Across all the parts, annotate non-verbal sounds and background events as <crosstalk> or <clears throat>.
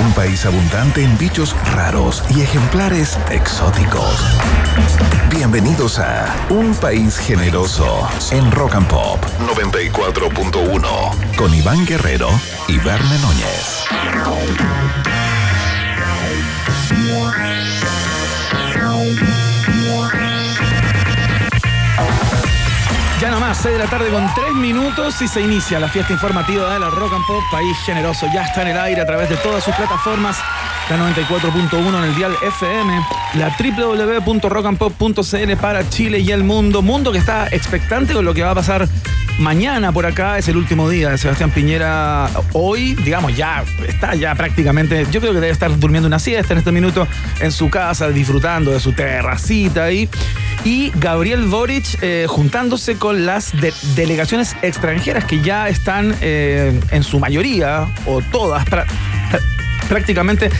Un país abundante en bichos raros y ejemplares exóticos. Bienvenidos a Un País Generoso en Rock and Pop 94.1 con Iván Guerrero y Verne Núñez. Ya nomás, 6 de la tarde con 3 minutos y se inicia la fiesta informativa de la Rock and Pop País Generoso. Ya está en el aire a través de todas sus plataformas. La 94.1 en el dial FM, la www.rockandpop.cl para Chile y el mundo. Mundo que está expectante con lo que va a pasar mañana por acá. Es el último día de Sebastián Piñera. Hoy, digamos, ya está ya prácticamente. Yo creo que debe estar durmiendo una siesta en este minuto en su casa, disfrutando de su terracita ahí. Y Gabriel Boric eh, juntándose con las de- delegaciones extranjeras que ya están eh, en su mayoría, o todas, prácticamente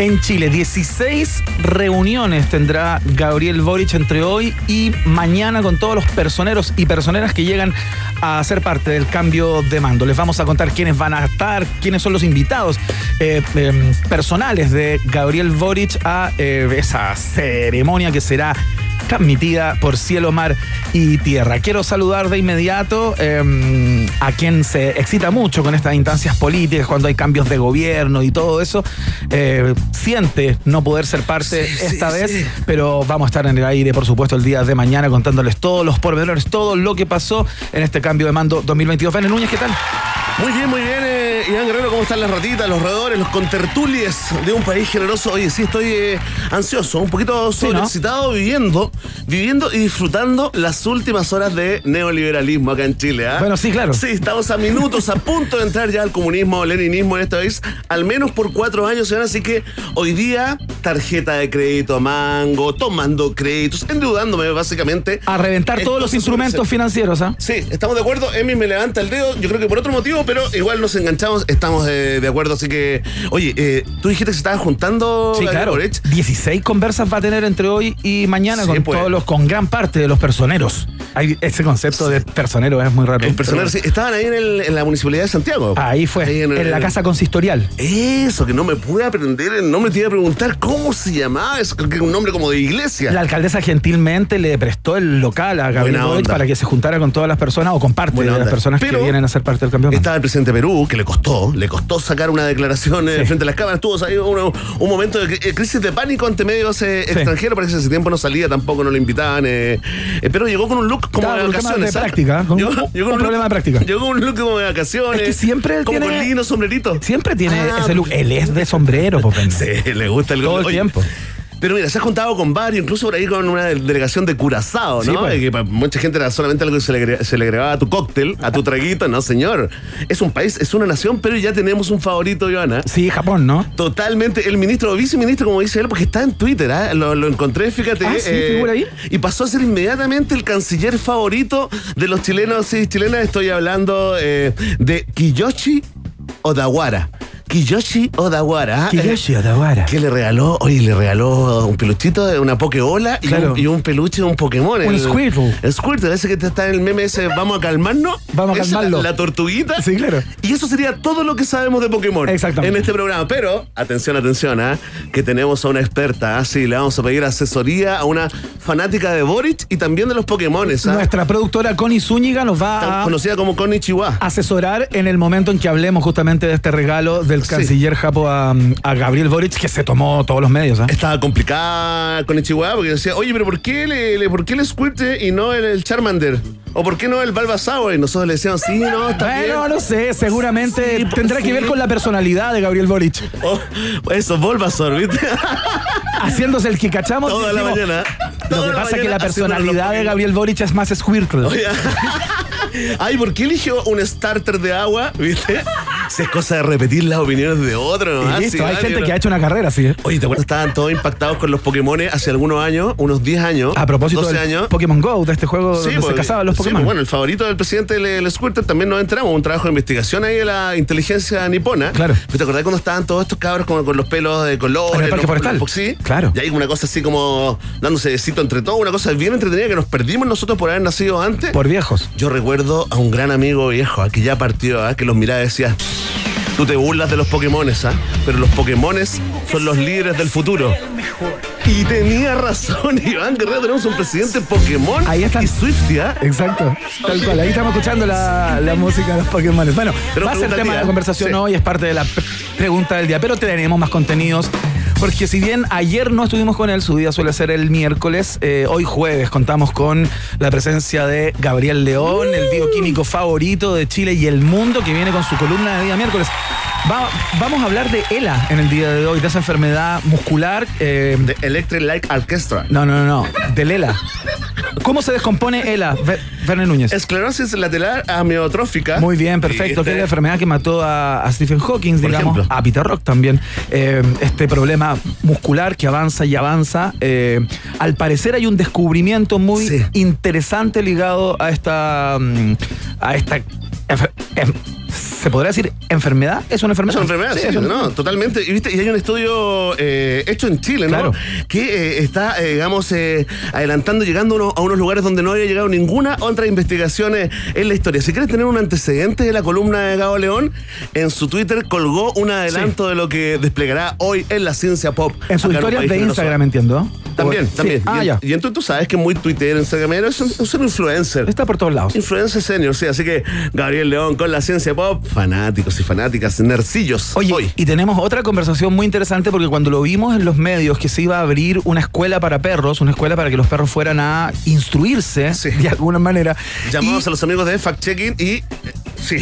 en Chile. 16 reuniones tendrá Gabriel Boric entre hoy y mañana con todos los personeros y personeras que llegan a ser parte del cambio de mando. Les vamos a contar quiénes van a estar, quiénes son los invitados eh, eh, personales de Gabriel Boric a eh, esa ceremonia que será transmitida por cielo, mar y tierra. Quiero saludar de inmediato eh, a quien se excita mucho con estas instancias políticas, cuando hay cambios de gobierno y todo eso. Eh, siente no poder ser parte Sí, esta sí, vez, sí. pero vamos a estar en el aire, por supuesto, el día de mañana contándoles todos los pormenores, todo lo que pasó en este cambio de mando 2022. Fene Núñez, ¿qué tal? Muy bien, muy bien, eh, Iván Guerrero, ¿cómo están las ratitas, los roedores, los contertulies de un país generoso? Oye, sí, estoy eh, ansioso, un poquito Sí, ¿no? sobreexcitado, viviendo, viviendo y disfrutando las últimas horas de neoliberalismo acá en Chile. ¿ah? Bueno, sí, claro. Sí, estamos a minutos, a punto de entrar ya al comunismo, leninismo en este país, al menos por cuatro años, señora, así que hoy día, tarjeta de crédito, mango, tomando créditos, endeudándome básicamente. A reventar todos los instrumentos financieros, ¿ah? Sí, estamos de acuerdo. Emi me levanta el dedo, yo creo que por otro motivo, pero igual nos enganchamos, estamos de acuerdo. Así que, oye, eh, tú dijiste que se estaban juntando Sí, claro. Boric. 16 conversas va a tener entre hoy y mañana Sí, con pues. todos los, con gran parte de los personeros. Hay, ese concepto de personero es muy raro. El personal, sí, estaban ahí en, el- en la municipalidad de Santiago. Ahí fue, Ahí en, la el- casa consistorial. Eso, que no me pude aprender el nombre, te iba a preguntar cómo se llamaba. Es que un nombre como de iglesia. La alcaldesa gentilmente le prestó el local a Gabriel para que se juntara con todas las personas o con parte Buena de las onda. personas que vienen a ser parte del campeonato. Estaba el presidente de Perú, que le costó, le costó sacar una declaración eh, Sí. frente a las cámaras. Tuvo ahí un, un momento de eh, crisis de pánico ante medios eh, Sí. extranjeros. Parece que ese tiempo no salía, tampoco no lo invitaban. eh, pero llegó con un look como Claro, de vacaciones. de ¿sabes? práctica, con un- Llegó- problema de práctica. Llegó con un look como de vacaciones. Es que siempre Como tiene- con lino, sombrerito. Siempre tiene Ah, ese look. Él es de sombrero, ven. <laughs> Sí, le gusta el Todo el Oye, tiempo. Pero mira, se ha juntado con varios, incluso por ahí con una delegación de Curazao, Sí, ¿no? pues. Y que para mucha gente era solamente algo que se le, se le agregaba a tu cóctel, a tu traguito. No, señor. Es un país, es una nación, pero ya tenemos un favorito, Joana. Sí, Japón, ¿no? Totalmente, el ministro o viceministro, como dice él, porque está en Twitter, ¿ah? lo, lo encontré, fíjate. Ah, sí, figura ahí. Y pasó a ser inmediatamente el canciller favorito de los chilenos y chilenas. Estoy hablando eh, de Kiyoshi Odawara. Kiyoshi Odawara. Kiyoshi Odawara. Que le regaló, oye, le regaló un peluchito, una pokebola y, Claro. un, y un peluche de un Pokémon. Un el, Squirtle. El Squirtle, ese que está en el meme ese, vamos a calmarnos. Vamos a calmarlo. La, tortuguita. Sí, claro. Y eso sería todo lo que sabemos de Pokémon. Exactamente. En este programa. Pero, atención, atención, ¿ah? que tenemos a una experta. ¿ah? Sí, le vamos a pedir asesoría a una fanática de Boric y también de los Pokémon. ¿ah? Nuestra productora Connie Zúñiga nos Tan va a conocida como Konnichiwa. asesorar en el momento en que hablemos justamente de este regalo del Canciller Japo a, a Gabriel Boric, que se tomó todos los medios. ¿ah? Estaba complicada con Ichiwa porque decía, oye, pero ¿por qué le, le- por qué el Squirtle y no el, el Charmander? ¿O por qué no el Bulbasaur? Y nosotros le decíamos, sí, no, está Bueno, bien. no sé, seguramente Sí, pues, tendrá que ver con la personalidad de Gabriel Boric. Oh, eso, Bulbasaur, ¿viste? <laughs> Haciéndose el que cachamos. Toda la mañana. Lo que pasa es que la personalidad de Gabriel Boric es más Squirtle. Oye, <laughs> Ay, ¿por qué eligió un starter de agua? ¿Viste? Si es cosa de repetir las opiniones de otros. ¿no? listo, Sí, hay gente ¿no? que ha hecho una carrera así. ¿eh? Oye, ¿te acuerdas? Estaban todos impactados con los Pokémon hace algunos años, unos 10 años. A propósito 12 del años. Pokémon Go, de este juego Sí, donde se porque- cazaban los sí, Pokémon. pues, bueno, el favorito del presidente, el, el Squirtle, también nos enteramos. Un trabajo de investigación ahí de la inteligencia nipona. Claro. ¿Pero ¿Te acordás cuando estaban todos estos cabros como con los pelos de colores? En el Parque Forestal. los- sí. Claro. Y hay una cosa así como dándose besito entre todos, una cosa bien entretenida que nos perdimos nosotros por haber nacido antes. Por viejos. Yo recuerdo a un gran amigo viejo, ah, que ya partió, ah, que los miraba y decía, tú te burlas de los Pokémones, ¿ah? pero los Pokémones son los líderes del futuro. Y tenía razón, <laughs> Iván Guerrero, tenemos un presidente Pokémon Ahí está. y Swifty, ¿ah? Exacto, tal cual. Ahí estamos escuchando la, la música de los Pokémon. Bueno, Pero va a ser tema de conversación Sí. hoy, es parte de la pre- pregunta del día, pero tenemos más contenidos. Porque si bien ayer no estuvimos con él, su día suele ser el miércoles, eh, hoy jueves contamos con la presencia de Gabriel León, el bioquímico favorito de Chile y el mundo, que viene con su columna de día miércoles. Va- vamos a hablar de ELA en el día de hoy, de esa enfermedad muscular. eh, De Electric Light Orchestra. no, no, no, no, del ELA. ¿Cómo se descompone ELA, Verne Núñez? Esclerosis lateral amiotrófica. Muy bien, perfecto. Que es la este- enfermedad que mató a, a Stephen Hawking, Por digamos, ejemplo. a Peter Rock también. Eh, este problema muscular que avanza y avanza. Eh, al parecer hay un descubrimiento muy Sí. interesante ligado a esta. mm, a esta. ¿Se podría decir enfermedad? ¿Es una Es enfermedad? una enfermedad, sí, es una- no, totalmente. Y, viste, y hay un estudio eh, hecho en Chile, ¿no? Claro. Que eh, está, eh, digamos, eh, adelantando, llegando a unos, a unos lugares donde no había llegado ninguna otra investigación en la historia. Si quieres tener un antecedente de la columna de Gabo León, en su Twitter colgó un adelanto de lo que desplegará hoy en la ciencia pop. En sus historias de. Instagram, entiendo. También, también. Ah, y, ya. y en Twitter tú sabes que es muy Twitter, Instagramero, es un, es un influencer. Está por todos lados. Influencer senior, sí. Así que Gabriel León con la ciencia pop, fanáticos y fanáticas, nercillos. Oye, hoy. y tenemos otra conversación muy interesante porque cuando lo vimos en los medios que se iba a abrir una escuela para perros, una escuela para que los perros fueran a instruirse Sí. de alguna manera. Llamamos y a los amigos de Fact Checking y eh, sí,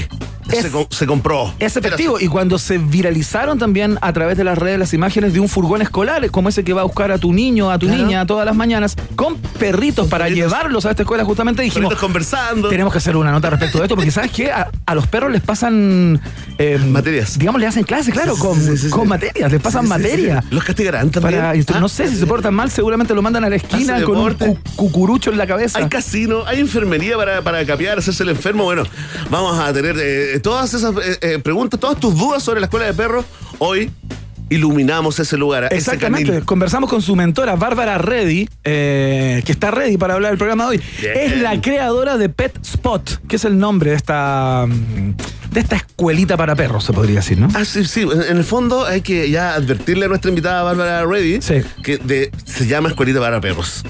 Es- se, se compró. es efectivo. Y cuando se viralizaron también a través de las redes las imágenes de un furgón escolar, como ese que va a buscar a tu niño, a tu Claro. niña todas las mañanas, con perritos para perritos. llevarlos a esta escuela, justamente dijimos. Perritos conversando. Tenemos que hacer una nota respecto de esto, porque ¿sabes qué? A, a los perros les pasan. eh, Materias. Digamos, le hacen clases, claro, Sí, con, sí, sí, sí. con materias, les pasan materia. Los castigarán también. Para Ah, no sé si se portan mal, seguramente lo mandan a la esquina con un cu- cucurucho en la cabeza. Hay casino, hay enfermería para, para capear, hacerse el enfermo. Bueno, vamos a tener eh, todas esas eh, eh, preguntas, todas tus dudas sobre la escuela de perros. Hoy iluminamos ese lugar. Exactamente. Conversamos con su mentora, Bárbara Reddy, eh, que está ready para hablar del programa de hoy. Bien. Es la creadora de Pet Spot, que es el nombre de esta, mm, de esta escuelita para perros, se podría decir, ¿no? Ah, sí, sí. En en el fondo hay que ya advertirle a nuestra invitada Bárbara Reddy Sí. que de- se llama Escuelita para Perros.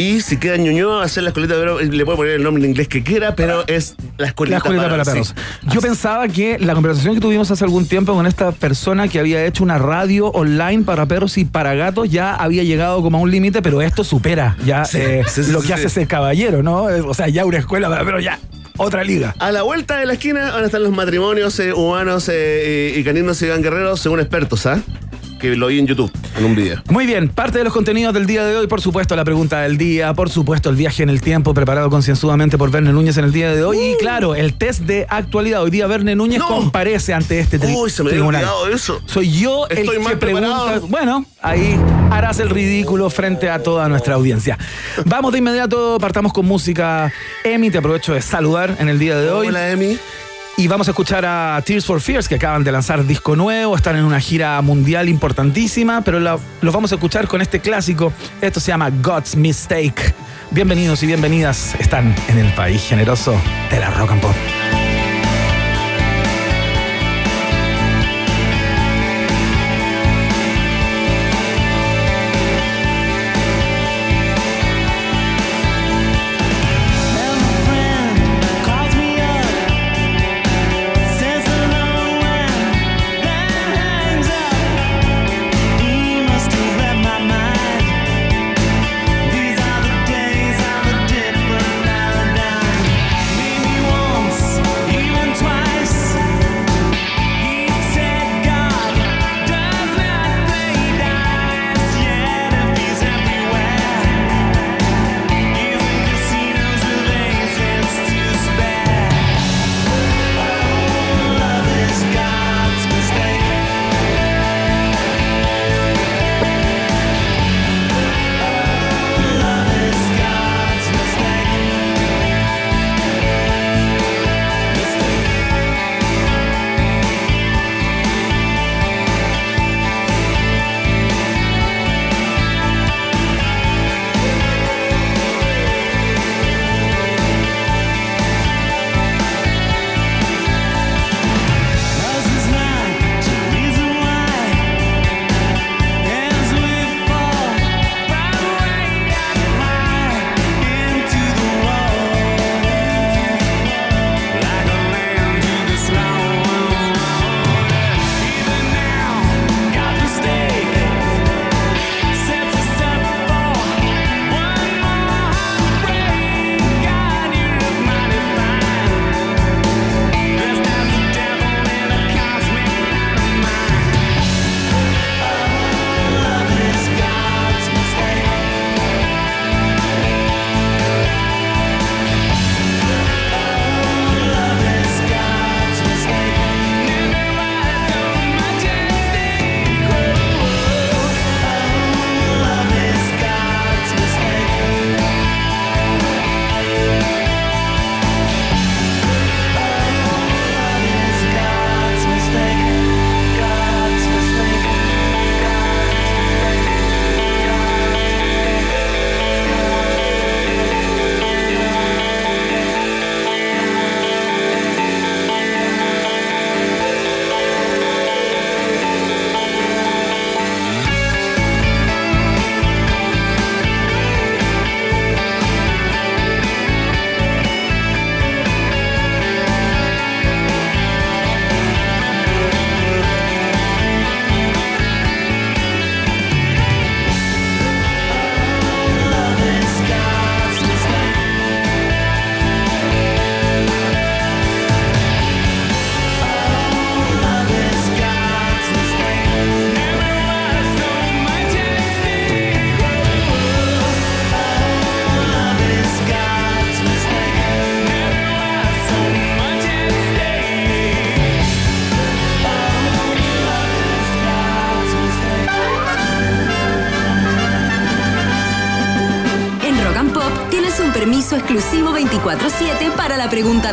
Y si queda ñoño va a ser la escuelita para perros, le puede poner el nombre en inglés que quiera, pero es la escuelita, La escuelita para, perros. Yo pensaba que la conversación que tuvimos hace algún tiempo con esta persona que había hecho una radio online para perros y para gatos ya había llegado como a un límite, pero esto supera ya Sí, eh, sí, lo que hace ese caballero, ¿no? Eh, O sea, ya una escuela para perros, ya otra liga. A la vuelta de la esquina van a estar los matrimonios eh, humanos eh, y, caninos y guerreros según expertos, ¿ah? Que lo vi en YouTube, en un video. Muy bien, parte de los contenidos del día de hoy, por supuesto, la pregunta del día, por supuesto, el viaje en el tiempo preparado concienzudamente por Verne Núñez en el día de hoy. Y claro, el test de actualidad. Hoy día Verne Núñez Uh. No. comparece ante este tri- Uy, se me tribunal. eso. Soy yo Estoy el que pregunta. Bueno, ahí harás el ridículo frente a toda nuestra audiencia. <laughs> Vamos de inmediato, partamos con música. Emi, te aprovecho de saludar en el día de hoy. Hola, Emi. Y vamos a escuchar a Tears for Fears, que acaban de lanzar disco nuevo, están en una gira mundial importantísima, pero los vamos a escuchar con este clásico. Esto se llama God's Mistake. Bienvenidos y bienvenidas, están en el país generoso de la rock and pop.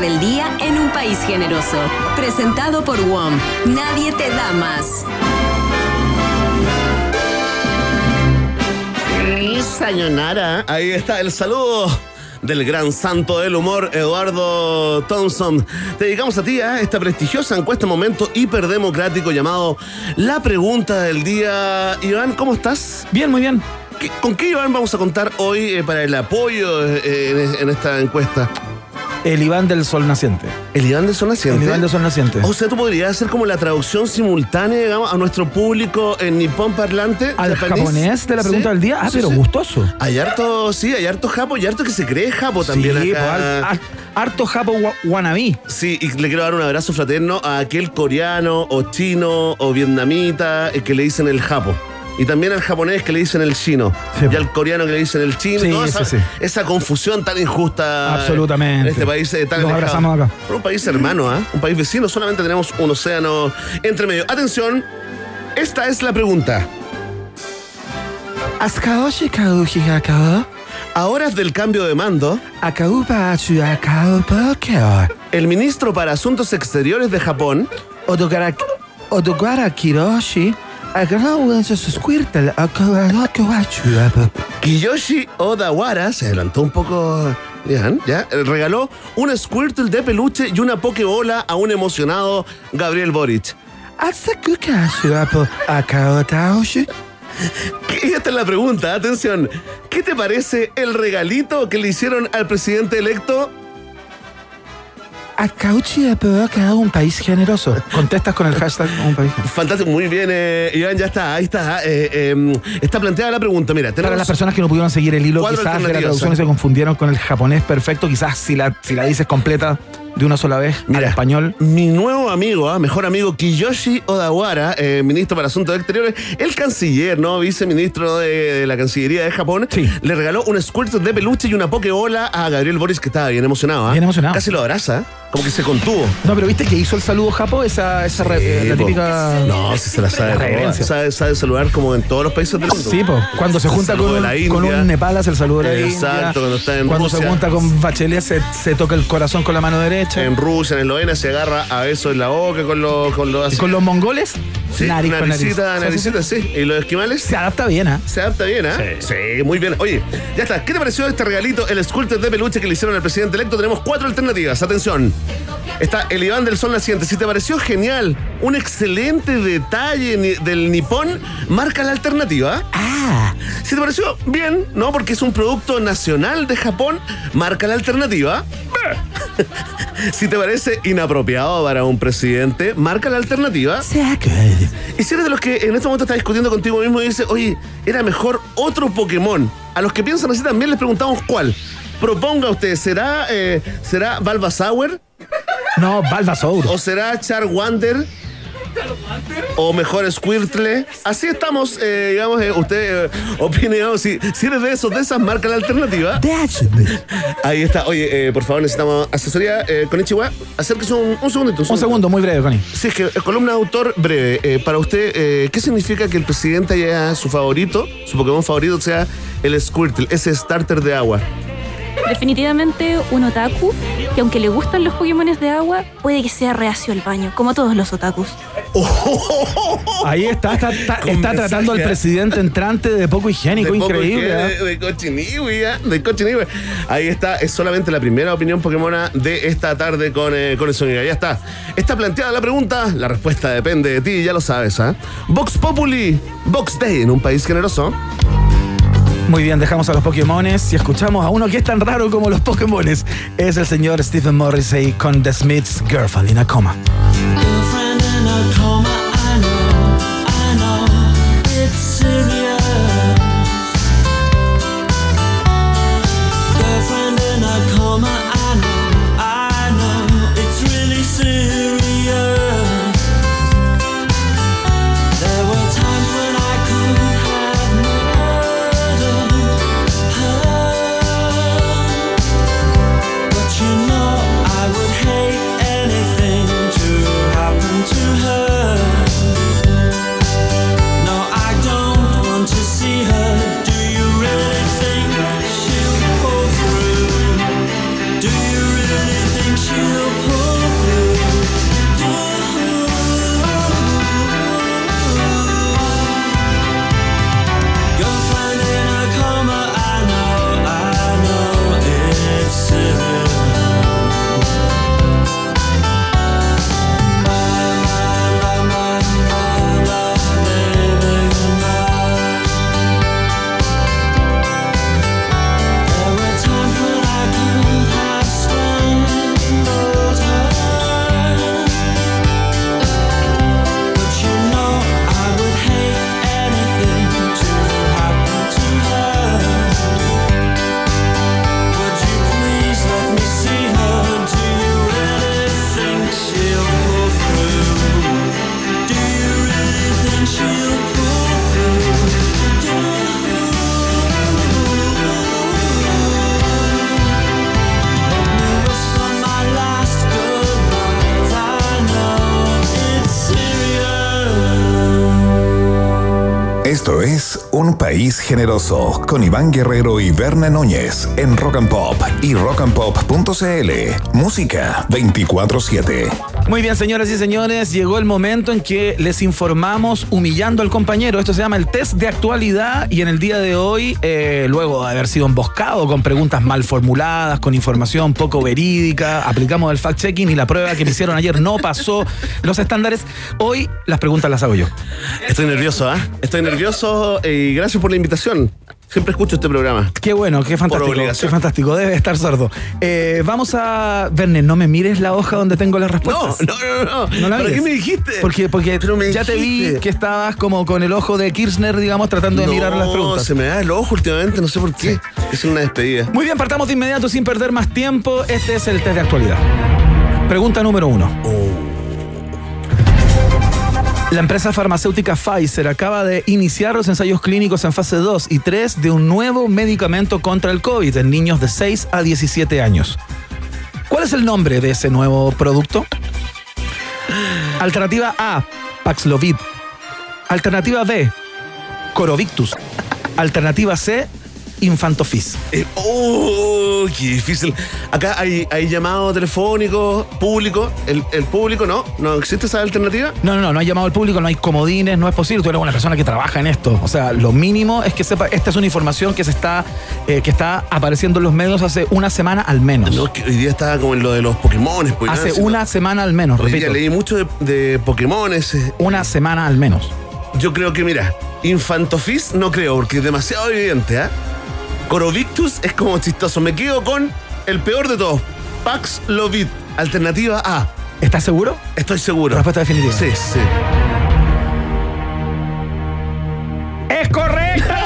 Del día en un país generoso. Presentado por WOM. Nadie te da más. Sayonara. Ahí está el saludo del gran santo del humor, Eduardo Thompson. Te dedicamos a ti a esta prestigiosa encuesta momento hiperdemocrático llamado La Pregunta del Día. Iván, ¿cómo estás? Bien, muy bien. ¿Qué- ¿Con qué Iván vamos a contar hoy eh, para el apoyo eh, en, en esta encuesta? El Iván del Sol Naciente. El Iván de Sol Naciente. El Iván del Sol Naciente. O sea, tú podrías hacer como la traducción simultánea, digamos, a nuestro público en nipón parlante. Al japonés. japonés de la pregunta Sí, del día. Ah, sí, pero sí. gustoso. Hay harto, sí, hay harto japo y harto que se cree japo también sí, acá. pues, harto japo wa- wannabe. Sí, y le quiero dar un abrazo fraterno a aquel coreano o chino o vietnamita eh, que le dicen el japo. Y también al japonés que le dicen el chino. Sí, y al coreano que le dicen el chino. Sí, y toda esa, sí, sí. esa confusión tan injusta. Absolutamente. En este país eh, tan alejado. abrazamos acá. Un país hermano, ¿ah? Un país vecino, solamente tenemos un océano entre medio. Atención, esta es la pregunta. A horas del cambio de mando, el ministro para Asuntos Exteriores de Japón Odogara Kiroshi. Kiyoshi Odawara se adelantó un poco. Ya. Regaló un Squirtle de peluche y una Pokebola a un emocionado Gabriel Boric. Y esta es la pregunta, atención. ¿Qué te parece el regalito que le hicieron al presidente electo? Acauchi ha un país generoso. Contestas con el hashtag un país generoso. Fantástico, muy bien, eh, Iván, ya está, ahí está. eh, eh, está planteada la pregunta, mira. Para las personas que no pudieron seguir el hilo quizás de la traducción y ¿eh? se confundieron con el japonés perfecto, quizás si la, si la dices completa de una sola vez al Mira, español. Mi nuevo amigo, ah, mejor amigo, Kiyoshi Odawara, eh, ministro para Asuntos Exteriores, el canciller, ¿no? Viceministro de, de la Cancillería de Japón, Sí. le regaló un Squirtle de peluche y una Pokebola a Gabriel Boris, que estaba bien emocionado. ¿ah? Bien emocionado. Casi lo abraza, como que se contuvo. No, pero viste que hizo el saludo Japo, esa, esa re- eh, la típica. No, si se la sabe. La. Sabe, sabe saludar como en todos los países del mundo. Sí, po. cuando se junta con, la con un Nepal hace el saludo de la Exacto, India. cuando está en Cuando se junta con Bachelet se, se toca el corazón con la mano derecha. En Rusia, en Eslovenia, se agarra a besos en la boca con los... Con los y con los mongoles, sí, nariz con nariz. naricita, Sí, sí, naricita, sí. Y los esquimales... sí. Se adapta bien, ¿ah? Se adapta bien, ¿ah? Sí. muy bien. Oye, ya está. ¿Qué te pareció este regalito, el Sculptor de peluche que le hicieron al presidente electo? Tenemos cuatro alternativas. Atención. Está el Iván del Sol Naciente. Si te pareció genial, un excelente detalle ni- del nipón, marca la alternativa. Ah, Si te pareció bien, ¿no? Porque es un producto nacional de Japón, marca la alternativa. <laughs> Si te parece inapropiado para un presidente, marca la alternativa. Y si eres de los que en este momento está discutiendo contigo mismo y dice, oye, era mejor otro Pokémon. A los que piensan así también les preguntamos cuál. Proponga usted, ¿será, eh, ¿será Bulbasaur? no, Balbasaur. ¿O será Charwander? ¿O mejor Squirtle? Así estamos, eh, digamos, eh, usted eh, opine, digamos, si, si eres de esos, de esas, marca la alternativa. Ahí está. Oye, eh, por favor, necesitamos asesoría con Ichiwa. Acérquese un, un segundito. Un segundo, muy breve, Connie. Sí, es que columna de autor breve. Para usted, ¿qué significa que el presidente haya su favorito, su Pokémon favorito sea el Squirtle, ese starter de agua? Definitivamente un otaku que aunque le gustan los Pokémones de agua, puede que sea reacio al baño, como todos los otakus. <laughs> Ahí está, está, está, Con está tratando al presidente entrante de poco higiénico, <laughs> De poco increíble. higiene, ¿ah? De, de cochiniwi, ¿ah? de cochiniwi. Ahí está, es solamente la primera opinión Pokémona de esta tarde con, eh, con el sonido. Ya está. Está planteada la pregunta, la respuesta depende de ti, ya lo sabes, ¿ah? Vox Populi, Vox Day en un país generoso. Muy bien, dejamos a los Pokémones y escuchamos a uno que es tan raro como los Pokémones. Es el señor Stephen Morrissey con The Smiths Girlfriend in a Coma. Generoso con Iván Guerrero y Berna Núñez en Rock and Pop y rockandpop.cl. Música 24-7. Muy bien, señoras y señores, llegó el momento en que les informamos humillando al compañero. Esto se llama el test de actualidad y en el día de hoy, eh, luego de haber sido emboscado con preguntas mal formuladas, con información poco verídica, aplicamos el fact-checking y la prueba que me hicieron ayer no pasó los estándares. Hoy las preguntas las hago yo. Estoy nervioso, ¿ah? Estoy nervioso y gracias por la invitación. Siempre escucho este programa. Qué bueno, qué fantástico. Qué fantástico, debe estar sordo. Eh, vamos a. Verne, no me mires la hoja donde tengo las No, respuestas. no, no, no. No la ¿Para qué me dijiste? Porque, porque me ya te vi que estabas como con el ojo de Kirchner, digamos, tratando de mirar las preguntas. se me da el ojo últimamente, no sé por qué. Es una despedida. Muy bien, partamos de inmediato sin perder más tiempo. Este es el test de actualidad. Pregunta número uno. La empresa farmacéutica Pfizer acaba de iniciar los ensayos clínicos en fase 2 y 3 de un nuevo medicamento contra el COVID en niños de 6 a 17 años. ¿Cuál es el nombre de ese nuevo producto? Alternativa A, Paxlovid. Alternativa B, Corovictus. Alternativa C, Infantofis. Eh, oh, qué difícil. Acá hay, hay llamado telefónico, público. El, el público no, no existe esa alternativa. No, no, no, no hay llamado al público, no hay comodines, no es posible. Tú eres una persona que trabaja en esto. O sea, lo mínimo es que sepa, esta es una información que se está, eh, que está apareciendo en los medios hace una semana al menos. No, que hoy día estaba como en lo de los Pokémon. Pues, hace nada, una semana al menos, Hoy día repito. leí mucho de, de Pokémones. eh. Una semana al menos. Yo creo que, mira, Infantofis no creo, porque es demasiado evidente, ¿ah? Corovictus es como chistoso. Me quedo con el peor de todos. Paxlovid. Alternativa A. ¿Estás seguro? Estoy seguro. Respuesta definitiva. Sí, sí. ¡Es correcta!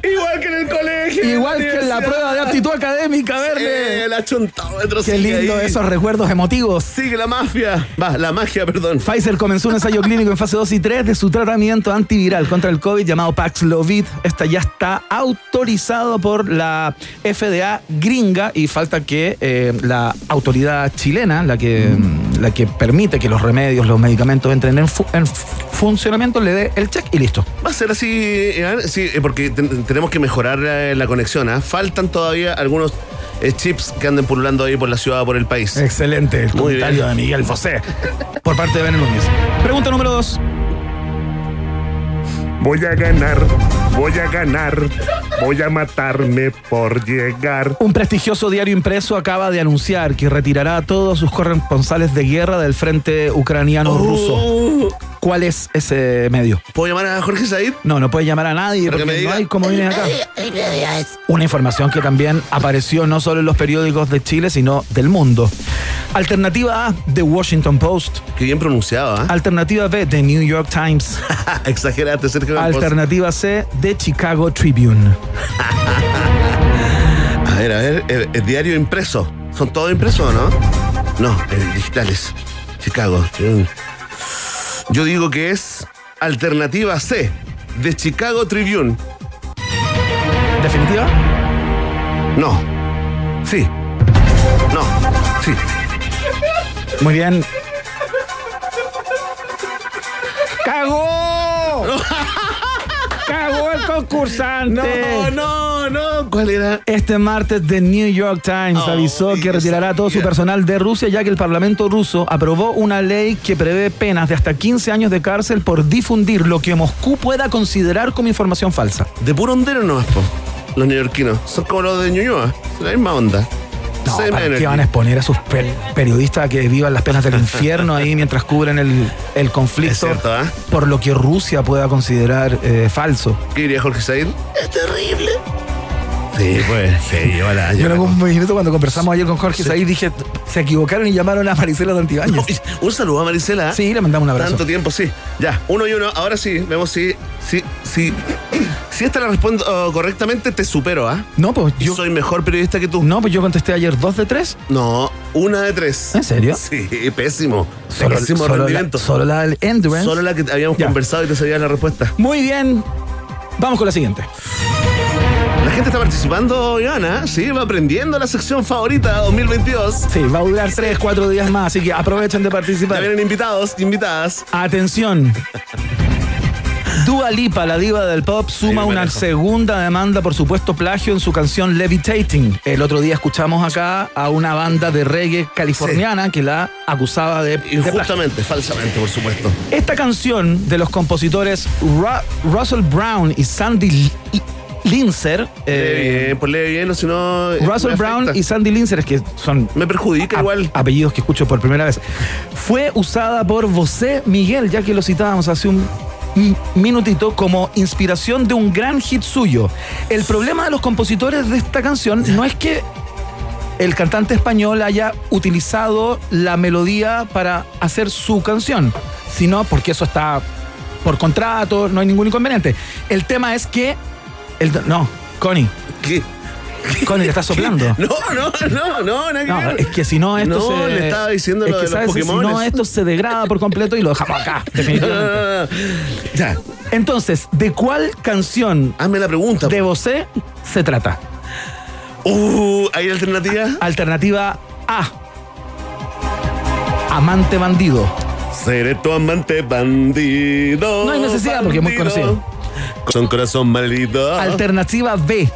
<laughs> Igual que en el colegio. Igual que en la prueba de aptitud académica, verde. El achontómetro. Qué lindo ahí. esos recuerdos emotivos. Sigue la mafia. Va, la magia, perdón. Pfizer comenzó un ensayo clínico en fase 2 y 3 de su tratamiento antiviral contra el COVID llamado Paxlovid. Esta ya está autorizado por la FDA gringa y falta que eh, la autoridad chilena, la que, la que permite que los remedios, los medicamentos entren en, en funcionamiento, le dé el check y listo. Va a ser así, Iván? sí, eh, porque ten- tenemos que mejorar eh, la conexión. ¿ah? Faltan todavía algunos eh, chips que anden pululando ahí por la ciudad, por el país. Excelente el Muy comentario bien. de Miguel José por parte de Ben Núñez. Pregunta número 2. Voy a ganar, voy a ganar, voy a matarme por llegar. Un prestigioso diario impreso acaba de anunciar que retirará a todos sus corresponsales de guerra del frente ucraniano-ruso. Oh, ¿Cuál es ese medio? ¿Puedo llamar a Jorge Said? No, no puede llamar a nadie porque me no hay como viene acá. Una información que también apareció no solo en los periódicos de Chile, sino del mundo. Alternativa A, The Washington Post. Qué bien pronunciado, ¿ah? Alternativa B, The New York Times. <laughs> Exageraste, Sergio. Alternativa C, The Chicago Tribune. <laughs> A ver, a ver, el, el diario impreso. ¿Son todos impresos o no? No, digitales. Chicago. Tribune. Yo digo que es alternativa C, de Chicago Tribune. ¿Definitiva? No. Sí. No. Sí. Muy bien. ¡Cagó! <laughs> ¡Cagó el concursante! No, no, no. ¿Cuál era? Este martes The New York Times Oh, avisó que retirará a todo su personal de Rusia ya que el Parlamento ruso aprobó una ley que prevé penas de hasta 15 años de cárcel por difundir lo que Moscú pueda considerar como información falsa. De puro hondero nomás, po. Los neoyorquinos. Son como los de Ñuñoa. La misma onda. No, Same ¿para energy. qué van a exponer a sus per- periodistas a que vivan las penas del infierno ahí mientras cubren el, el conflicto Es cierto, ¿ah? por lo que Rusia pueda considerar eh, falso? ¿Qué diría Jorge Said? Es terrible. Sí, pues. Sí, llévala. Yo en algún minuto cuando conversamos ayer con Jorge Sí. ahí dije, se equivocaron y llamaron a Maricela Santibáñez. <laughs> Uy, Un saludo a Marisela. Sí, le mandamos un abrazo. Tanto tiempo, sí. Ya, uno y uno. Ahora sí, vemos si. Si, si, si esta la respondo oh, correctamente, te supero, ¿ah? No, pues Yo soy mejor periodista que tú. no, pues yo contesté ayer dos de tres. No, una de tres. ¿En serio? Sí, pésimo. Solo, Pésimo solo la, rendimiento. solo la del Endurance. Solo la que habíamos Ya. conversado y te sabías la respuesta. Muy bien. Vamos con la siguiente. La gente está participando, Ivana. Sí, va aprendiendo la sección favorita 2022. Sí, va a durar tres, cuatro días más, así que aprovechen de Ya participar. vienen invitados, invitadas. Atención. <laughs> Dua Lipa, la diva del pop, suma una segunda demanda por supuesto plagio en su canción Levitating. El otro día escuchamos acá a una banda de reggae californiana que la acusaba de. Injustamente, falsamente, por supuesto. Esta canción de los compositores Ru- Russell Brown y Sandy L- Linzer, Lee eh, bien, pues lee bien, o si no. Russell Brown y Sandy Linzer, es que son Me perjudica igual. apellidos que escucho por primera vez, fue usada por José Miguel, ya que lo citábamos hace un minutito, como inspiración de un gran hit suyo. El problema de los compositores de esta canción no es que el cantante español haya utilizado la melodía para hacer su canción, sino porque eso está por contrato, no hay ningún inconveniente. El tema es que... El, no, Connie, ¿Qué? Connie, le está soplando. No, no, no, no, nada que No, ver. es que si no esto No, se... le estaba diciendo es lo que, de los ¿sabes? Si no, esto se degrada por completo y lo dejamos acá, No, <laughs> definitivamente. no, no, no. Ya, Entonces, ¿de cuál canción hazme la pregunta. de Bosé se trata? Uh, ¿hay alternativa? Alternativa A. Amante bandido. Seré tu amante bandido. No hay necesidad, porque es muy conocido. Son corazón maldito. Alternativa B.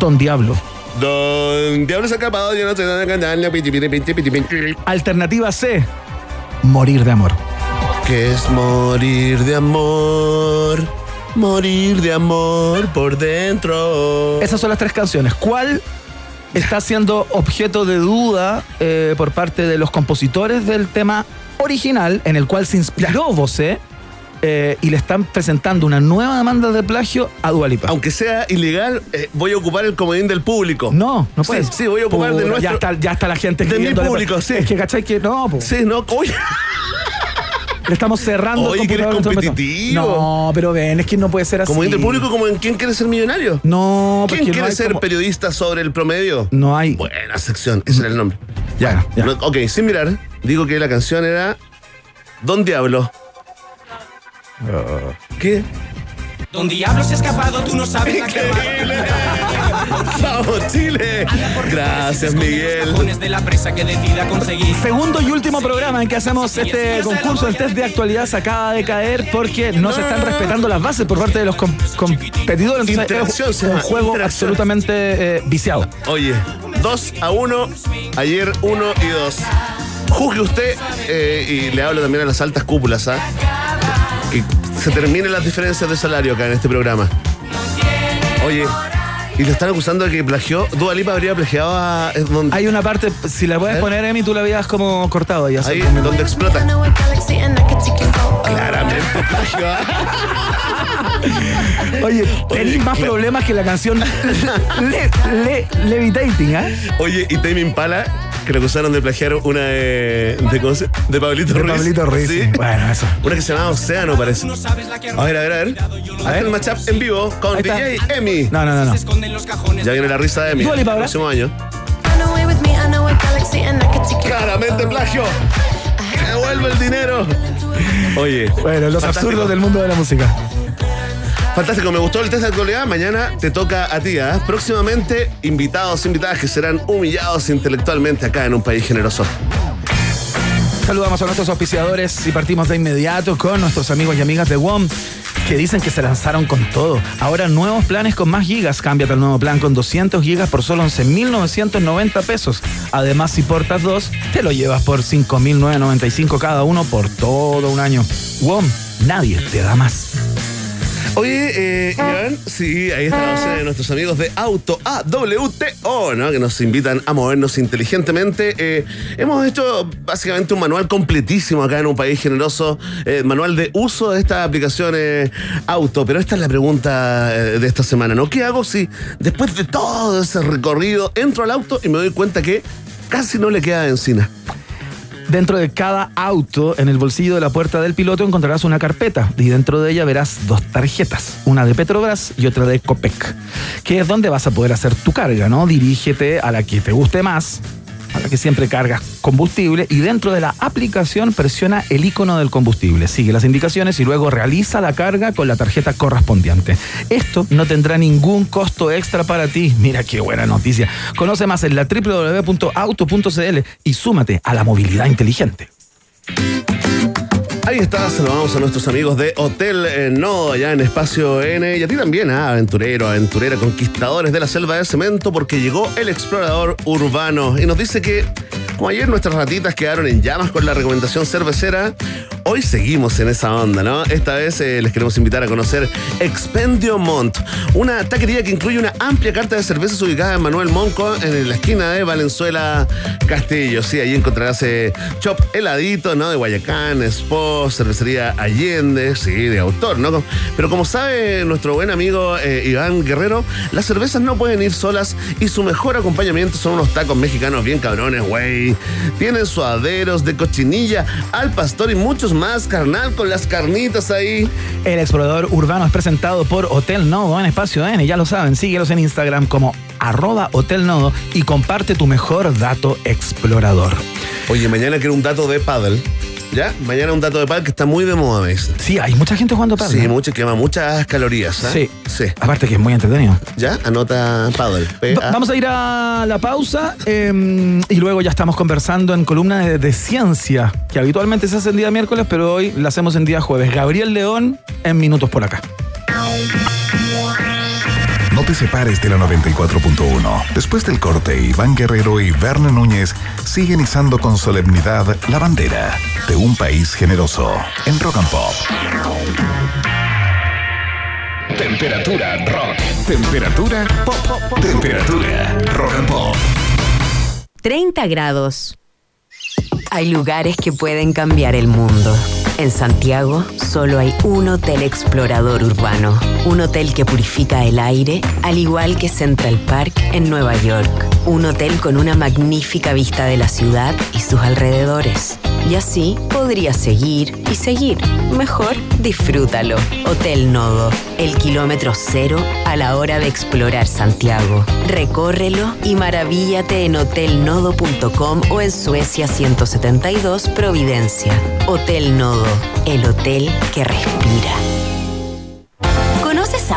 Don Diablo. Don Diablo se ha acabado, yo no sé dónde. Alternativa C. Morir de amor. Que es morir de amor, morir de amor por dentro. Esas son las tres canciones. ¿Cuál está siendo objeto de duda eh, por parte de los compositores del tema original, en el cual se inspiró Bosé, eh, y le están presentando una nueva demanda de plagio a Dualipa? Aunque sea ilegal, eh, voy a ocupar el comodín del público. No, no puedes. Sí, sí, voy a ocupar de Pura, nuestro- Ya está, ya está la gente de mi público, sí. Es que, ¿cachai? Que no, po. Sí, no, oye. Le estamos cerrando el Oye, que eres computador competitivo. No, pero ven, es que no puede ser así. Comodín del público como en ¿Quién quiere ser millonario? No, ¿Quién no quiere ser como- periodista sobre el promedio? No hay. Buena sección, ese era el nombre. Ya, ya. Ok, sin mirar, digo que la canción era Don Diablo. ¿Qué? Don Diablo se ha escapado, tú no sabes la que. ¡Vamos, Chile! Gracias, Miguel. De la presa que decida conseguir. Segundo y último programa en que hacemos este concurso, el test de actualidad se acaba de caer porque no se están respetando las bases por parte de los com- competidores. Entonces, Interacción, es un juego absolutamente eh, viciado. Oye, 2 a 1, ayer 1 y 2. Juzgue usted, eh, y le hablo también a las altas cúpulas, ¿ah? Que se terminen las diferencias de salario acá en este programa. Oye, y lo están acusando de que plagió. Dua Lipa habría plagiado a. eh, donde- Hay una parte, si la puedes ¿Eh? poner, Emi, tú la habías como cortado ahí. hace ahí momento. donde explota. Claramente. <laughs> <laughs> Oye, tenés más claro. problemas que la canción <laughs> Le- Le- Levitating, ¿ah? Oye, y Tame Impala, que le acusaron de plagiar una de. de, ¿cómo se- de Pablito De Ruiz. Pablito Ruiz. Sí. Bueno, eso. Una que se llama Océano, parece. A ver, a ver, a ver. A ver el matchup en vivo con Ahí está. DJ Emi. No, no, no, no. Se esconden los cajones. Ya viene la risa de Emi. El próximo año. Claramente plagio. Devuelve el dinero. Oye. Bueno, los fantástico. absurdos del mundo de la música. Fantástico, me gustó el test de actualidad. Mañana te toca a ti, ¿ah? Próximamente, invitados, invitadas que serán humillados intelectualmente acá en un país generoso. Saludamos a nuestros auspiciadores y partimos de inmediato con nuestros amigos y amigas de WOM que dicen que se lanzaron con todo. Ahora nuevos planes con más gigas. Cámbiate al nuevo plan con 200 gigas por solo 11.990 pesos. Además, si portas dos, te lo llevas por 5.995 cada uno por todo un año. WOM, nadie te da más. Oye, eh, Iván, sí, ahí está la opción de nuestros amigos de Auto AWTO, ¿no? Que nos invitan a movernos inteligentemente. Eh, hemos hecho básicamente un manual completísimo acá en un país generoso, eh, manual de uso de estas aplicaciones auto. Pero esta es la pregunta de esta semana, ¿no? ¿Qué hago si después de todo ese recorrido entro al auto y me doy cuenta que casi no le queda benzina? Dentro de cada auto, en el bolsillo de la puerta del piloto, encontrarás una carpeta y dentro de ella verás dos tarjetas, una de Petrobras y otra de Copec, que es donde vas a poder hacer tu carga, ¿no? Dirígete a la que te guste más, que siempre cargas combustible y dentro de la aplicación presiona el icono del combustible, sigue las indicaciones y luego realiza la carga con la tarjeta correspondiente. Esto no tendrá ningún costo extra para ti. Mira qué buena noticia. Conoce más en la www.auto.cl y súmate a la movilidad inteligente. Ahí está, saludamos a nuestros amigos de Hotel eh, Nodo, allá en Espacio N. Y a ti también, ah, aventurero, aventurera, conquistadores de la selva de cemento, porque llegó el explorador urbano. Y nos dice que, como ayer nuestras ratitas quedaron en llamas con la recomendación cervecera, hoy seguimos en esa onda, ¿no? Esta vez eh, les queremos invitar a conocer Expendio Mont, una taquería que incluye una amplia carta de cervezas ubicada en Manuel Monco, en la esquina de Valenzuela Castillo. Sí, ahí encontrarás eh, chop heladito, ¿no? De Guayacán, Cervecería Allende, sí, de autor, ¿no? Pero como sabe nuestro buen amigo eh, Iván Guerrero, las cervezas no pueden ir solas y su mejor acompañamiento son unos tacos mexicanos bien cabrones, güey. Tienen suaderos de cochinilla al pastor y muchos más, carnal, con las carnitas ahí. El explorador urbano es presentado por Hotel Nodo en Espacio N, ya lo saben, síguelos en Instagram como arroba Hotel Nodo y comparte tu mejor dato explorador. Oye, mañana quiero un dato de paddle. ¿Ya? Mañana un dato de paddle que está muy de moda, me dicen. Sí, hay mucha gente jugando paddle. Sí, mucho, quema muchas calorías. ¿ah? Sí. Sí. Aparte que es muy entretenido. ¿Ya? Anota paddle. Va- Vamos a ir a la pausa eh, y luego ya estamos conversando en columna de, de ciencia, que habitualmente se hace en día miércoles, pero hoy la hacemos en día jueves. Gabriel León en minutos por acá. No te separes de la 94.1. Después del corte, Iván Guerrero y Verne Núñez siguen izando con solemnidad la bandera de un país generoso en Rock and Pop. Temperatura rock. Temperatura pop. Temperatura rock and pop. 30 grados. Hay lugares que pueden cambiar el mundo. En Santiago solo hay un hotel explorador urbano, un hotel que purifica el aire, al igual que Central Park en Nueva York, un hotel con una magnífica vista de la ciudad y sus alrededores. Y así podrías seguir y seguir. Mejor disfrútalo. Hotel Nodo, el kilómetro cero a la hora de explorar Santiago. Recórrelo y maravíllate en hotelnodo.com o en Suecia 172 Providencia. Hotel Nodo, el hotel que respira.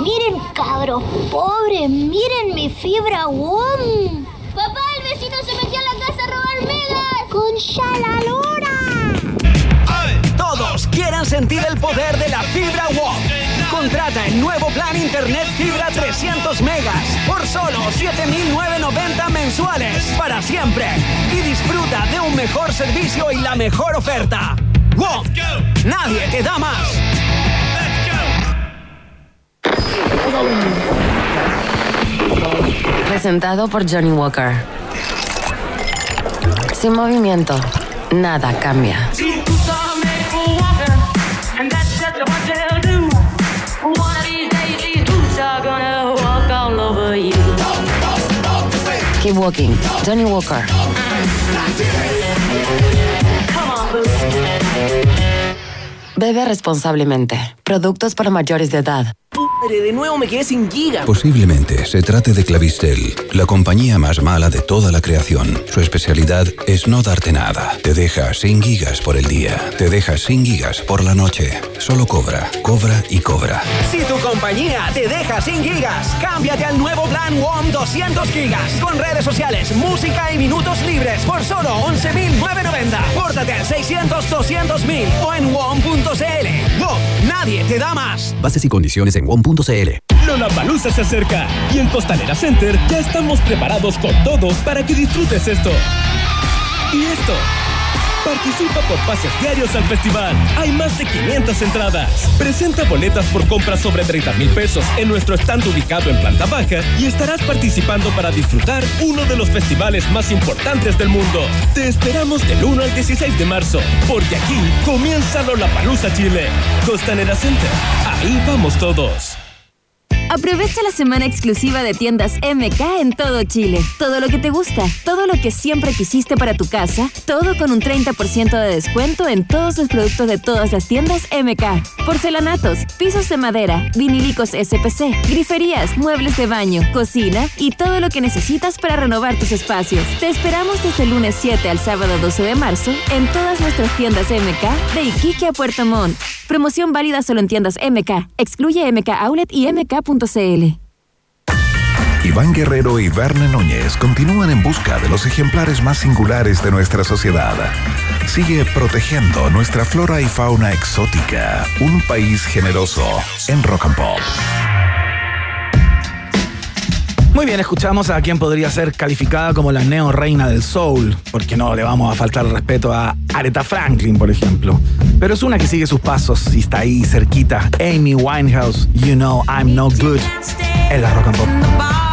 Miren, cabros pobres, miren mi fibra WOM. Papá, el vecino se metió a la casa a robar megas. Con Shalalora. Todos quieran sentir el poder de la fibra WOM. Contrata el nuevo plan Internet Fibra 300 megas por solo 7.990 mensuales para siempre. Y disfruta de un mejor servicio y la mejor oferta. WOM. Nadie te da más. Presentado por Johnny Walker. Sin movimiento, nada cambia. Keep walking. Johnny Walker. Bebe responsablemente. Productos para mayores de edad. De nuevo me quedé sin giga. Posiblemente se trate de Clavistel, la compañía más mala de toda la creación. Su especialidad es no darte nada. Te deja sin gigas por el día, te deja sin gigas por la noche. Solo cobra, cobra y cobra. Si tu compañía te deja sin gigas, cámbiate al nuevo plan WOM 200 gigas con redes sociales, música y minutos libres por solo 11.990. Pórtate al 600 200 mil o en WOM.cl. WOM, nadie te da más. Bases y condiciones en WOM.cl. Lollapalooza se acerca y en Costanera Center ya estamos preparados con todo para que disfrutes esto. Y esto. Participa por pases diarios al festival. Hay más de 500 entradas. Presenta boletas por compras sobre 30 mil pesos en nuestro stand ubicado en planta baja y estarás participando para disfrutar uno de los festivales más importantes del mundo. Te esperamos del 1 al 16 de marzo, porque aquí comienza Lollapalooza Chile. Costanera Center. Ahí vamos todos. Aprovecha la semana exclusiva de tiendas MK en todo Chile. Todo lo que te gusta, todo lo que siempre quisiste para tu casa, todo con un 30% de descuento en todos los productos de todas las tiendas MK. Porcelanatos, pisos de madera, vinilicos SPC, griferías, muebles de baño, cocina y todo lo que necesitas para renovar tus espacios. Te esperamos desde el lunes 7 al sábado 12 de marzo en todas nuestras tiendas MK de Iquique a Puerto Montt. Promoción válida solo en tiendas MK. Excluye MK Outlet y Iván Guerrero y Verne Núñez continúan en busca de los ejemplares más singulares de nuestra sociedad. Sigue protegiendo nuestra flora y fauna exótica. Un país generoso en Rock and Pop. Muy bien, escuchamos a quien podría ser calificada como la neo reina del soul, porque no le vamos a faltar respeto a Aretha Franklin, por ejemplo. Pero es una que sigue sus pasos y está ahí cerquita. Amy Winehouse, You Know I'm No Good, en la rock and pop.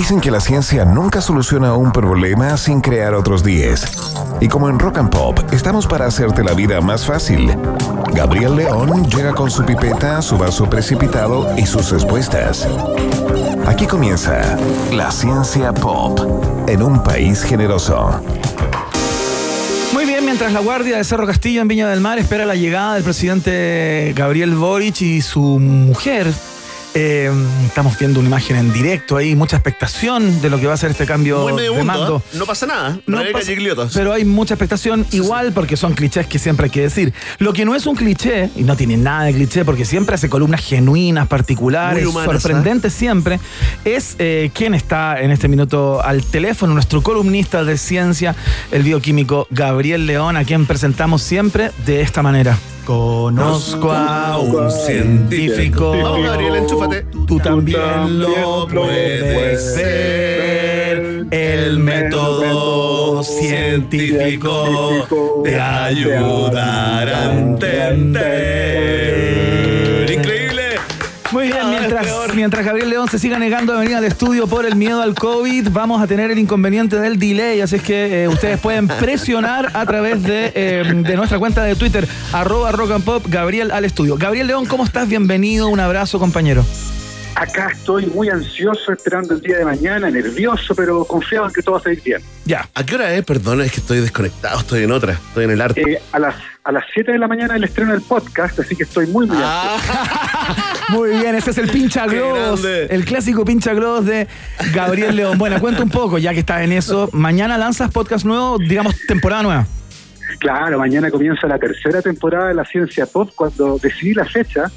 Dicen que la ciencia nunca soluciona un problema sin crear otros 10. Y como en Rock and Pop, estamos para hacerte la vida más fácil. Gabriel León llega con su pipeta, su vaso precipitado y sus respuestas. Aquí comienza la ciencia pop en un país generoso. Muy bien, mientras la Guardia de Cerro Castillo en Viña del Mar espera la llegada del presidente Gabriel Boric y su mujer. Eh, estamos viendo una imagen en directo ahí, mucha expectación de lo que va a ser este cambio Muy de mando. ¿eh? No pasa nada. No pasa- pero hay mucha expectación igual porque son clichés que siempre hay que decir. Lo que no es un cliché, y no tiene nada de cliché porque siempre hace columnas genuinas, particulares, humanas, sorprendentes siempre, es eh, quien está en este minuto al teléfono, nuestro columnista de ciencia, el bioquímico Gabriel León, a quien presentamos siempre de esta manera. Conozco a un científico. Vamos, Gabriel, enchúfate. Tú también lo puedes ser. El método científico te ayudará a entender. Mientras, Gabriel León se siga negando a venir al estudio por el miedo al COVID, vamos a tener el inconveniente del delay, así es que eh, ustedes pueden presionar a través de, eh, de nuestra cuenta de Twitter, arroba rock and pop, Gabriel al estudio. Gabriel León, ¿cómo estás? Bienvenido, un abrazo, compañero. Acá estoy muy ansioso esperando el día de mañana, nervioso, pero confiado en que todo va a salir bien. Ya. ¿A qué hora es? Perdón, es que estoy desconectado, estoy en otra, estoy en el arte. Eh, a las a las 7 de la mañana el estreno del podcast, así que estoy muy, muy ansioso. <laughs> Muy bien, ese es el pincha globos, el clásico pincha globos de Gabriel León. Bueno, cuenta un poco, ya que estás en eso. Mañana lanzas podcast nuevo, digamos, temporada nueva. Claro, mañana comienza la tercera temporada de la Ciencia Pop. Cuando decidí la fecha,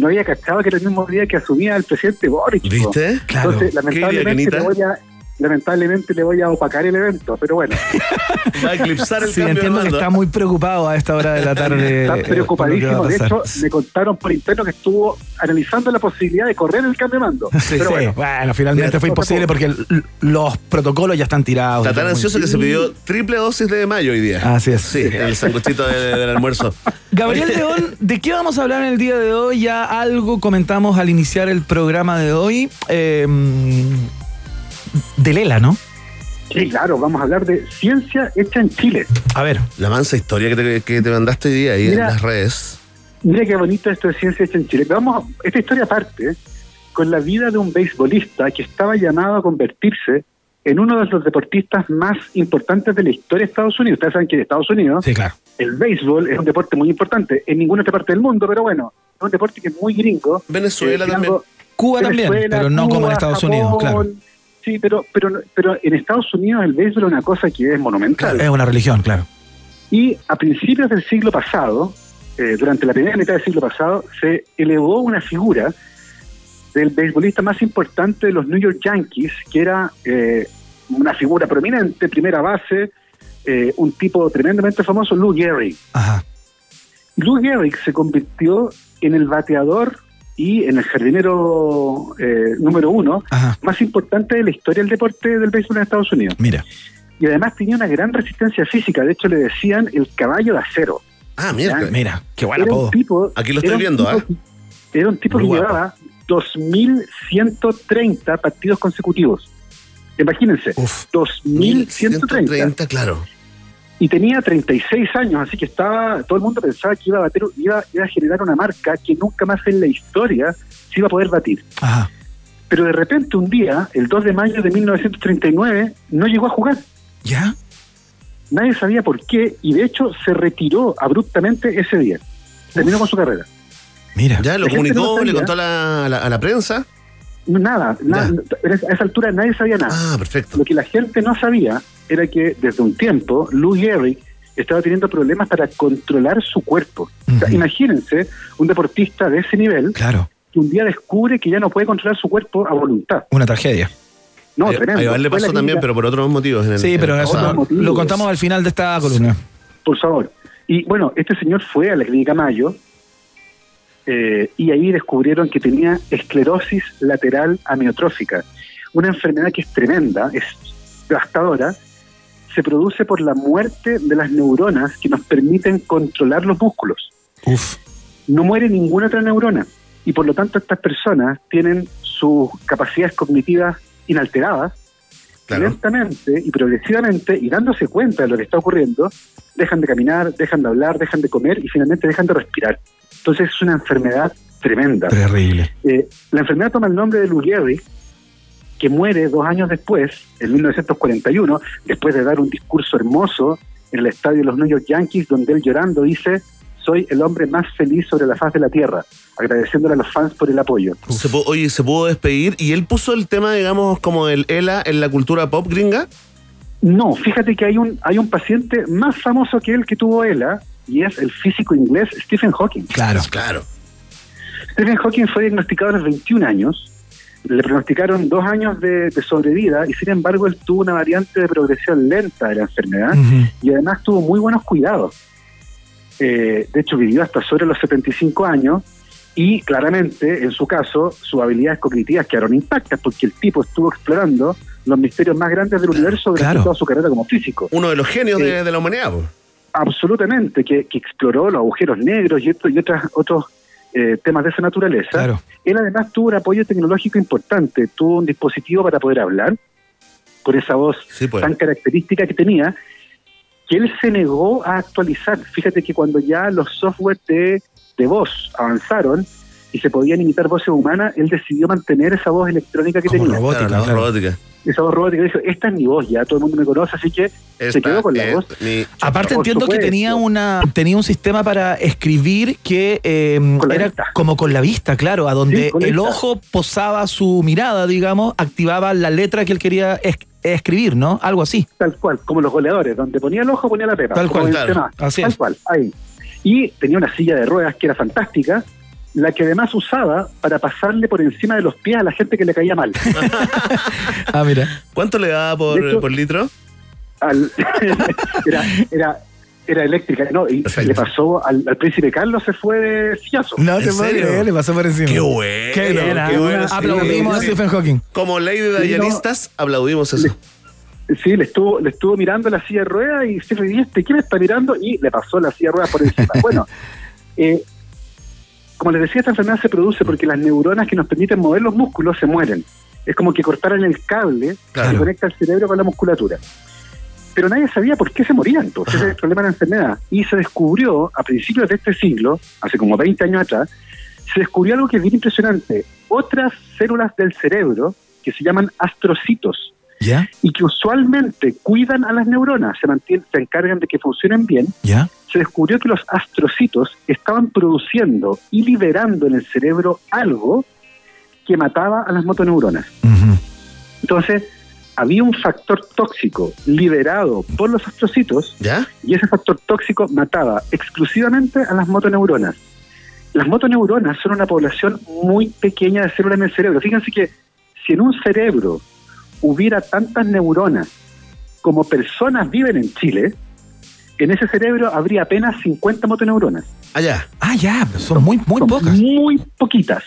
no había cachado que era el mismo día que asumía el presidente Boric. ¿Viste? Claro. Entonces, lamentablemente le, voy a, lamentablemente le voy a opacar el evento, pero bueno, <laughs> Va a eclipsar el Sí, cambio de entiendo que está muy preocupado a esta hora de la tarde. está eh, preocupadísimo. De hecho, me contaron por interno que estuvo analizando la posibilidad de correr el cambio de mando. <laughs> Sí, pero sí. bueno, Bueno, finalmente Mira, fue imposible porque los protocolos ya están tirados. Está tan Muy- ansioso que se pidió triple dosis de mayo hoy día. Así es. Sí, el sanguchito de- del almuerzo. <laughs> Gabriel León, ¿de qué vamos a hablar en el día de hoy? Ya algo comentamos al iniciar el programa de hoy. Eh, de Lela, ¿no? sí, claro, vamos a hablar de ciencia hecha en Chile. A ver. La mansa historia que te, que te mandaste hoy día ahí Mira. en las redes. Mira qué bonito esto de ciencia hecha en Chile. Vamos, esta historia parte con la vida de un beisbolista que estaba llamado a convertirse en uno de los deportistas más importantes de la historia de Estados Unidos. Ustedes saben que en Estados Unidos Sí, claro. el béisbol es un deporte muy importante en ninguna otra parte del mundo, pero bueno, es un deporte que es muy gringo. Venezuela Eh, también. Cuba también, pero no como en Estados Japón. Unidos, claro. Sí, pero, pero, pero en Estados Unidos el béisbol es una cosa que es monumental. Es una religión, claro. Y a principios del siglo pasado, eh, durante la primera mitad del siglo pasado, se elevó una figura del beisbolista más importante de los New York Yankees, que era eh, una figura prominente, primera base, eh, un tipo tremendamente famoso, Lou Gehrig. Ajá. Lou Gehrig se convirtió en el bateador y en el jardinero eh, número uno Ajá. más importante de la historia del deporte del béisbol en Estados Unidos. Mira. Y además tenía una gran resistencia física, de hecho le decían el caballo de acero. Ah, mira. Mira, qué buen Era apodo. un tipo, Aquí lo estoy era un viendo, tipo ¿ah? que- Era un tipo Muy que guapo. llevaba 2.130 partidos consecutivos. Imagínense, Uf. 2.130. 130, claro. Y tenía 36 años, así que estaba, todo el mundo pensaba que iba a, bater, iba, iba a generar una marca que nunca más en la historia se iba a poder batir. Ajá. Pero de repente un día, el 2 de mayo de 1939, no llegó a jugar. ¿Ya? Nadie sabía por qué y de hecho se retiró abruptamente ese día. Terminó con su carrera. Mira. Ya lo La gente no comunicó, le contó a la, a la, a la prensa. Nada, nada a esa altura nadie sabía nada. Ah, perfecto. Lo que la gente no sabía era que desde un tiempo Lou Gehrig estaba teniendo problemas para controlar su cuerpo. O sea, imagínense un deportista de ese nivel Claro. que un día descubre que ya no puede controlar su cuerpo a voluntad. Una tragedia. No, A- tremendo. a Iván le pasó también, clínica- pero por otros motivos. en el- Sí, en pero eso motivos. lo contamos al final de esta columna. Por favor. Y bueno, este señor fue a la clínica Mayo eh, y ahí descubrieron que tenía esclerosis lateral amiotrófica, una enfermedad que es tremenda, es devastadora, se produce por la muerte de las neuronas que nos permiten controlar los músculos. Uf. No muere ninguna otra neurona y por lo tanto estas personas tienen sus capacidades cognitivas inalteradas lentamente y progresivamente y dándose cuenta de lo que está ocurriendo, dejan de caminar, dejan de hablar, dejan de comer y finalmente dejan de respirar. Entonces es una enfermedad tremenda. Terrible. Eh, la enfermedad toma el nombre de Lou Gehrig, que muere dos años después, en 1941, después de dar un discurso hermoso en el estadio de los New York Yankees, donde él llorando dice, soy el hombre más feliz sobre la faz de la tierra, agradeciéndole a los fans por el apoyo. Se oye, se pudo despedir y él puso el tema, digamos, como el ELA en la cultura pop gringa. No, fíjate que hay un, hay un paciente más famoso que él que tuvo ELA, y es el físico inglés Stephen Hawking. Claro. Claro. Stephen Hawking fue diagnosticado a los 21 años, le pronosticaron dos años de, de sobrevida y sin embargo él tuvo una variante de progresión lenta de la enfermedad y además tuvo muy buenos cuidados. Eh, de hecho vivió hasta sobre los 75 años y claramente en su caso sus habilidades cognitivas quedaron intactas porque el tipo estuvo explorando los misterios más grandes del universo durante Claro. toda su carrera como físico. Uno de los genios de, de la humanidad. Absolutamente, que, que exploró los agujeros negros y, esto- y otras, otros eh, temas de esa naturaleza. Claro. Él además tuvo un apoyo tecnológico importante, tuvo un dispositivo para poder hablar, con esa voz pues. tan característica que tenía, que él se negó a actualizar. Fíjate que cuando ya los software de, de voz avanzaron y se podían imitar voces humanas, él decidió mantener esa voz electrónica que tenía. Claro, la voz robótica. Esa voz robótica dijo, esta es mi voz, ya todo el mundo me conoce, así que se quedó con la es voz. mi- Aparte Por entiendo que supuesto. tenía una tenía un sistema para escribir que eh, la era vista. como con la vista, claro, a donde Sí, con la el vista. ojo posaba su mirada, digamos, activaba la letra que él quería es- escribir, ¿no? Algo así. Tal cual, como los goleadores, donde ponía el ojo ponía la pepa. Tal como cual, mencionaba. claro, así Tal es. cual, ahí. Y tenía una silla de ruedas que era fantástica, la que además usaba para pasarle por encima de los pies a la gente que le caía mal. <laughs> Ah, mira. ¿Cuánto le daba por, De hecho- por litro? Al- <laughs> era, era, era eléctrica, ¿no? Y le pasó al, al príncipe Carlos, se fue de sillazo. No te puedo creer, le pasó por encima. Qué bueno. Qué qué bueno, sí. Aplaudimos a. Stephen Hawking. Como Lady Sí, no. Dianistas, aplaudimos eso. Sí, le estuvo, le estuvo mirando la silla de ruedas y se ¿y este quién me está mirando? Y le pasó la silla de ruedas por encima. <laughs> bueno, eh, como les decía, esta enfermedad se produce porque las neuronas que nos permiten mover los músculos se mueren. Es como que cortaran el cable Claro. que conecta el cerebro con la musculatura. Pero nadie sabía por qué se morían, entonces ese es el problema de la enfermedad. Y se descubrió a principios de este siglo, hace como 20 años atrás, se descubrió algo que es bien impresionante. Otras células del cerebro que se llaman astrocitos Y que usualmente cuidan a las neuronas, se, mantienen, se encargan de que funcionen bien, ¿Ya? se descubrió que los astrocitos estaban produciendo y liberando en el cerebro algo que mataba a las motoneuronas. Entonces, había un factor tóxico liberado por los astrocitos ¿Ya? y ese factor tóxico mataba exclusivamente a las motoneuronas. Las motoneuronas son una población muy pequeña de células en el cerebro. Fíjense que si en un cerebro hubiera tantas neuronas como personas viven en Chile, en ese cerebro habría apenas 50 motoneuronas. Allá. Ah, ya, pero son muy, muy pocas. Muy poquitas.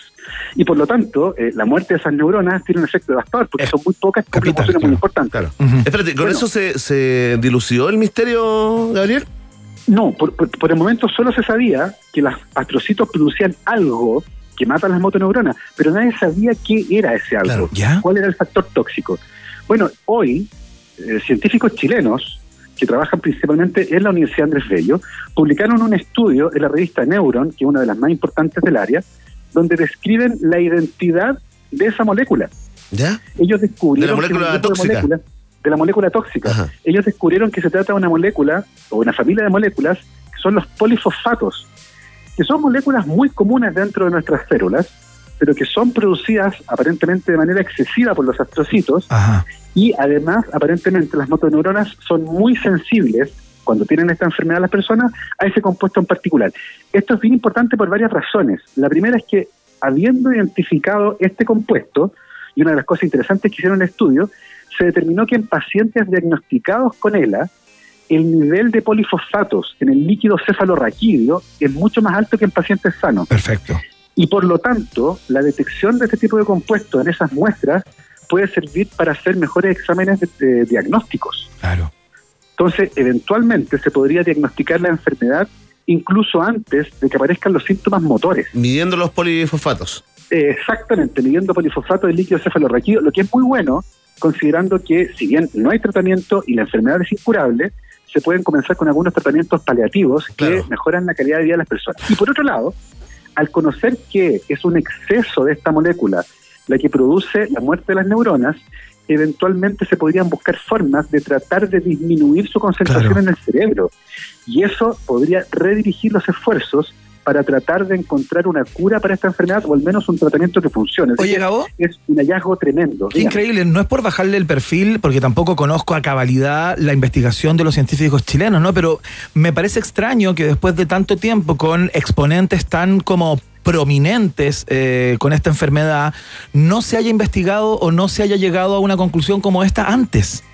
Y por lo tanto, eh, la muerte de esas neuronas tiene un efecto devastador, porque son muy pocas con función muy importante. Espérate, ¿con Bueno. eso se, se dilucidó el misterio, Gabriel? No, por, por- por el momento solo se sabía que los astrocitos producían algo que mata las motoneuronas, pero nadie sabía qué era ese algo, cuál era el factor tóxico. Bueno, hoy eh, científicos chilenos que trabajan principalmente en la Universidad Andrés Bello publicaron un estudio en la revista Neuron, que es una de las más importantes del área, donde describen la identidad de esa molécula. ¿Ya? Ellos descubrieron De la molécula de tóxica. de la molécula tóxica. Ellos descubrieron que se trata de una molécula o una familia de moléculas que son los polifosfatos, que son moléculas muy comunes dentro de nuestras células, pero que son producidas aparentemente de manera excesiva por los astrocitos y además aparentemente las motoneuronas son muy sensibles cuando tienen esta enfermedad las personas a ese compuesto en particular. Esto es bien importante por varias razones. La primera es que habiendo identificado este compuesto, y una de las cosas interesantes que hicieron en el estudio, se determinó que en pacientes diagnosticados con ELA, el nivel de polifosfatos en el líquido cefalorraquídeo es mucho más alto que en pacientes sanos. Perfecto. Y por lo tanto, la detección de este tipo de compuestos en esas muestras puede servir para hacer mejores exámenes de- de diagnósticos. Claro. Entonces, eventualmente se podría diagnosticar la enfermedad incluso antes de que aparezcan los síntomas motores. Midiendo los polifosfatos. Eh, exactamente, midiendo polifosfato del líquido cefalorraquídeo, lo que es muy bueno considerando que si bien no hay tratamiento y la enfermedad es incurable, se pueden comenzar con algunos tratamientos paliativos que mejoran la calidad de vida de las personas. Y por otro lado, al conocer que es un exceso de esta molécula la que produce la muerte de las neuronas, eventualmente se podrían buscar formas de tratar de disminuir su concentración Claro. en el cerebro. Y eso podría redirigir los esfuerzos para tratar de encontrar una cura para esta enfermedad o al menos un tratamiento que funcione. Oye, Gabo. Es un hallazgo tremendo. Qué increíble, no es por bajarle el perfil, porque tampoco conozco a cabalidad la investigación de los científicos chilenos, ¿no? Pero me parece extraño que después de tanto tiempo con exponentes tan como prominentes eh, con esta enfermedad, no se haya investigado o no se haya llegado a una conclusión como esta antes.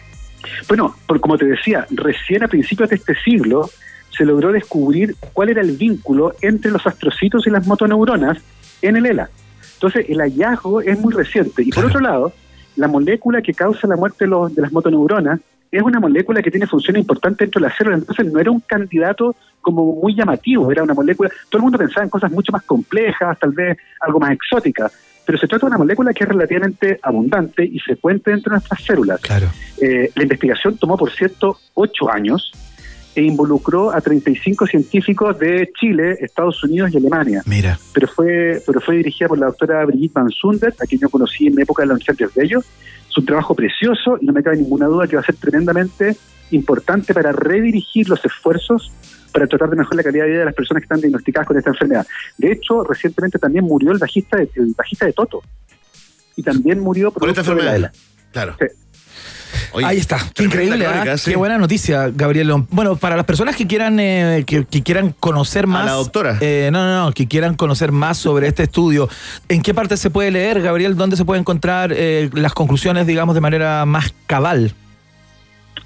Bueno, por, como te decía, recién a principios de este siglo se logró descubrir cuál era el vínculo entre los astrocitos y las motoneuronas en el ELA. Entonces, el hallazgo es muy reciente. Y por otro lado, la molécula que causa la muerte de, los- de las motoneuronas es una molécula que tiene función importante dentro de la célula. Entonces, no era un candidato como muy llamativo, era una molécula. Todo el mundo pensaba en cosas mucho más complejas, tal vez algo más exóticas. Pero se trata de una molécula que es relativamente abundante y frecuente dentro de nuestras células. Claro. Eh, la investigación tomó, por cierto, ocho años e involucró a 35 científicos de Chile, Estados Unidos y Alemania. Mira. Pero fue, pero fue dirigida por la doctora Brigitte Van Sunder, a quien yo conocí en mi época de la Universidad de Bello. Es un trabajo precioso y no me cabe ninguna duda que va a ser tremendamente importante para redirigir los esfuerzos para tratar de mejorar la calidad de vida de las personas que están diagnosticadas con esta enfermedad. De hecho, recientemente también murió el bajista de, el bajista de Toto. Y también murió Por esta producto de la enfermedad. Claro. Sí. Oye, Ahí está, qué increíble, ¿ah? crónica, sí. qué buena noticia, Gabriel León. Bueno, para las personas que quieran eh, que, que quieran conocer más, la doctora. eh, no, no, no, que quieran conocer más sobre este estudio, ¿en qué parte se puede leer, Gabriel? ¿Dónde se puede encontrar eh, las conclusiones, digamos, de manera más cabal?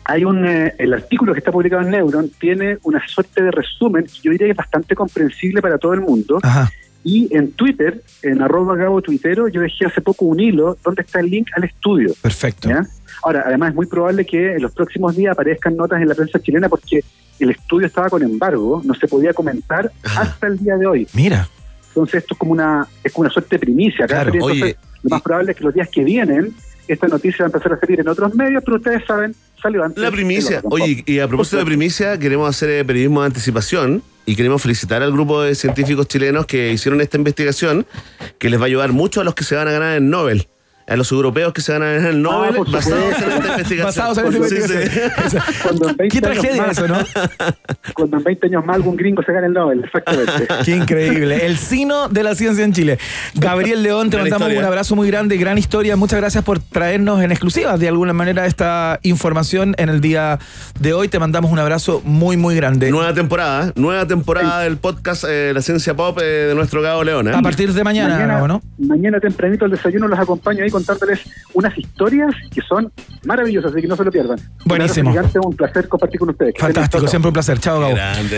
Hay un, eh, el artículo que está publicado en Neuron tiene una suerte de resumen que yo diría que es bastante comprensible para todo el mundo. Ajá. Y en Twitter, en arroba Gabo Tuitero, yo dejé hace poco un hilo donde está el link al estudio. Perfecto. ¿ya? Ahora, además es muy probable que en los próximos días aparezcan notas en la prensa chilena porque el estudio estaba con embargo, no se podía comentar hasta el día de hoy. Mira. Entonces esto es como una, es como una suerte de primicia. acá, Claro, pero entonces, oye, lo más probable es que los días que vienen esta noticia va a empezar a salir en otros medios, pero ustedes saben, salió antes. La primicia. Oye, y a propósito de primicia, queremos hacer eh, periodismo de anticipación y queremos felicitar al grupo de científicos chilenos que hicieron esta investigación, que les va a ayudar mucho a los que se van a ganar el Nobel. A los europeos que se van a ganar el Nobel Ah, basados en esta investigación. Basados en esta Sí, sí. investigación. <laughs> Cuando en 20 Qué tragedia más- eso, ¿no? Cuando en 20 años más algún gringo se gana el Nobel, exactamente. Qué increíble. El sino de la ciencia en Chile. Gabriel León, te Gran mandamos historia. un abrazo muy grande, gran historia. Muchas gracias por traernos en exclusiva de alguna manera esta información en el día de hoy. Te mandamos un abrazo muy, muy grande. Nueva temporada, ¿eh? nueva temporada del podcast eh, La Ciencia Pop eh, de nuestro Gabo León. ¿eh? A partir de mañana, Gabo, ¿no? mañana tempranito al desayuno los acompaño ahí contándoles unas historias que son maravillosas, así que no se lo pierdan. Buenísimo. Un abrazo gigante, un placer compartir con ustedes. Fantástico, siempre un placer. Chao, Gabo.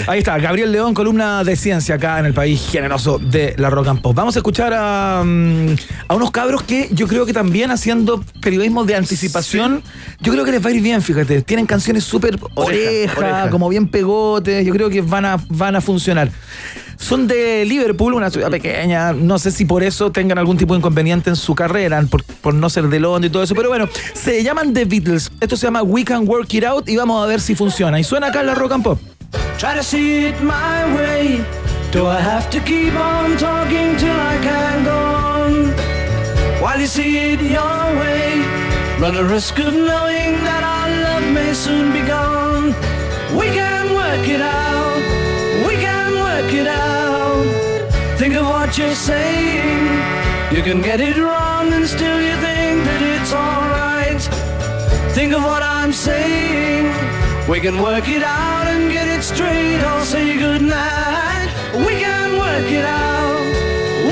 Ahí está, Gabriel León, columna de ciencia acá en el país generoso de la Rock and Pop. Vamos a escuchar a, mm, a unos cabros que yo creo que también haciendo periodismo de anticipación, yo creo que les va a ir bien, fíjate. Tienen canciones súper oreja, oreja. como bien pegotes, yo creo que van a, van a funcionar. Son de Liverpool, una ciudad pequeña. No sé si por eso tengan algún tipo de inconveniente en su carrera, por, por no ser de Londres y todo eso. Pero bueno, se llaman The Beatles. Esto se llama We Can Work It Out y vamos a ver si funciona. Y suena acá en la Rock and Pop. Try to see it my way. Do I have to keep on talking till I can go on? While you see it your way, run the risk of knowing that our love may soon be gone. We can work it out. You're saying. You can get it wrong and still you think that it's alright. Think of what I'm saying. We can work it out and get it straight. I'll say goodnight. We can work it out.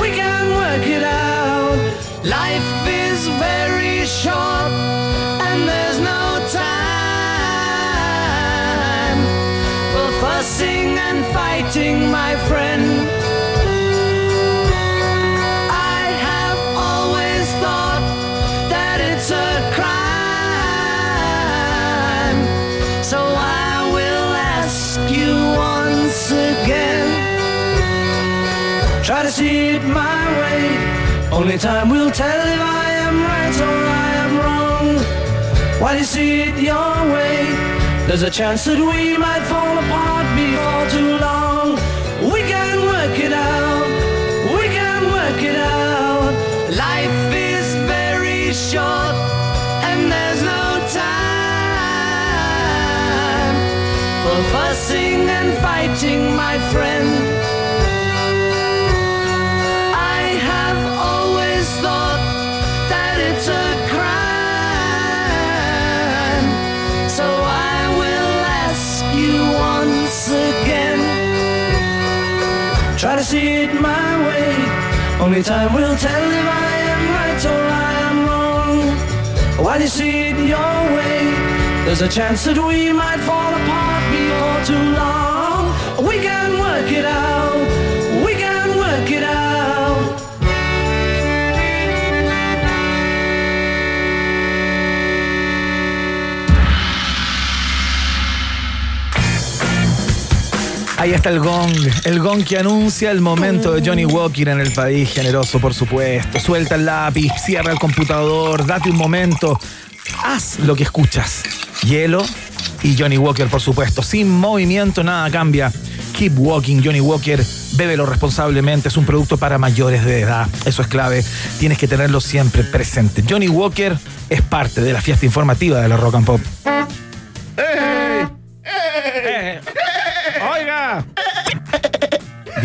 We can work it out. Life is very short and there's no time for fussing and fighting, my friend. See it my way. Only time will tell if I am right or I am wrong. While you see it your way, there's a chance that we might fall apart before too long. We can work it out, we can work it out. Life is very short, and there's no time for fussing and fighting, my friend. It my way. Only time will tell if I am right or I am wrong. While you see it your way, there's a chance that we might fall apart before too long. We can work it out. Ahí está el gong, el gong que anuncia el momento de Johnny Walker en el país generoso, por supuesto. Suelta el lápiz, cierra el computador, date un momento, haz lo que escuchas. Hielo y Johnny Walker, por supuesto. Sin movimiento nada cambia. Keep walking, Johnny Walker. Bébelo responsablemente, es un producto para mayores de edad. Eso es clave. Tienes que tenerlo siempre presente. Johnny Walker es parte de la fiesta informativa de la Rock and Pop.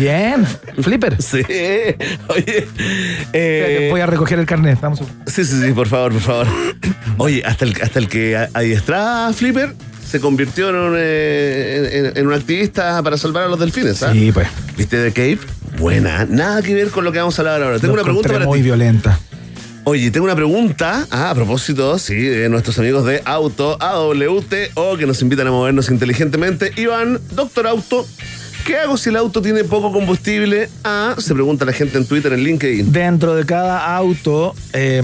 Bien, Flipper. Sí, oye. Espérate, voy a recoger el carnet. Vamos. Sí, sí, sí, por favor, por favor. <clears throat> Oye, hasta el, hasta el que adiestraba Flipper se convirtió en un, eh, en, en un activista para salvar a los delfines, ¿ah? Sí, pues. ¿Viste de Cape? Buena, nada que ver con lo que vamos a hablar ahora. Tengo una pregunta para muy ti. violenta. Oye, tengo una pregunta ah, a propósito, sí, de nuestros amigos de Auto AWTO que nos invitan a movernos inteligentemente. Iván, doctor Auto, ¿qué hago si el auto tiene poco combustible? Ah, se pregunta la gente en Twitter, en LinkedIn. Dentro de cada auto, eh,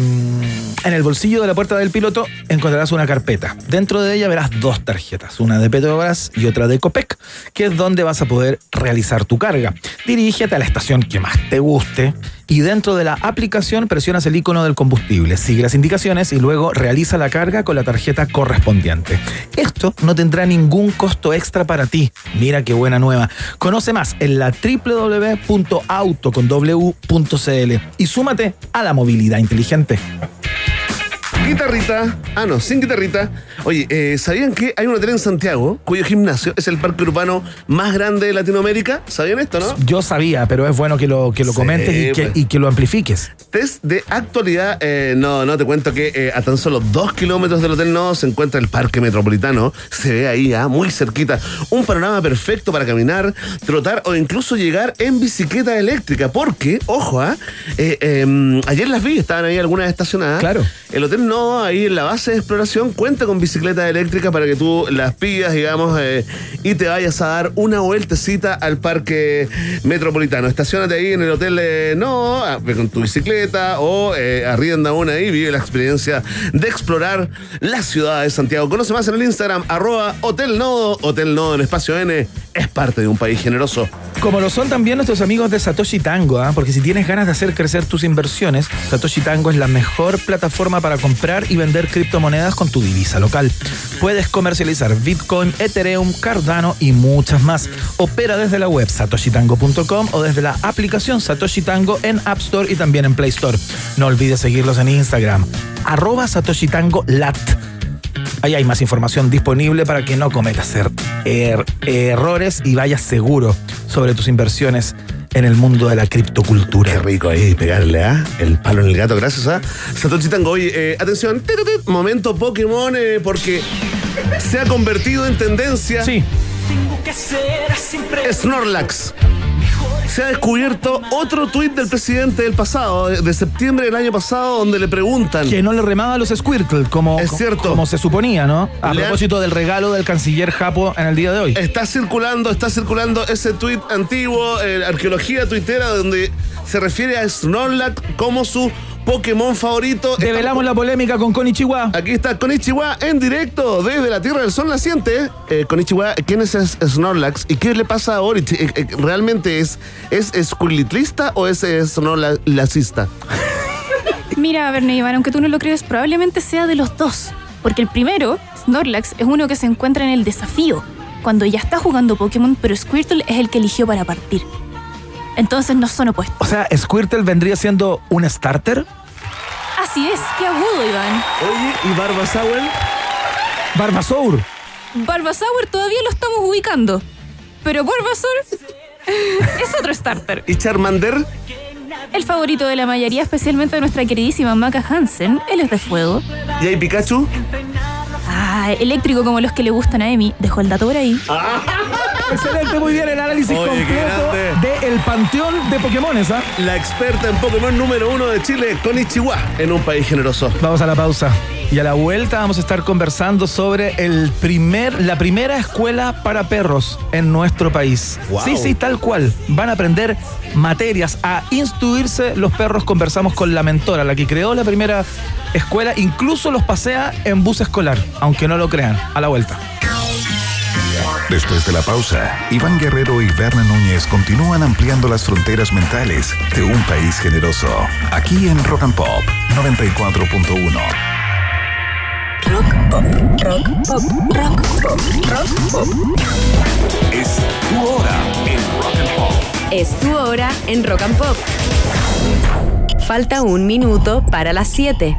en el bolsillo de la puerta del piloto, encontrarás una carpeta. Dentro de ella verás dos tarjetas, una de Petrobras y otra de Copec, que es donde vas a poder realizar tu carga. Dirígete a la estación que más te guste y dentro de la aplicación presionas el icono del combustible, sigue las indicaciones y luego realiza la carga con la tarjeta correspondiente. Esto no tendrá ningún costo extra para ti. Mira qué buena nueva. Conoce más en la www.autoconw.cl y súmate a la movilidad inteligente. Guitarrita. Ah, no, sin guitarrita. Oye, eh, ¿sabían que hay un hotel en Santiago cuyo gimnasio es el parque urbano más grande de Latinoamérica? ¿Sabían esto, no? Yo sabía, pero es bueno que lo, que lo Sí, comentes y que, pues. y que lo amplifiques. Test de actualidad, eh, no, no te cuento que eh, a tan solo dos kilómetros del Hotel No se encuentra el Parque Metropolitano. Se ve ahí, ah, muy cerquita. Un panorama perfecto para caminar, trotar o incluso llegar en bicicleta eléctrica. Porque, ojo, ah, eh, ayer las vi, estaban ahí algunas estacionadas. Claro. El Hotel No, ahí en la base de exploración, cuenta con bicicleta eléctrica para que tú las pillas, digamos, eh, y te vayas a dar una vueltecita al Parque Metropolitano. Estacionate ahí en el Hotel eh, No, con tu bicicleta o eh, arrienda una y vive la experiencia de explorar la ciudad de Santiago. Conoce más en el Instagram, arroba Hotel Nodo, Hotel en espacio N, es parte de un país generoso. Como lo son también nuestros amigos de Satoshi Tango, ¿ah? porque si tienes ganas de hacer crecer tus inversiones, Satoshi Tango es la mejor plataforma para comprar y vender criptomonedas con tu divisa local. Puedes comercializar Bitcoin, Ethereum, Cardano y muchas más. Opera desde la web satoshitango.com o desde la aplicación Satoshi Tango en App Store y también en Play Store. No olvides seguirlos en Instagram, arroba Satoshi Tango Lat. Ahí hay más información disponible para que no cometas er- er- errores y vayas seguro sobre tus inversiones en el mundo de la criptocultura. Qué rico ahí pegarle a el palo en el gato, gracias a Satoshi Tango. Oye, eh, atención, momento Pokémon, eh, porque se ha convertido en tendencia. Sí. Snorlax. Se ha descubierto otro tuit del presidente del pasado, de septiembre del año pasado, donde le preguntan. Que no le remaba a los Squirtle, como, Es cierto. como se suponía, ¿no? A Le han- propósito del regalo del canciller Japo en el día de hoy. Está circulando, está circulando ese tuit antiguo, eh, arqueología tuitera, donde se refiere a Snorlax como su Pokémon favorito. Develamos la polémica con Konichiwa. Aquí está Konichiwa en directo desde la Tierra del Sol naciente. Eh, Konichiwa, ¿quién es Snorlax y qué le pasa a Orich? Eh, eh, ¿Realmente es, es o es Snorlaxista? <laughs> Mira, Verne Iván, aunque tú no lo crees, probablemente sea de los dos. Porque el primero, Snorlax, es uno que se encuentra en el desafío, cuando ya está jugando Pokémon, pero Squirtle es el que eligió para partir. Entonces no son opuestos. O sea, Squirtle vendría siendo un starter. Así es, qué agudo, Iván. Oye, ¿y Barbasauer? Barbasaur. Bulbasaur todavía lo estamos ubicando. Pero Bulbasaur <laughs> es otro starter. ¿Y Charmander? El favorito de la mayoría, especialmente de nuestra queridísima Maca Hansen, él es de fuego. ¿Y hay Pikachu? Ah, eléctrico como los que le gustan a Emi. Dejó el dato por ahí. <laughs> Excelente, muy bien el análisis Oye, completo del panteón de Pokémones, ¿ah? La experta en Pokémon número uno de Chile, Konichiwa, en un país generoso. Vamos a la pausa. Y a la vuelta vamos a estar conversando sobre el primer, la primera escuela para perros en nuestro país. Wow. Sí, sí, tal cual. Van a aprender materias, a instruirse los perros. Conversamos con la mentora, la que creó la primera escuela, incluso los pasea en bus escolar, aunque no lo crean. A la vuelta. Después de la pausa, Iván Guerrero y Berna Núñez continúan ampliando las fronteras mentales de un país generoso. Aquí en Rock and Pop 94.1. Rock pop, rock pop, rock pop, rock pop. Es tu hora en Rock and Pop. Es tu hora en Rock and Pop. Falta un minuto para las 7.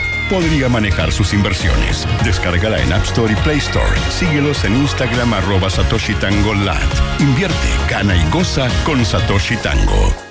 podría manejar sus inversiones. Descárgala en App Store y Play Store. Síguelos en Instagram arroba Satoshi Tango. Invierte, gana y goza con Satoshi Tango.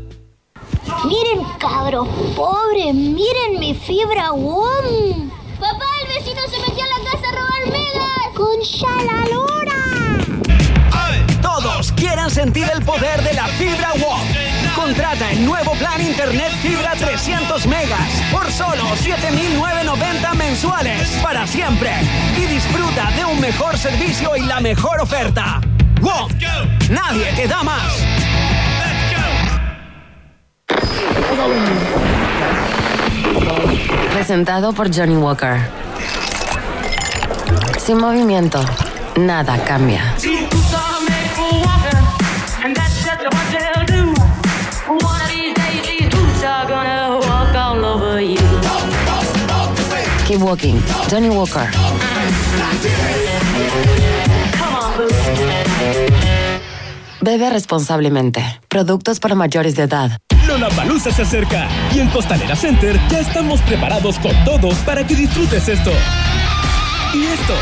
Miren, cabros, pobre, miren mi fibra WOM. Papá, el vecino se metió a la casa a robar megas. Con Shalalora. Todos quieran sentir el poder de la fibra WOM. Contrata el nuevo plan Internet Fibra 300 megas por solo 7,990 mensuales para siempre. Y disfruta de un mejor servicio y la mejor oferta. WOM. Nadie te da más. Presentado por Johnny Walker. Sin movimiento, nada cambia. Keep walking. Johnny Walker. Bebe responsablemente. Productos para mayores de edad. Lollapalooza se acerca y en Costanera Center ya estamos preparados con todo para que disfrutes esto. Y esto.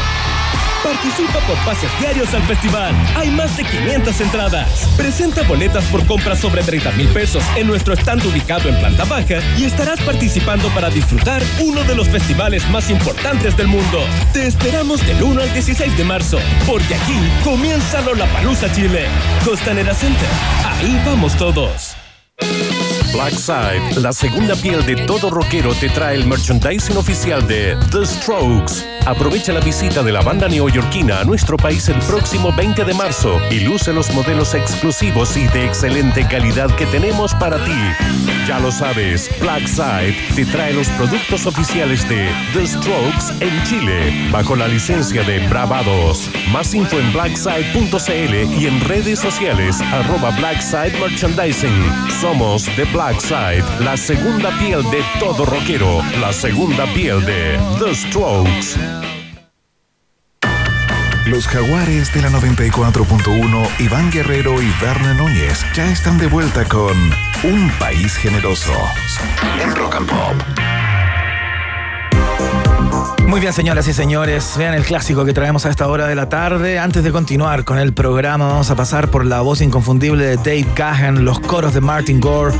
Participa por pases diarios al festival. Hay más de 500 entradas. Presenta boletas por compras sobre 30 mil pesos en nuestro stand ubicado en planta baja y estarás participando para disfrutar uno de los festivales más importantes del mundo. Te esperamos del 1 al 16 de marzo, porque aquí comienza Lollapalooza Chile. Costanera Center. Ahí vamos todos. Thank you. Blackside, la segunda piel de todo rockero, te trae el merchandising oficial de The Strokes. Aprovecha la visita de la banda neoyorquina a nuestro país el próximo 20 de marzo y luce los modelos exclusivos y de excelente calidad que tenemos para ti. Ya lo sabes, Blackside te trae los productos oficiales de The Strokes en Chile, bajo la licencia de Bravados. Más info en blackside.cl y en redes sociales arroba Blackside Merchandising. Somos The Blackside, la segunda piel de todo rockero, la segunda piel de The Strokes. Los jaguares de la 94.1, Iván Guerrero y Berna Núñez ya están de vuelta con Un País Generoso en Rock and Pop. Muy bien, señoras y señores, vean el clásico que traemos a esta hora de la tarde. Antes de continuar con el programa, vamos a pasar por la voz inconfundible de Dave Gahan, los coros de Martin Gore,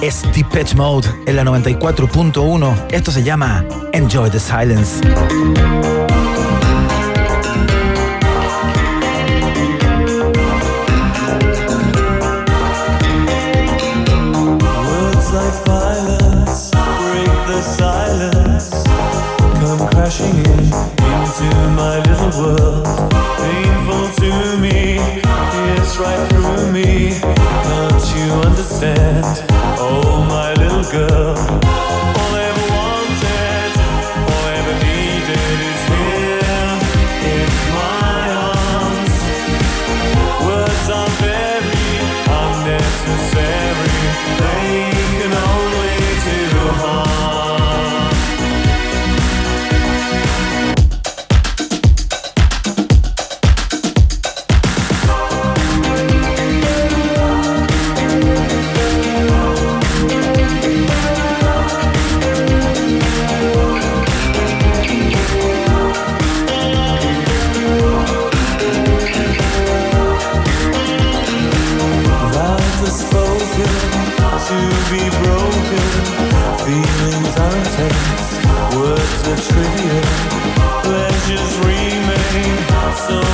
es Depeche Mode en la 94.1. Esto se llama Enjoy the Silence. World. Painful to me, it's right through me. Can't you understand? Oh, my little girl. そう。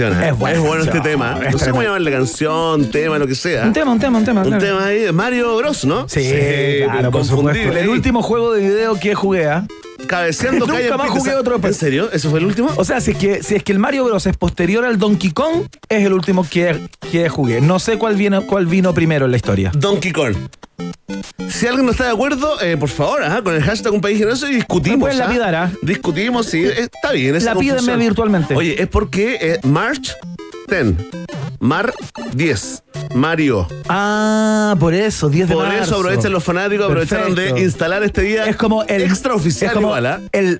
Canción. ¿eh? Es buena Es bueno este tema. es No sé cómo llamarle canción, tema, lo que sea. Un tema, un tema, un tema. Un claro. tema ahí de Mario Bros, ¿no? Sí, claro, por supuesto. El último juego de video que jugué, ¿ah? Cabeceando Nunca calle más Pizza. jugué otro ¿En serio? ¿Eso fue el último? O sea, si es que, si es que el Mario Bros. es posterior al Donkey Kong, es el último que, que jugué. No sé cuál vino, cuál vino primero en la historia. Donkey Kong. Si alguien no está de acuerdo, eh, por favor, ajá, con el hashtag Un País Generoso y discutimos. ¿ah? lapidar. Discutimos, sí, eh, está bien. esa Lapídenme virtualmente. Oye, es porque eh, March 10, Mar 10, Mario. Ah, por eso, 10 de Por marzo. eso aprovechan los fanáticos, aprovecharon Perfecto. de instalar este día Es como el extraoficial es como igual, ¿ah? el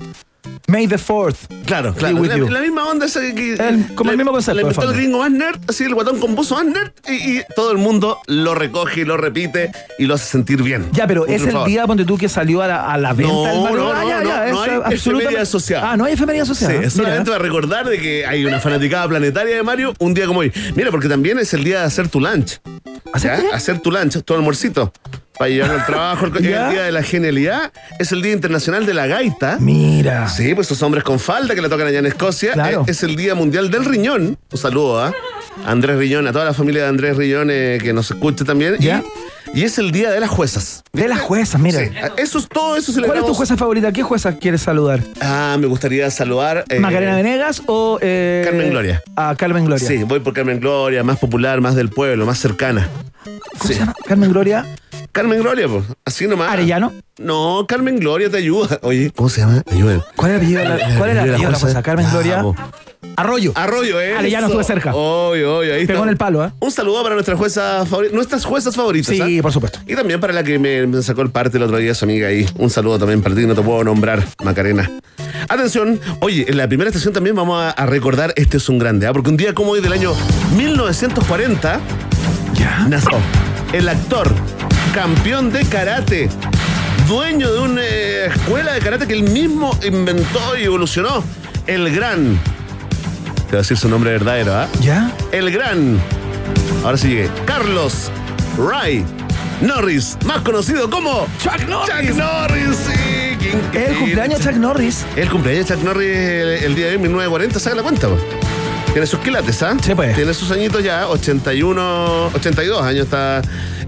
May the 4th. Claro, claro. La, misma onda esa que. El- como el mismo concepto, La de inventó el gringo más nerd, así el guatón con buzo más nerd, y, y todo el mundo lo recoge y lo repite y lo hace sentir bien. Ya, pero es el día, ponte tú, que salió a la, a la venta No, el Mario. no, Ah, no, ya, no, no hay absolutamente- efeméride asociada. Ah, no hay efeméride asociada. Sí, es solamente para recordar de que hay una fanaticada planetaria de Mario un día como hoy. Mira, porque también es el día de hacer tu lunch. ¿Hacer. Hacer tu lunch, tu almuercito. Para llevarlo al trabajo. El, día de la genialidad es el Día Internacional de la Gaita. Mira. Sí, pues esos hombres con falda que le tocan allá en Escocia. Claro. Eh, Es el Día Mundial del Riñón. Un saludo a Andrés Riñón, a toda la familia de Andrés Riñón eh, que nos escuche también. ¿Ya? Y, es el Día de las Juezas. De las juezas, mira. Sí, eso es todo eso ¿Cuál es tu jueza favorita? ¿Qué jueza quieres saludar? Ah, me gustaría saludar. eh, ¿Macarena Venegas o. eh, Carmen Gloria. A Carmen Gloria. Sí, voy por Carmen Gloria, más popular, más del pueblo, más cercana. ¿Cómo se llama? Carmen Gloria. Carmen Gloria, pues. Así nomás. ¿Arellano? No, Carmen Gloria te ayuda. Oye, ¿cómo se llama? Ayúdenme. ¿Cuál es el apellido de la, cuál es el apellido de la jueza? Carmen Ya, Gloria. po. Arroyo. Arroyo, ¿eh? Arellano estuve cerca. Obvio, obvio. Ahí Pegó está. en el palo, ¿eh? Un saludo para nuestras juezas favoritas, nuestras juezas favoritas. Sí, por supuesto. Y también para la que me, me sacó el parte el otro día, su amiga ahí. Un saludo también para ti, no te puedo nombrar, Macarena. Atención, oye, en la primera estación también vamos a, a recordar, este es un grande, ¿ah? porque un día como hoy del año 1940 Ya. nació el actor, campeón de karate, dueño de una eh, escuela de karate que él mismo inventó y evolucionó, el gran, te voy a decir su nombre verdadero, ¿ah? ¿Ya? el gran, ahora sí llegué, Carlos Ray Norris, más conocido como Chuck Norris. Chuck Norris, sí. ¿Quién- Es el cumpleaños de Chuck Norris. El cumpleaños de Chuck Norris el, el día de hoy, 1940, saca la cuenta, pues. Tiene sus quilates, ¿ah? Sí, pues. Tiene sus añitos ya, 81, 82 años está,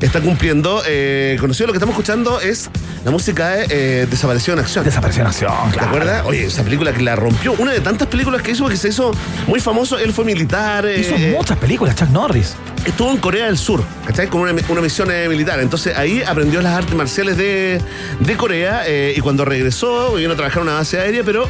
está cumpliendo. Eh, conocido lo que estamos escuchando es la música de eh, Desapareció en Acción. Desapareció en acción, ¿Te claro. acuerdas? Oye, esa película que la rompió. Una de tantas películas que hizo, que se hizo muy famoso. Él fue militar. eh, Hizo eh, muchas películas, Chuck Norris. estuvo en Corea del Sur, ¿cachai? Con una, una misión eh, militar. Entonces ahí aprendió las artes marciales de, de Corea y cuando regresó, vino a trabajar en una base aérea, pero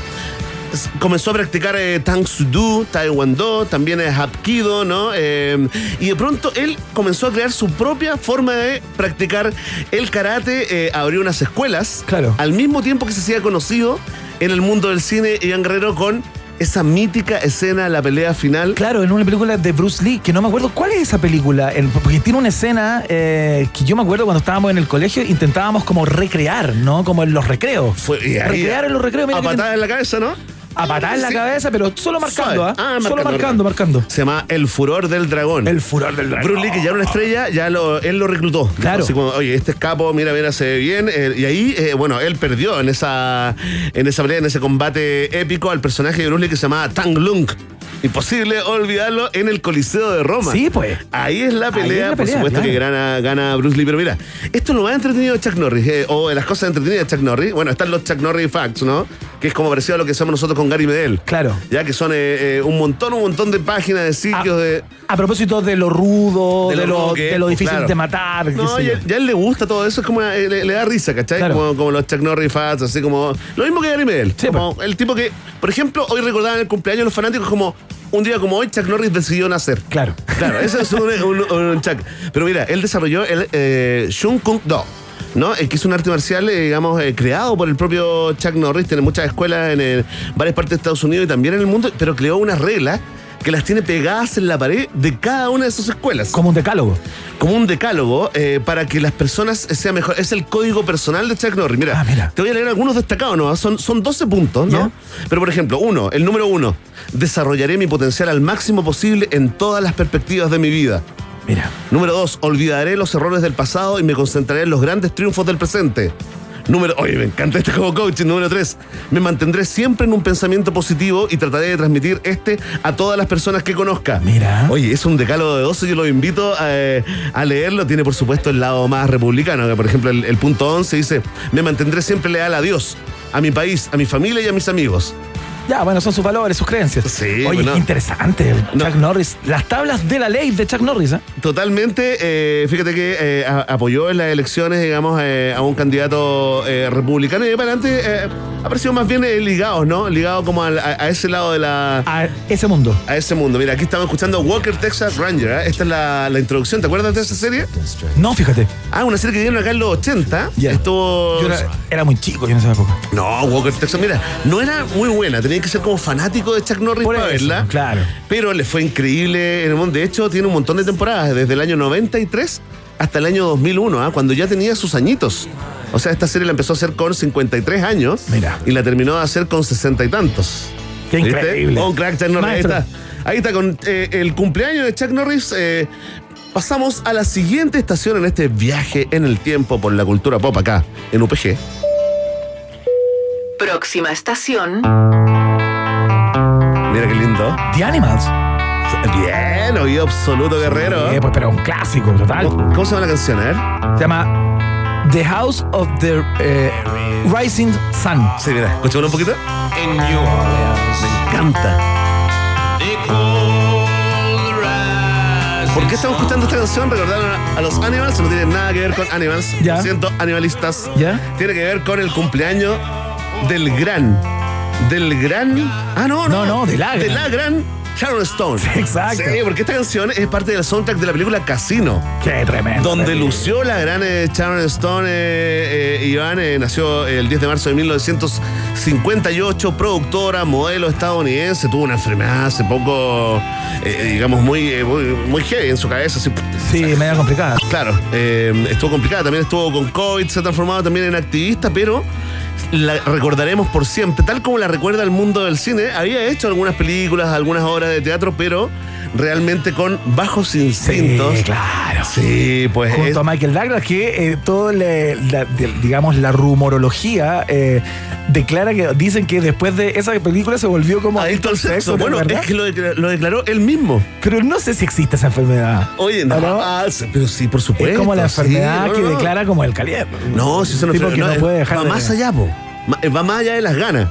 comenzó a practicar eh, Tang Soo Do, Taekwondo, también es Hapkido, ¿no? Eh, y de pronto él comenzó a crear su propia forma de practicar el karate, eh, abrió unas escuelas, Claro. al mismo tiempo que se hacía conocido en el mundo del cine Iván Guerrero con esa mítica escena, la pelea final. Claro, en una película de Bruce Lee, que no me acuerdo cuál es esa película, El- porque tiene una escena eh, que yo me acuerdo cuando estábamos en el colegio, intentábamos como recrear, ¿no? Como en los recreos. Fue- y ahí, recrear en los recreos. a patada en la cabeza, ¿no? A patada en la cabeza, pero solo marcando. ¿ah? Ah, solo marcando, marcando, marcando. Se llama El Furor del Dragón. El furor del dragón. Bruce Lee, que ya era una estrella, ya lo, él lo reclutó. Claro. Así como, oye, este es capo, mira, mira, se ve bien. Eh, y ahí, eh, bueno, él perdió en esa, en esa pelea, en ese combate épico al personaje de Bruce Lee que se llamaba Tang Lung. Imposible olvidarlo en el Coliseo de Roma. Sí, pues. Ahí es la pelea, es la por supuesto que gana, gana Bruce Lee. Pero mira, esto es lo más entretenido de Chuck Norris, eh, o de las cosas entretenidas de Chuck Norris. Bueno, están los Chuck Norris Facts, ¿no? Que es como parecido a lo que hacemos nosotros con Gary Medel. Claro. Ya que son eh, eh, un montón, un montón de páginas, de sitios, de. A propósito de lo rudo, de, De lo que de lo pues, difícil claro. de matar. No, ya, ya a él le gusta todo eso, es como le, le da risa, ¿cachai? Claro. Como, como los Chuck Norris fans, así como. Lo mismo que Gary Medel. Sí, como el tipo que, por ejemplo, hoy recordaban el cumpleaños de los fanáticos como un día como hoy, Chuck Norris decidió nacer. Claro. Claro, ese es un, un- un Chuck. Pero mira, él desarrolló el eh, Shun Kung Do. ¿no? Que es un arte marcial, eh, digamos, eh, creado por el propio Chuck Norris. Tiene muchas escuelas en eh, varias partes de Estados Unidos y también en el mundo, pero creó unas reglas que las tiene pegadas en la pared de cada una de sus escuelas. Como un decálogo. Como un decálogo eh, para que las personas sean mejor. Es el código personal de Chuck Norris. Mira, Ah, mira. te voy a leer algunos destacados, ¿no? Son, son 12 puntos, ¿no? Pero por ejemplo, uno, el número uno, desarrollaré mi potencial al máximo posible en todas las perspectivas de mi vida. Mira. Número dos, olvidaré los errores del pasado y me concentraré en los grandes triunfos del presente. Número, oye, me encanta este como coach. Número tres, me mantendré siempre en un pensamiento positivo y trataré de transmitir este a todas las personas que conozca. Mira. Oye, es un decálogo de 12, yo lo invito a, eh, a leerlo. Tiene, por supuesto, el lado más republicano, que por ejemplo el, el punto 11 dice, me mantendré siempre leal a Dios, a mi país, a mi familia y a mis amigos. Ya, bueno, son sus valores, sus creencias. Sí, Oye, bueno. qué interesante. Chuck Norris. Las tablas de la ley de Chuck Norris, ¿eh? Totalmente, eh, fíjate que eh, a- apoyó en las elecciones, digamos, eh, a un candidato republicano y de para adelante ha parecido más bien ligados, ¿no? Ligado como a, a ese lado de la... A ese mundo. A ese mundo. Mira, aquí estamos escuchando Walker Texas Ranger. ¿eh? Esta es la, la introducción. ¿Te acuerdas de esa serie? No, fíjate. Ah, una serie que dieron acá en los 80. Estuvo... Yo era, era muy chico yo en esa época. No, Walker Texas, mira, no era muy buena, tenía que ser como fanático de Chuck Norris para eso, verla. claro. Pero le fue increíble en el mundo. De hecho, tiene un montón de temporadas, desde el año 93 hasta el año 2001, ¿ah? cuando ya tenía sus añitos. O sea, esta serie la empezó a hacer con 53 años Mira. y la terminó de hacer con 60 y tantos. Qué ¿Viste? increíble. Un crack, Chuck Norris. Ahí está. Ahí está, con eh, el cumpleaños de Chuck Norris. eh, pasamos a la siguiente estación en este viaje en el tiempo por la cultura pop acá, en UPG. Próxima estación. The Animals. Bien, oído absoluto, guerrero. Eh, pues, pero un clásico, total. ¿Cómo, cómo se llama la canción? A ver. Se llama The House of the eh, Rising Sun. Sí, mira, escuchémoslo un poquito. Me encanta. ¿Por qué estamos escuchando esta canción? Recordaron a, a los Animals, no tiene nada que ver con Animals. Ya. Lo siento, animalistas. ¿Ya? Tiene que ver con el cumpleaños del gran. Del gran. Ah, no, no. No, no, de la De gran. la gran Sharon Stone. exacto. Sí, porque esta canción es parte del soundtrack de la película Casino. Qué tremendo. Donde lució la gran eh, Sharon Stone, eh, eh, Iván, nació el 10 de marzo de 1958, productora, modelo estadounidense, tuvo una enfermedad hace poco, digamos, muy, muy, muy heavy en su cabeza. así, Sí, media complicada. Claro, estuvo complicada, también estuvo con COVID, se ha transformado también en activista, pero la recordaremos por siempre, tal como la recuerda el mundo del cine. Había hecho algunas películas, algunas obras de teatro, pero realmente con bajos instintos. Sí, claro. Sí, pues Junto es- a Michael Douglas, que eh, todo le- la, de- digamos la rumorología eh, declara que dicen que después de esa película se volvió como Adicto al sexo. ¿no? Bueno, ¿verdad? es que lo, declaró- lo declaró él mismo. Pero no sé si existe esa enfermedad. Oye, no, ¿No? ah, pero sí, por supuesto. es como la sí, enfermedad no, que no. declara como el caliente. No, si eso no, Tipo que no puede dejar Va de- más allá, po. Va más allá de las ganas.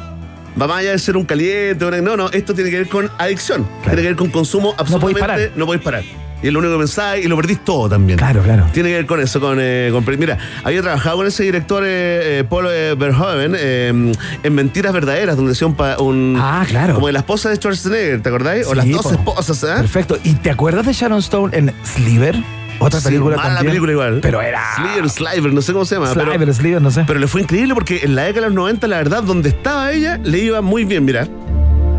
Va más allá de ser un caliente. una- No, no, esto tiene que ver con adicción. Tiene que ver con consumo absolutamente. parar. No podéis parar. Y es lo único que pensáis y lo perdís todo también. Claro, claro. Tiene que ver con eso, con, eh, con- Mira, había trabajado con ese director, eh, eh, Paul eh, Verhoeven, eh, en Mentiras Verdaderas, donde hacía un, un- Ah, claro. Como de la esposa de Schwarzenegger, ¿te acordáis? o las dos po. esposas, ¿eh? Perfecto. ¿Y te acuerdas de Sharon Stone en Sliver? Otra Sí, película mala también. película igual. Pero era... Sliver, Sliver, no sé cómo se llama. pero- Sliver, Sliver, no sé. Pero le fue increíble porque en la década de los 90, la verdad, donde estaba ella, le iba muy bien. Mira,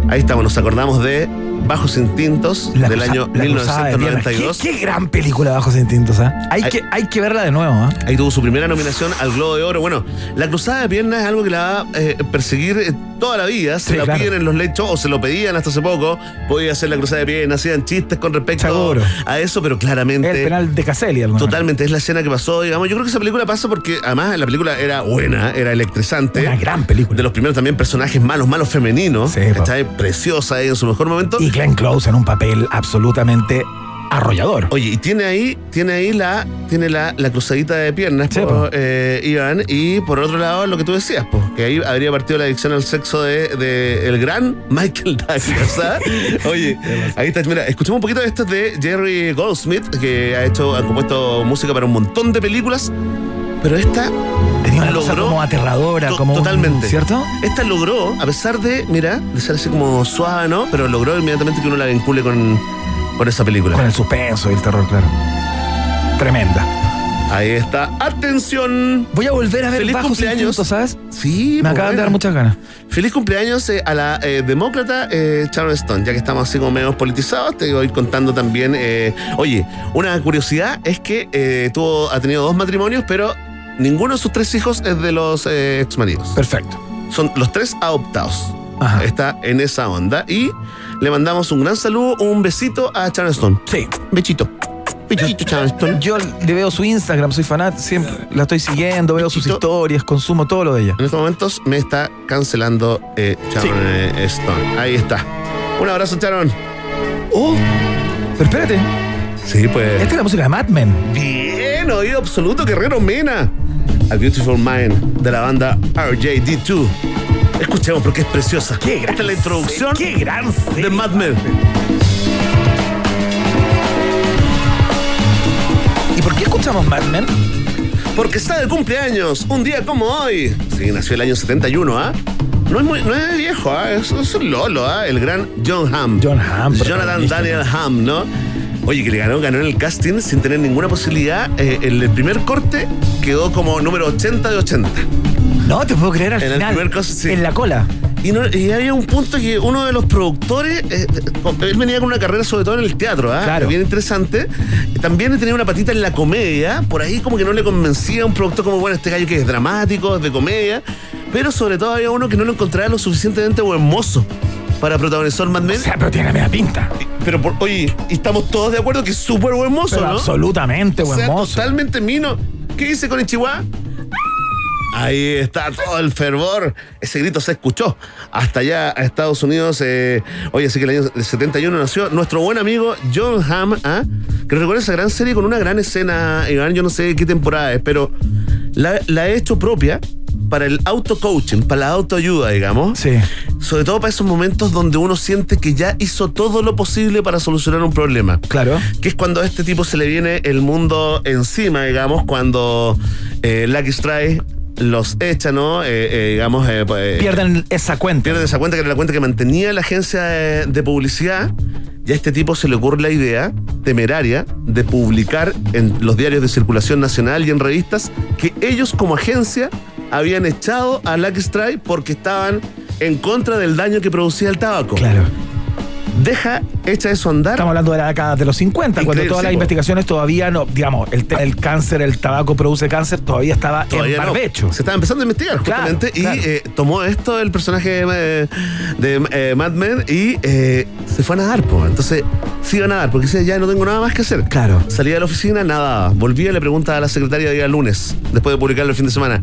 ahí estamos, nos acordamos de Bajos Instintos La del año la cruzada de piernas. 1992. ¿Qué, qué gran película Bajos Instintos, ¿ah? Hay, Hay- que, hay que verla de nuevo, ¿ah? Ahí tuvo su primera nominación al Globo de Oro. Bueno, la cruzada de piernas es algo que la va a eh, perseguir eh, toda la vida. Se Sí, la claro. piden en los lechos o se lo pedían hasta hace poco. Podía hacer la cruzada de piernas, hacían chistes con respecto Seguro. a eso, pero claramente. El penal de Caselli. Totalmente, es la escena que pasó, digamos. Yo creo que esa película pasa porque además la película era buena, era electrizante. Una gran película. De los primeros también personajes malos, malos femeninos. Sí. ¿cachai? Preciosa ahí en su mejor momento. Y Glenn Close en un papel absolutamente arrollador. Oye, y tiene ahí, tiene ahí la, tiene la, la cruzadita de piernas, Sí, po, po. eh, Iván, y por otro lado lo que tú decías, pues, que ahí habría partido la adicción al sexo de, de el gran <laughs> Michael Douglas. ¿ah? <laughs> Oye, ahí está, mira, escuchemos un poquito de esto de Jerry Goldsmith, que ha hecho, ha compuesto música para un montón de películas, pero esta Tenía una cosa como aterradora, To- como un- totalmente. ¿Cierto? Esta logró, a pesar de, mira, de ser así como suave, ¿no? Pero logró inmediatamente que uno la vincule con, con esa película. Con el suspenso y el terror, claro. Tremenda. Ahí está. ¡Atención! Voy a volver a ver Feliz Bajos cumpleaños. ¿sabes? Sí, Me acaban de dar muchas ganas. Feliz cumpleaños eh, a la eh, demócrata eh, Sharon Stone, ya que estamos así como medio politizados, te voy contando también. eh, oye, una curiosidad es que tuvo, ha tenido dos matrimonios, pero ninguno de sus tres hijos es de los eh, exmaridos. Perfecto. Son los tres adoptados. Ajá. Está en esa onda. Y le mandamos un gran saludo, un besito a Sharon Stone. Sí. Bechito. Bechito, Sharon Stone. Yo le veo su Instagram, soy fanático, siempre la estoy siguiendo, veo sus historias, consumo todo lo de ella. En estos momentos me está cancelando eh, Sharon Stone. Ahí está. Un abrazo, Sharon. Oh, pero espérate, Sí, pues. esta es la música de Mad Men. Bien, oído absoluto, Guerrero Mena. A Beautiful Mind de la banda RJD2. Escuchemos porque es preciosa. Esta es la introducción Qué gran de Mad Men. ¿Y por qué escuchamos Mad Men? Porque está de cumpleaños, un día como hoy. Sí, nació el año 71, ¿ah? No es, muy, no es viejo, ¿ah? es, es un lolo, ¿ah? El gran John Hamm. John Hamm, Jonathan. Daniel Hamm, ¿no? Oye, que le ganó, ganó en el casting sin tener ninguna posibilidad. Eh, en el primer corte quedó como número 80 de 80. No, te puedo creer al En el primer sí. En la cola. Y, no- y había un punto que uno de los productores, eh, él venía con una carrera sobre todo en el teatro, ¿ah? Claro. bien interesante. También tenía una patita en la comedia, por ahí como que no le convencía a un productor como, bueno, este gallo que es dramático, es de comedia, pero sobre todo había uno que no lo encontraba lo suficientemente buen mozo para protagonizar Mad Men. O sea, pero tiene media pinta. Pero, por- oye, estamos todos de acuerdo que es súper buen mozo, Pero ¿no? absolutamente O buen sea, mozo. totalmente mino. ¿Qué dice con Chihuahua? Ahí está todo el fervor. Ese grito se escuchó hasta allá a Estados Unidos. eh, oye, así que el año 71 nació nuestro buen amigo John Hamm, ¿ah? que recuerda esa gran serie con una gran escena. Iván, yo no sé qué temporada es, pero la, la he hecho propia para el auto-coaching, para la autoayuda, digamos. Sí. Sobre todo para esos momentos donde uno siente que ya hizo todo lo posible para solucionar un problema. Claro. Que es cuando a este tipo se le viene el mundo encima, digamos, cuando eh, Lucky Strike los echa, ¿no? Eh, eh, digamos, eh, pues, eh, Pierden esa cuenta. pierden esa cuenta que era la cuenta que mantenía la agencia de, de publicidad. Y a este tipo se le ocurre la idea temeraria de publicar en los diarios de circulación nacional y en revistas que ellos como agencia habían echado a Lucky Strike porque estaban en contra del daño que producía el tabaco. Claro. Deja, echa eso a andar. Estamos hablando de la década de los 50, cuando todas sí, las po. investigaciones todavía no, digamos, el, el cáncer, el tabaco produce cáncer, todavía estaba Todavía en no. barbecho. Se estaba empezando a investigar justamente claro. y eh, tomó esto el personaje de, de, eh, Mad Men y eh, se fue a nadar, po. Entonces se iba a nadar porque decía ya no tengo nada más que hacer. Claro. Salía de la oficina, nada. Volvía y le pregunta a la secretaria día lunes, después de publicarlo el fin de semana.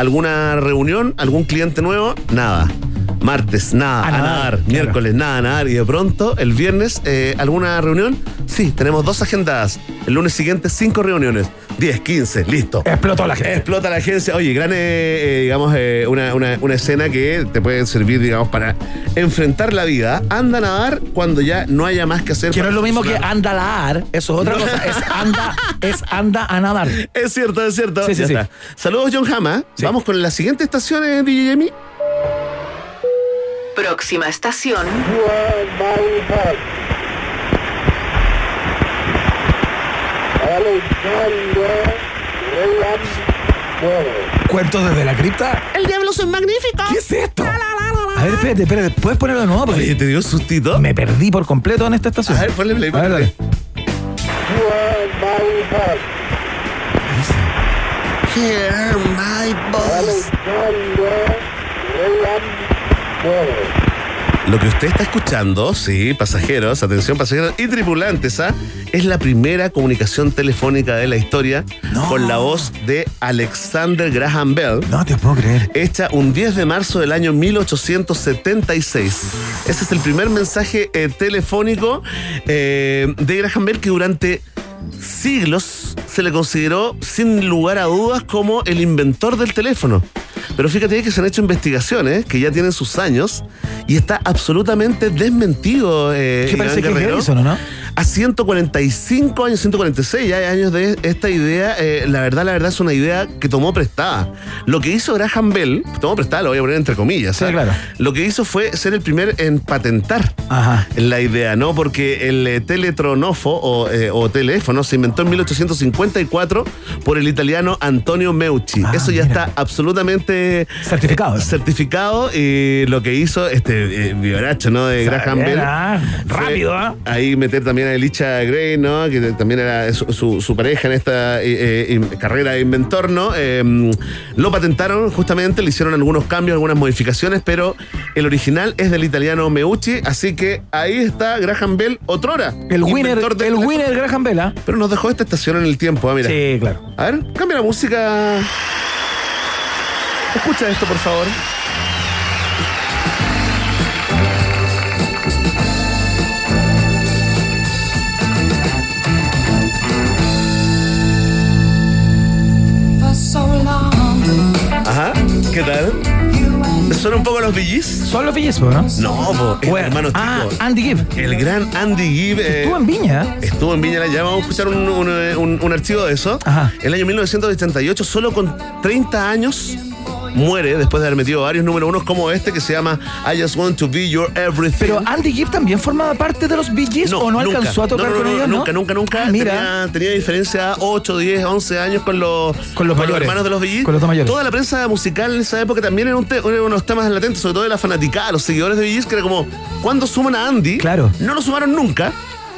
¿Alguna reunión? ¿Algún cliente nuevo? Nada. Martes, nada, A a, nadar, nadar. claro. Miércoles, nada, a nadar. Y de pronto, el viernes, eh, ¿alguna reunión? Sí, tenemos dos agendadas. El lunes siguiente, cinco reuniones. 10, 15, listo. Explotó la gente. Explota la agencia. Oye, gran, eh, eh, digamos, eh, una, una- una escena que te puede servir, digamos, para enfrentar la vida. Anda a nadar cuando ya no haya más que hacer. Que no es lo mismo que anda a laar, eso es otra No. cosa, <laughs> es anda, es anda a nadar. Es cierto, es cierto. Sí, sí. Saludos, John Hama. Vamos con la siguiente estación, DJ. Próxima estación. Cuentos desde la cripta. El diablo es magnífico. ¿Qué es esto? A ver, espérate, espérate, ¿puedes ponerlo de nuevo? Porque Oye, te dio sustito. me perdí por completo en esta estación. A ver, ponle play. A ver, dale. My voice. Lo que usted está escuchando, sí, pasajeros, atención pasajeros y tripulantes, ¿ah? es la primera comunicación telefónica de la historia No. con la voz de Alexander Graham Bell. No te puedo creer. hecha un 10 de marzo del año 1876. Ese es el primer mensaje eh, telefónico eh, de Graham Bell que durante siglos se le consideró sin lugar a dudas como el inventor del teléfono. Pero fíjate que se han hecho investigaciones que ya tienen sus años y está absolutamente desmentido. Eh, ¿Qué parece Iván que es. Edison, no? A 145 años, 146 ya años de esta idea, eh, la verdad, la verdad es una idea que tomó prestada. Lo que hizo Graham Bell, tomó prestada, lo voy a poner entre comillas. Sí, ¿ah? claro. Lo que hizo fue ser el primer en patentar Ajá. la idea, ¿no? Porque el eh, teletronofo o, eh, o teléfono se inventó en 1854 por el italiano Antonio Meucci. Ah, Eso ya mira. está absolutamente Certificado. eh, certificado y lo que hizo este vibracho, ¿no? De Graham Bell. Rápido, ¿ah? Ahí meter también a Elicha Gray, ¿no? Que también era su, su- su pareja en esta eh, eh, in- carrera de inventor, ¿no? Eh, lo patentaron justamente, le hicieron algunos cambios, algunas modificaciones, pero el original es del italiano Meucci, así que ahí está Graham Bell, otrora. El winner, del el winner Graham Bell, ¿ah? Pero nos dejó esta estación en el tiempo, ah, mira. Sí, claro. A ver, cambia la música. Escucha esto, por favor. ¿Qué tal? ¿Te suena un poco los VGs? ¿Son los VGs, no? No, po, el Bueno, hermano ah. Andy Gibb. El gran Andy Gibb. eh, Estuvo en Viña. Estuvo en Viña, ya vamos a escuchar un, un, un- un archivo de eso. Ajá. El año 1988, solo con 30 años, muere después de haber metido varios número unos como este que se llama I Just Want to Be Your Everything. Pero Andy Gibb también formaba parte de los Bee Gees o no nunca. alcanzó a tocar No, no, con no, ellos, ¿no? Nunca, nunca, nunca. Ah, mira. Tenía, tenía diferencia 8, 10, 11 años con los, Con los mayores. hermanos de los VG. Con los mayores. Toda la prensa musical en esa época también era un te- uno de los temas latentes, sobre todo de la fanaticada, los seguidores de VGs, que era como, ¿cuándo suman a Andy? Claro. No lo sumaron nunca.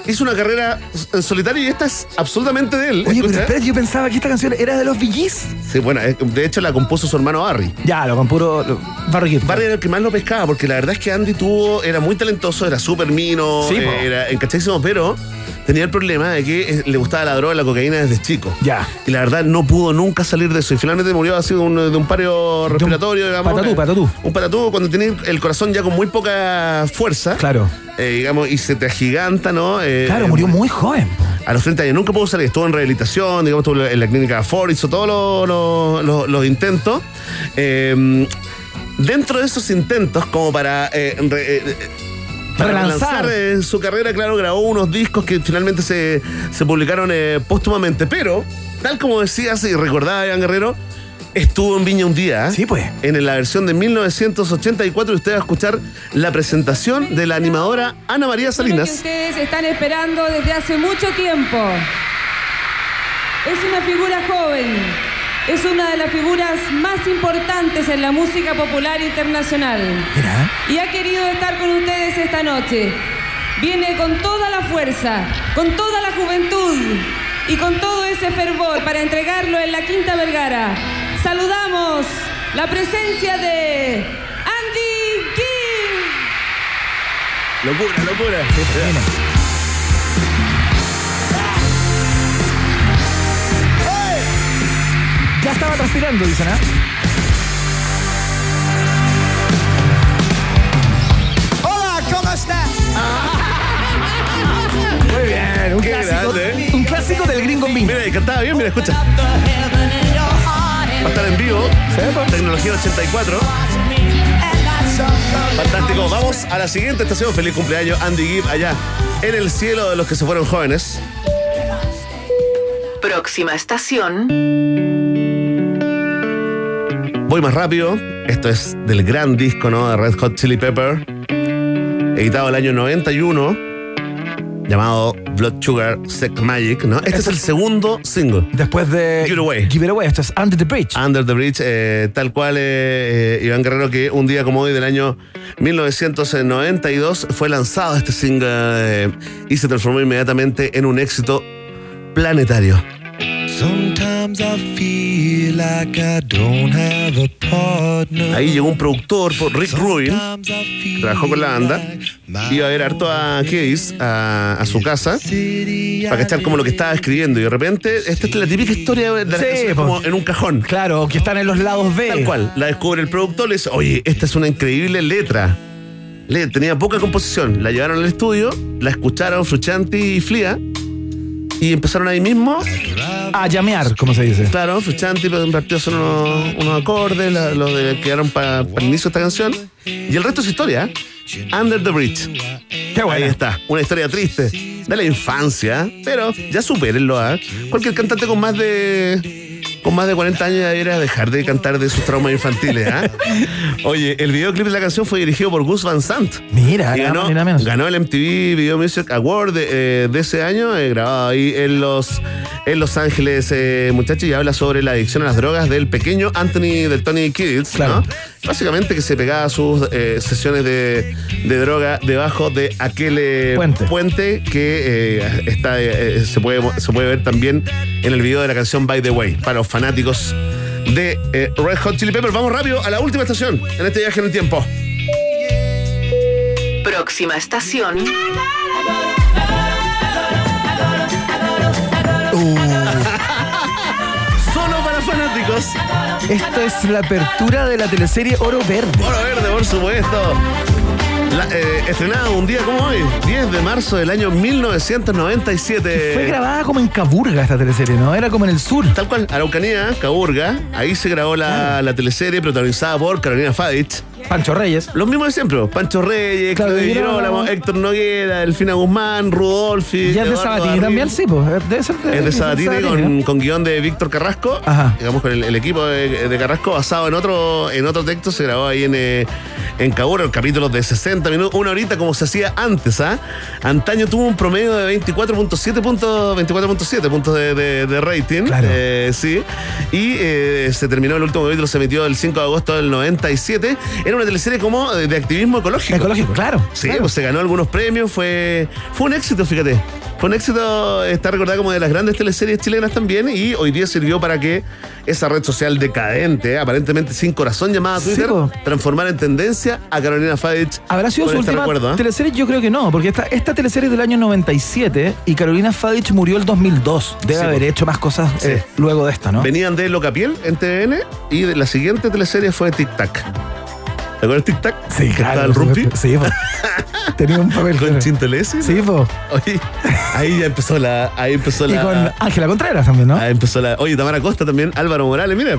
Hizo una carrera en solitario y esta es absolutamente de él. Oye, pero espera, yo pensaba que esta canción era de los Gees. Sí, bueno, eh, de hecho la compuso su hermano Barry. Ya, lo lo- Barry. Barry era el que más lo pescaba, porque la verdad es que Andy tuvo, era muy talentoso, era súper mino, Sí, eh, era encachadísimo, pero tenía el problema de que eh, le gustaba la droga, la cocaína desde chico. Ya. Y la verdad no pudo nunca salir de eso. Y finalmente murió así de un, de un paro respiratorio, digamos. patatú, Eh, patatú. Un patatú cuando tenía el corazón ya con muy poca fuerza. Claro. Eh, digamos, y se te agiganta, ¿no? Eh, Claro, eh, murió muy joven. a los 30 años nunca pudo salir, estuvo en rehabilitación, digamos, estuvo en la clínica Ford, hizo todos los, los- los- los intentos. Dentro de esos intentos, como para, re- para Relanzar. relanzar eh, su carrera, claro, grabó unos discos que finalmente se, se publicaron eh, póstumamente, pero, tal como decías y recordaba Iván Guerrero, estuvo en Viña un día. ¿eh? Sí, pues. En la versión de 1984, usted va a escuchar la presentación de la animadora Ana María que Salinas. ustedes están esperando desde hace mucho tiempo. Es una figura joven, es una de las figuras más importantes en la música popular internacional. Mira. Y ha querido estar con ustedes esta noche. Viene con toda la fuerza, con toda la juventud y con todo ese fervor para entregarlo en la Quinta Vergara. Saludamos la presencia de Andy Gibb. Locura, locura. Ya estaba transpirando, dicen, ¿ah? Hola, ¿cómo estás? Muy bien, un Qué clásico. grande, ¿eh? Un clásico del gringo Bing. Mira, cantaba bien, mira, escucha. Va a estar en vivo. Tecnología 84. Fantástico. Vamos a la siguiente estación. Feliz cumpleaños, Andy Gibb, allá en el cielo de los que se fueron jóvenes. Próxima estación. Voy más rápido. Esto es del gran disco, ¿no? De Red Hot Chili Pepper. Editado el año 91. Llamado Blood Sugar Sex Magic, ¿no? Este es el segundo single. Después de Give It Away. Give It Away, esto es Under the Bridge. Under the Bridge, eh, tal cual eh, eh, Iván Guerrero, que un día como hoy del año 1992 fue lanzado este single eh, y se transformó inmediatamente en un éxito planetario. Ahí llegó un productor, por Rick Rubin, trabajó con la banda, iba a ver harto a Case, a, a su casa, para cachar como lo que estaba escribiendo. Y de repente, esta es la típica historia de las Sí, canciones po. como en un cajón. Claro, que están en los lados B. Tal cual. La descubre el productor, le dice, oye, esta es una increíble letra. Le, tenía poca composición. La llevaron al estudio, la escucharon Fruchanti y Flia, y empezaron ahí mismo. A llamear, como se dice. Claro, Fruchanti partió son unos, unos acordes, la- los de, quedaron para el inicio de esta canción. Y el resto es historia. ¿eh? Under the Bridge. Qué buena. Ahí está, una historia triste de la infancia, pero ya supérenlo. ¿ah? Cualquier cantante con más de con más de 40 años ya dejar de cantar de sus traumas infantiles. ¿ah? <laughs> Oye, el videoclip de la canción fue dirigido por Gus Van Sant. Mira, Y ganó, menos. ganó el MTV Video Music Award de, eh, de ese año, eh, grabado ahí en Los, en los Ángeles, eh, muchachos, y habla sobre la adicción a las drogas del pequeño Anthony, del Tony Kids, ¿no? Básicamente que se pegaba sus eh, sesiones de, de droga debajo de aquel eh, Puente. que eh, está, eh, se, puede, se puede ver también en el video de la canción By the Way, para los fanáticos de eh, Red Hot Chili Peppers. Vamos rápido a la última estación en este viaje en el tiempo. Próxima estación. <laughs> Solo para fanáticos. Esto es la apertura de la teleserie Oro Verde. Oro Verde, por supuesto. La, eh, estrenada un día como hoy, 10 de marzo del año 1997. Fue grabada como en Caburga esta teleserie, ¿no? Era como en el sur. Tal cual, Araucanía, Caburga. Ahí se grabó la, la teleserie protagonizada por Carolina Fadich. Pancho Reyes. Los mismos de siempre. Pancho Reyes, Claudio Girolamo. Héctor Noguera, Delfina Guzmán, Rudolfi. Y es de Sabatini también, sí, pues. Debe ser de, Es de Sabatini con, ¿no? con guion de Víctor Carrasco. Ajá. Digamos, con el, el equipo de, de Carrasco basado en otro, en otro texto. Se grabó ahí en, eh, en Cabura, el capítulo de 60 minutos, una horita como se hacía antes. ¿ah? Antaño tuvo un promedio de 24.7 puntos, 24.7 puntos de, de- de rating. Claro. Eh, sí. Y eh, se terminó el último capítulo, se emitió el 5 de agosto del 97. Era una teleserie como de, de activismo ecológico. Ecológico, claro. Sí, claro. pues se ganó algunos premios, fue, fue un éxito, fíjate. Fue un éxito, está recordada como de las grandes teleseries chilenas también y hoy día sirvió para que esa red social decadente, aparentemente sin corazón llamada Sí, Twitter, po. transformara en tendencia a Carolina Fadich. ¿Habrá sido su este última recuerdo, ¿ah? teleserie? Yo creo que no, porque esta, esta teleserie es del año 97 y Carolina Fadich murió el 2002. Debe Sí, haber po. hecho más cosas Sí. eh, luego de esta, ¿no? Venían de Locapiel en TVN y de- la siguiente teleserie fue Tic Tac. ¿Te acuerdas Tic Tac? Sí, claro. estaba el Rumpi. Sí, po. <laughs> Tenía un papel Con Chintelesi. Sí, po. Oye, ahí ya empezó la. Ahí empezó Y la. con Ángela Contreras también, ¿no? Ahí empezó la. Oye, Tamara Costa también, Álvaro Morales, mira.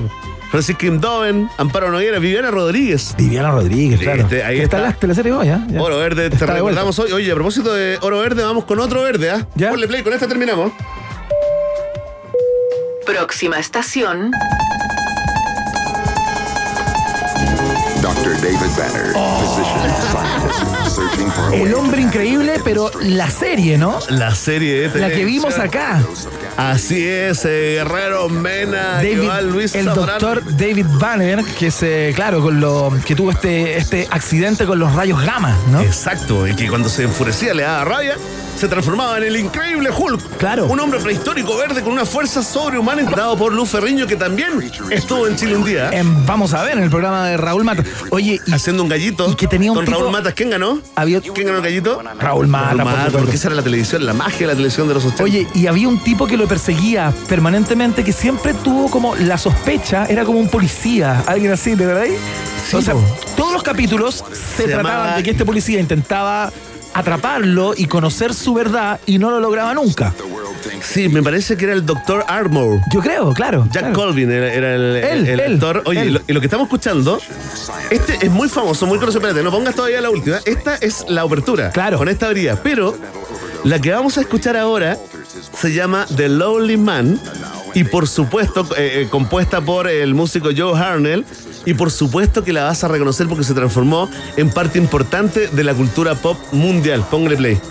Francisca Imdoven, Amparo Noguera, Viviana Rodríguez. Viviana Rodríguez, claro. Este, ahí Que está. están las teleseries hoy, ¿ah? Ya. Oro Verde, te Está vuelta. recordamos hoy. Oye, a propósito de Oro Verde, vamos con otro verde, ¿ah? Ya. Ponle play, con esta terminamos. Próxima estación. Dr. David Banner, physician, scientist, searching for a El hombre increíble, pero la serie, ¿no? La serie de La que vimos acá. Así es, eh, Guerrero Mena, Iván Luis el doctor David Banner, que se, claro, con lo que tuvo este, este accidente con los rayos gamma, ¿no? Exacto, y que cuando se enfurecía le daba rabia, se transformaba en el increíble Hulk. Claro. Un hombre prehistórico verde con una fuerza sobrehumana dado por Luz Ferriño, que también estuvo en Chile un día. En- vamos a ver, en el programa de Raúl Matas. Oye, y Haciendo un gallito. y que tenía un Con tipo- Raúl Matas, ¿quién ganó? había, ¿Quién ganó el gallito? Raúl Mata, Raúl Matas, porque esa era la televisión, la magia de la televisión de los 80. Oye, y había un tipo que lo perseguía permanentemente, que siempre tuvo como la sospecha, era como un policía, alguien así, ¿de verdad? Sí, o sea, todos los capítulos se, Se trataban llamaba- de que este policía intentaba atraparlo y conocer su verdad y no lo lograba nunca. Sí, me parece que era el doctor Armour. Yo creo, claro. Jack claro. Colvin era, era el, Él, el él, actor. Oye, él. y lo, y lo que estamos escuchando, este es muy famoso, muy conocido. Espérate, no pongas todavía la última. Esta es la apertura. Claro. Con esta habría. Pero la que vamos a escuchar ahora se llama The Lonely Man. Y por supuesto, eh, eh, compuesta por el músico Joe Harnell. Y por supuesto que la vas a reconocer porque se transformó en parte importante de la cultura pop mundial. Póngale play. <laughs>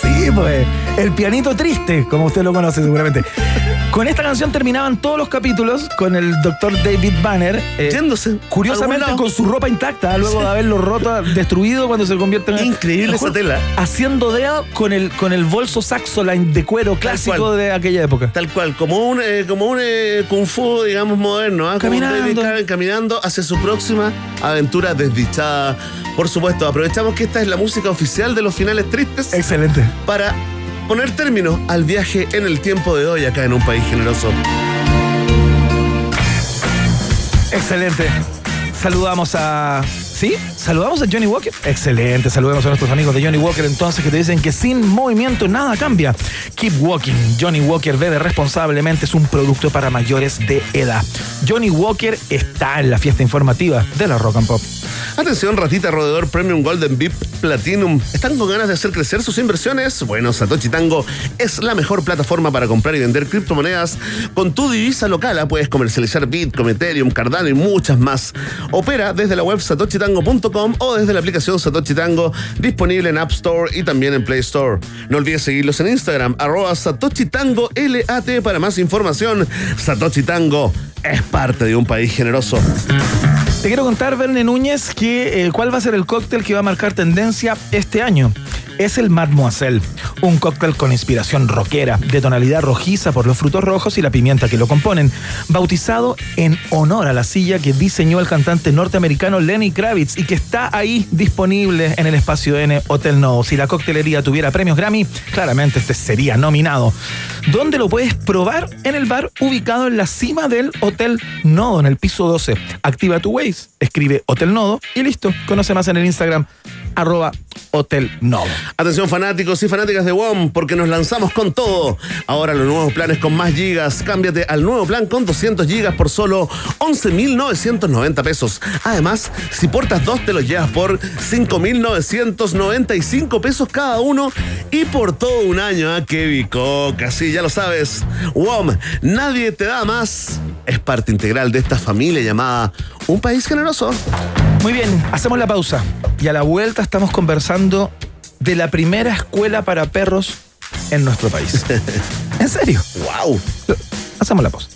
Sí, pues. El pianito triste, como usted lo conoce seguramente. Con esta canción terminaban todos los capítulos con el doctor David Banner. eh, Yéndose. Curiosamente con su ropa intacta, luego de haberlo roto, destruido cuando se convierte en. Increíble esa tela. Haciendo dedo con el, con el bolso Saxoline de cuero clásico de aquella época. Tal cual, como un, eh, como un eh, kung fu, digamos, moderno, ¿ah? Como Caminando. David caminando hacia su próxima aventura desdichada. Por supuesto, aprovechamos que esta es la música oficial de los finales tristes Excelente. para poner término al viaje en el tiempo de hoy acá en un país generoso. Excelente. Saludamos a. ¿Sí? ¿Saludamos a Johnny Walker? Excelente. Saludemos a nuestros amigos de Johnny Walker entonces que te dicen que sin movimiento nada cambia. Keep Walking. Johnny Walker bebe responsablemente. Es un producto para mayores de edad. Johnny Walker está en la fiesta informativa de la Rock and Pop. Atención, ratita roedor Premium Golden VIP Platinum. ¿Están con ganas de hacer crecer sus inversiones? Bueno, Satoshi Tango es la mejor plataforma para comprar y vender criptomonedas con tu divisa local. Ah, Puedes comercializar Bitcoin, Ethereum, Cardano y muchas más. Opera desde la web o desde la aplicación Satoshi Tango disponible en App Store y también en Play Store. No olvides seguirlos en Instagram, arroba Satoshi Tango LAT para más información. Satoshi Tango es parte de un país generoso. Te quiero contar, Verne Núñez, que cuál va a ser el cóctel que va a marcar tendencia este año. Es el Mademoiselle, un cóctel con inspiración rockera, de tonalidad rojiza por los frutos rojos y la pimienta que lo componen, bautizado en honor a la silla que diseñó el cantante norteamericano Lenny Kravitz y que está ahí disponible en el espacio N Hotel No. Si la coctelería tuviera premios Grammy, claramente este sería nominado. ¿Dónde lo puedes probar? En el bar ubicado en la cima del Hotel Nodo, en el piso 12. Activa tu Waze, escribe Hotel Nodo y listo. Conoce más en el Instagram arroba Hotel Nodo. Atención fanáticos y fanáticas de WOM, porque nos lanzamos con todo. Ahora los nuevos planes con más gigas. Cámbiate al nuevo plan con 200 gigas por solo 11.990 pesos. Además, si portas dos te los llevas por 5.995 pesos cada uno y por todo un año. ¿ah? ¡Qué bicoca! Sí, ya lo sabes. WOM, nadie te da más. Es parte integral de esta familia llamada Un País Generoso. Muy bien, hacemos la pausa. Y a la vuelta estamos conversando de la primera escuela para perros en nuestro país. <laughs> ¿En serio? ¡Wow! Hacemos la pausa.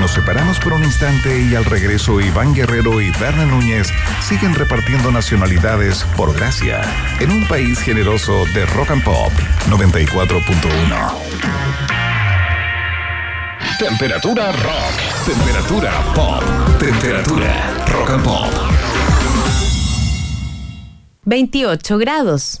Nos separamos por un instante y al regreso Iván Guerrero y Berna Núñez siguen repartiendo nacionalidades por gracia en un país generoso de rock and pop 94.1. Temperatura rock. Temperatura pop. Temperatura rock and pop. 28 grados.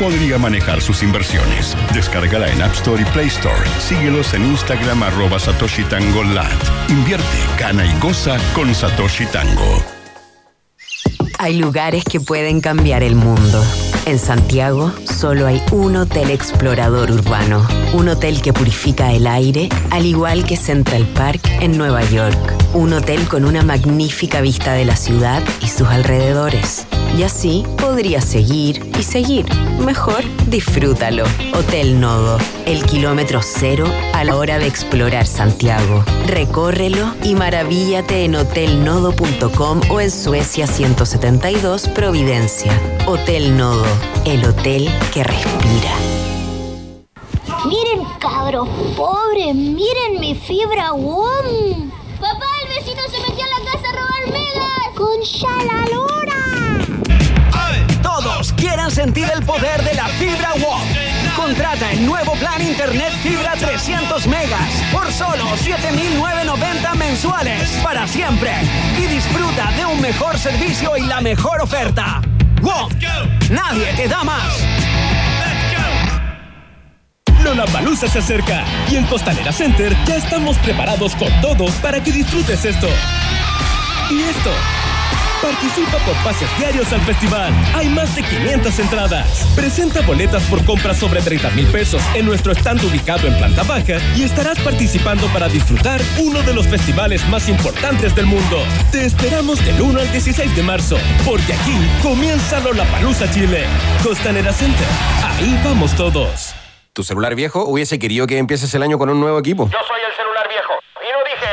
podría manejar sus inversiones. Descárgala en App Store y Play Store. Síguelos en Instagram arroba Satoshi Tango. Invierte, gana y goza con Satoshi Tango. Hay lugares que pueden cambiar el mundo. En Santiago solo hay un hotel explorador urbano, un hotel que purifica el aire, al igual que Central Park en Nueva York, un hotel con una magnífica vista de la ciudad y sus alrededores. Y así podría seguir y seguir. Mejor disfrútalo. Hotel Nodo, el kilómetro cero a la hora de explorar Santiago. Recórrelo y maravíllate en hotelnodo.com o en Suecia 172 Providencia. Hotel Nodo, el hotel que respira. Miren, cabros, pobre, miren mi fibra WOM. Papá, Con la lora. Todos quieren sentir el poder de la fibra WOM. Contrata el nuevo plan Internet Fibra 300 megas por solo 7.990 mensuales para siempre. Y disfruta de un mejor servicio y la mejor oferta. WOM, nadie te da más. Lollapalooza se acerca y en Costanera Center ya estamos preparados con todo para que disfrutes esto. Y esto. Participa por pases diarios al festival. Hay más de 500 entradas. Presenta boletas por compras sobre 30 mil pesos en nuestro stand ubicado en planta baja y estarás participando para disfrutar uno de los festivales más importantes del mundo. Te esperamos del 1 al 16 de marzo, porque aquí comienza Lollapalooza Chile. Costanera Center. Ahí vamos todos. ¿Tu celular viejo hubiese querido que empieces el año con un nuevo equipo? Yo soy el celular viejo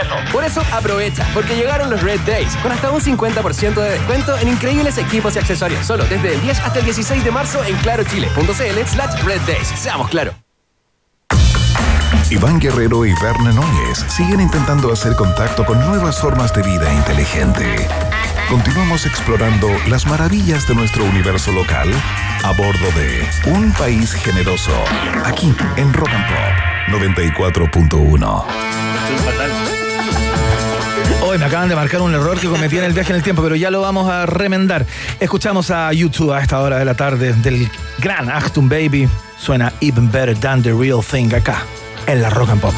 eso. Por eso aprovecha, porque llegaron los Red Days, con hasta un 50% de descuento en increíbles equipos y accesorios. Solo desde el 10 hasta el 16 de marzo en clarochile.cl slash Red Days. Seamos claro. Iván Guerrero y Berna Núñez siguen intentando hacer contacto con nuevas formas de vida inteligente. Continuamos explorando las maravillas de nuestro universo local a bordo de Un País Generoso, aquí en Rock and Pop 94.1. Hoy me acaban de marcar un error que cometí en el viaje en el tiempo, pero ya lo vamos a remendar. Escuchamos a YouTube a esta hora de la tarde del gran Achtung Baby. Suena Even Better Than the Real Thing acá, en la Rock and Pop.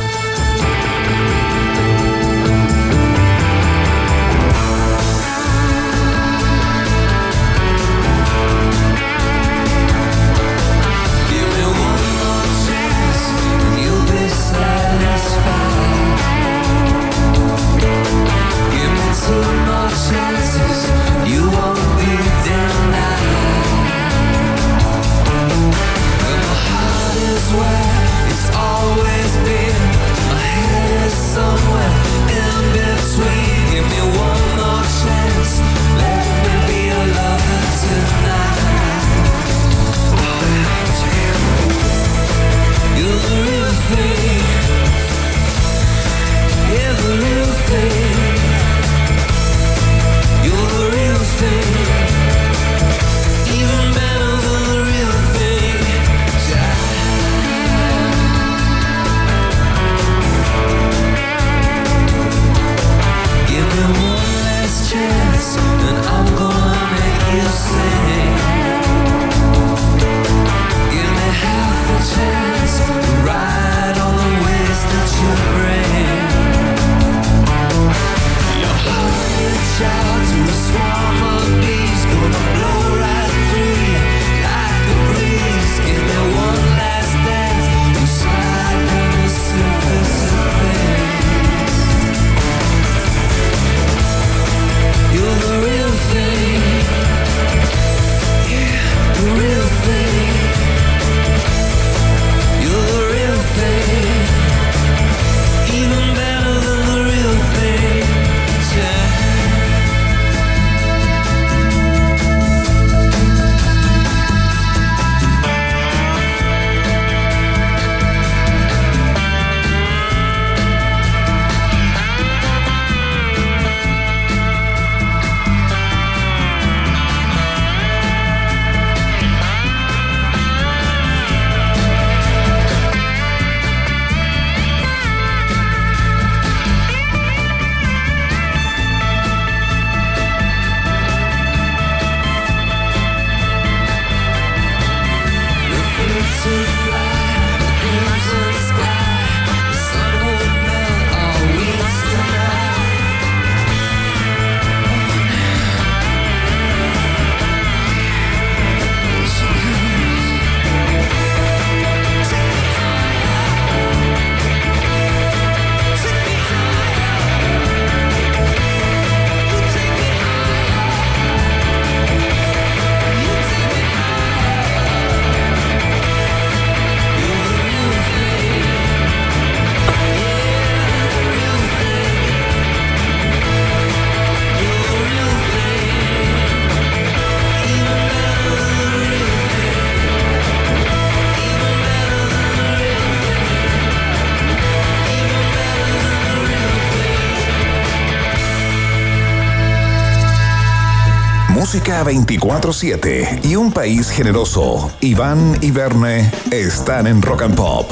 Música 24-7 y un país generoso. Iván y Verne están en Rock and Pop.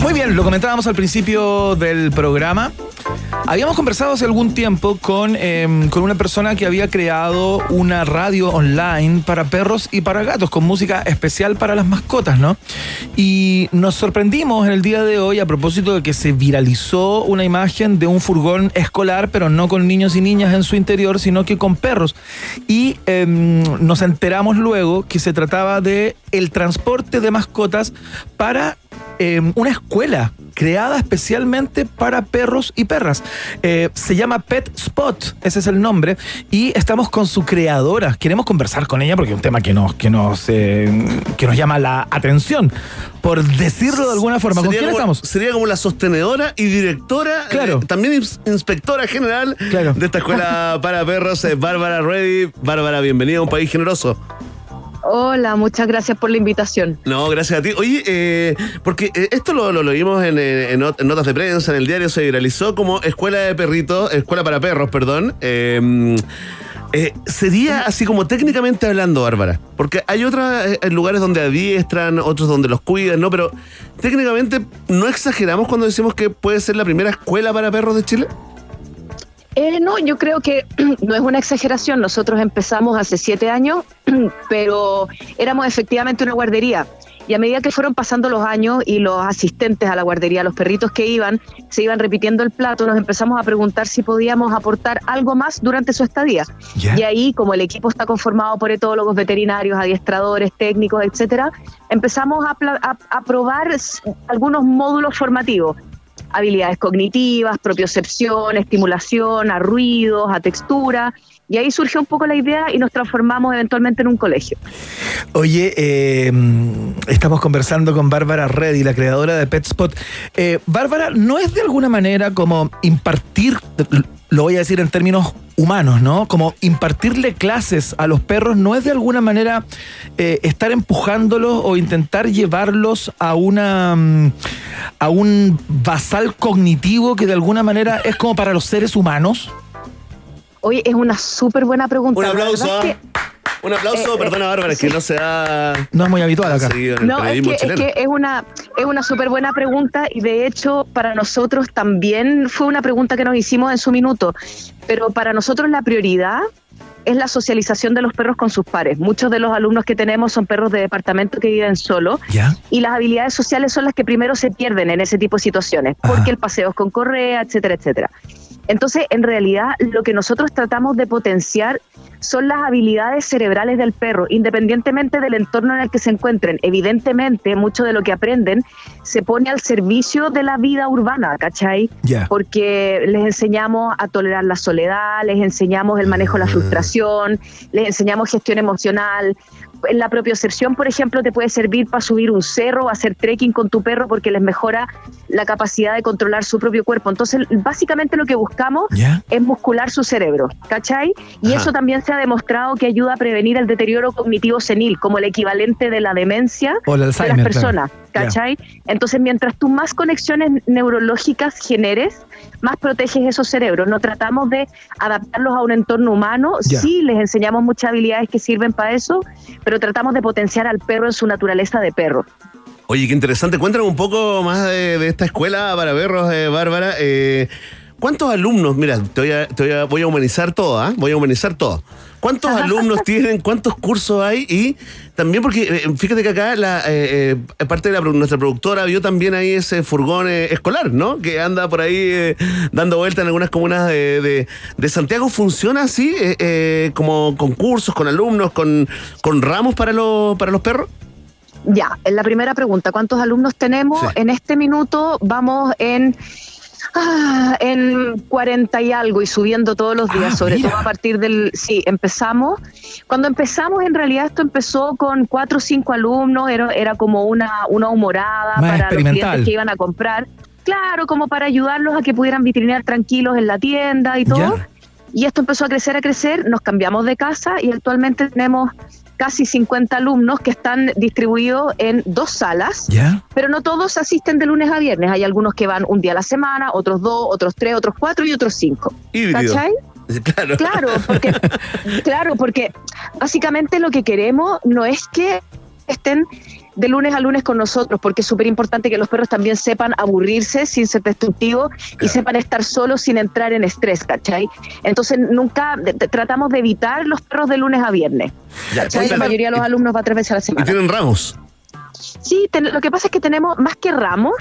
Muy bien, lo comentábamos al principio del programa. Habíamos conversado hace algún tiempo con, em, con una persona que había creado una radio online para perros y para gatos, con música especial para las mascotas, ¿no? Y nos sorprendimos en el día de hoy a propósito de que se viralizó una imagen de un furgón escolar, pero no con niños y niñas en su interior, sino que con perros. Y em, nos enteramos luego que se trataba de el transporte de mascotas para eh, una escuela creada especialmente para perros y perras. Eh, se llama Pet Spot, ese es el nombre, y estamos con su creadora. Queremos conversar con ella porque es un tema que nos, que nos, eh, que nos llama la atención, por decirlo de alguna forma. ¿Con quién como- estamos? Sería como la sostenedora y directora, Claro. eh, también ins- inspectora general de esta escuela para perros, Bárbara Reddy. Bárbara, bienvenida a un país generoso. Hola, muchas gracias por la invitación. No, gracias a ti. Oye, eh, porque eh, esto lo, lo, en, en not- en notas de prensa, en el diario, se viralizó como escuela de perritos, escuela para perros, perdón. Eh, eh, sería así como técnicamente hablando, Bárbara, porque hay otros eh, lugares donde adiestran, otros donde los cuidan, ¿no? Pero técnicamente, ¿no exageramos cuando decimos que puede ser la primera escuela para perros de Chile? Eh, no, yo creo que <clears throat> no es una exageración. Nosotros empezamos hace siete años, <clears throat> pero éramos efectivamente una guardería. Y a medida que fueron pasando los años y los asistentes a la guardería, los perritos que iban, se iban repitiendo el plato, nos empezamos a preguntar si podíamos aportar algo más durante su estadía. Y ahí, como el equipo está conformado por etólogos, veterinarios, adiestradores, técnicos, etcétera, empezamos a, a- a probar algunos módulos formativos habilidades cognitivas, propiocepción, estimulación, a ruidos, a textura. Y ahí surgió un poco la idea y nos transformamos eventualmente en un colegio. Oye, eh, estamos conversando con Bárbara Reddy, la creadora de PetSpot. Eh, Bárbara, ¿no es de alguna manera como impartir, lo voy a decir en términos humanos, ¿no? Como impartirle clases a los perros, ¿no es de alguna manera eh, estar empujándolos o intentar llevarlos a una mm, a un basal cognitivo que de alguna manera es como para los seres humanos? Oye, es una súper buena pregunta. Un La aplauso. Un aplauso, Eh, perdona, eh, Bárbara, sí. que no se ha. No es muy habitual acá. No, es que, es chileno. que es una, es una súper buena pregunta y de hecho para nosotros también fue una pregunta que nos hicimos en su minuto, pero para nosotros la prioridad es la socialización de los perros con sus pares. Muchos de los alumnos que tenemos son perros de departamento que viven solos ¿Ya? y las habilidades sociales son las que primero se pierden en ese tipo de situaciones, porque el paseo es con correa, etcétera, etcétera. Entonces, en realidad, lo que nosotros tratamos de potenciar son las habilidades cerebrales del perro, independientemente del entorno en el que se encuentren. Evidentemente, mucho de lo que aprenden se pone al servicio de la vida urbana, ¿cachai? Ya. Porque les enseñamos a tolerar la soledad, les enseñamos el manejo de la frustración, les enseñamos gestión emocional. En la propiocepción, por ejemplo, te puede servir para subir un cerro o hacer trekking con tu perro porque les mejora la capacidad de controlar su propio cuerpo. Entonces, básicamente lo que buscamos ¿Ya? es muscular su cerebro, ¿cachai? Y Ajá. eso también se ha demostrado que ayuda a prevenir el deterioro cognitivo senil, como el equivalente de la demencia O el de las claro. ¿Cachai? Entonces, mientras tú más conexiones neurológicas generes, más proteges esos cerebros. No tratamos de adaptarlos a un entorno humano, Ya. sí les enseñamos muchas habilidades que sirven para eso, pero tratamos de potenciar al perro en su naturaleza de perro. Oye, qué interesante. Cuéntanos un poco más de, de esta escuela para perros, eh, Bárbara. Eh, ¿Cuántos alumnos? Mira, te voy a, te voy a, voy a humanizar todo, ¿ah? Voy a humanizar todo. ¿Cuántos alumnos <laughs> tienen? ¿Cuántos cursos hay? Y también porque, eh, fíjate que acá la eh, eh, parte de la, nuestra productora vio también ahí ese furgón eh, escolar, ¿no? Que anda por ahí eh, dando vuelta en algunas comunas de, de- de Santiago. ¿Funciona así? Como con cursos, con alumnos, con, con ramos para, los para los perros? Ya, en la primera pregunta, ¿cuántos alumnos tenemos? En este minuto vamos en, ah, en 40 y algo y subiendo todos los días, Ah, sobre mira. todo a partir del... Sí, empezamos. Cuando empezamos, en realidad esto empezó con cuatro o cinco alumnos, era, era como una, una humorada Más para los clientes que iban a comprar. Claro, como para ayudarlos a que pudieran vitrinear tranquilos en la tienda y todo. Ya. Y esto empezó a crecer, a crecer, nos cambiamos de casa y actualmente tenemos casi 50 alumnos que están distribuidos en dos salas, pero no todos asisten de lunes a viernes. Hay algunos que van un día a la semana, otros dos, otros tres, otros cuatro y otros cinco. Híbrido. ¿Cachai? <laughs> Claro. Claro, porque, claro, porque básicamente lo que queremos no es que estén de lunes a lunes con nosotros, porque es súper importante que los perros también sepan aburrirse sin ser destructivos y sepan estar solos sin entrar en estrés, ¿cachai? Entonces nunca tratamos de evitar los perros de lunes a viernes. La mayoría de los alumnos va tres veces a la Y semana. tienen ramos. Sí, ten- lo que pasa es que tenemos más que ramos,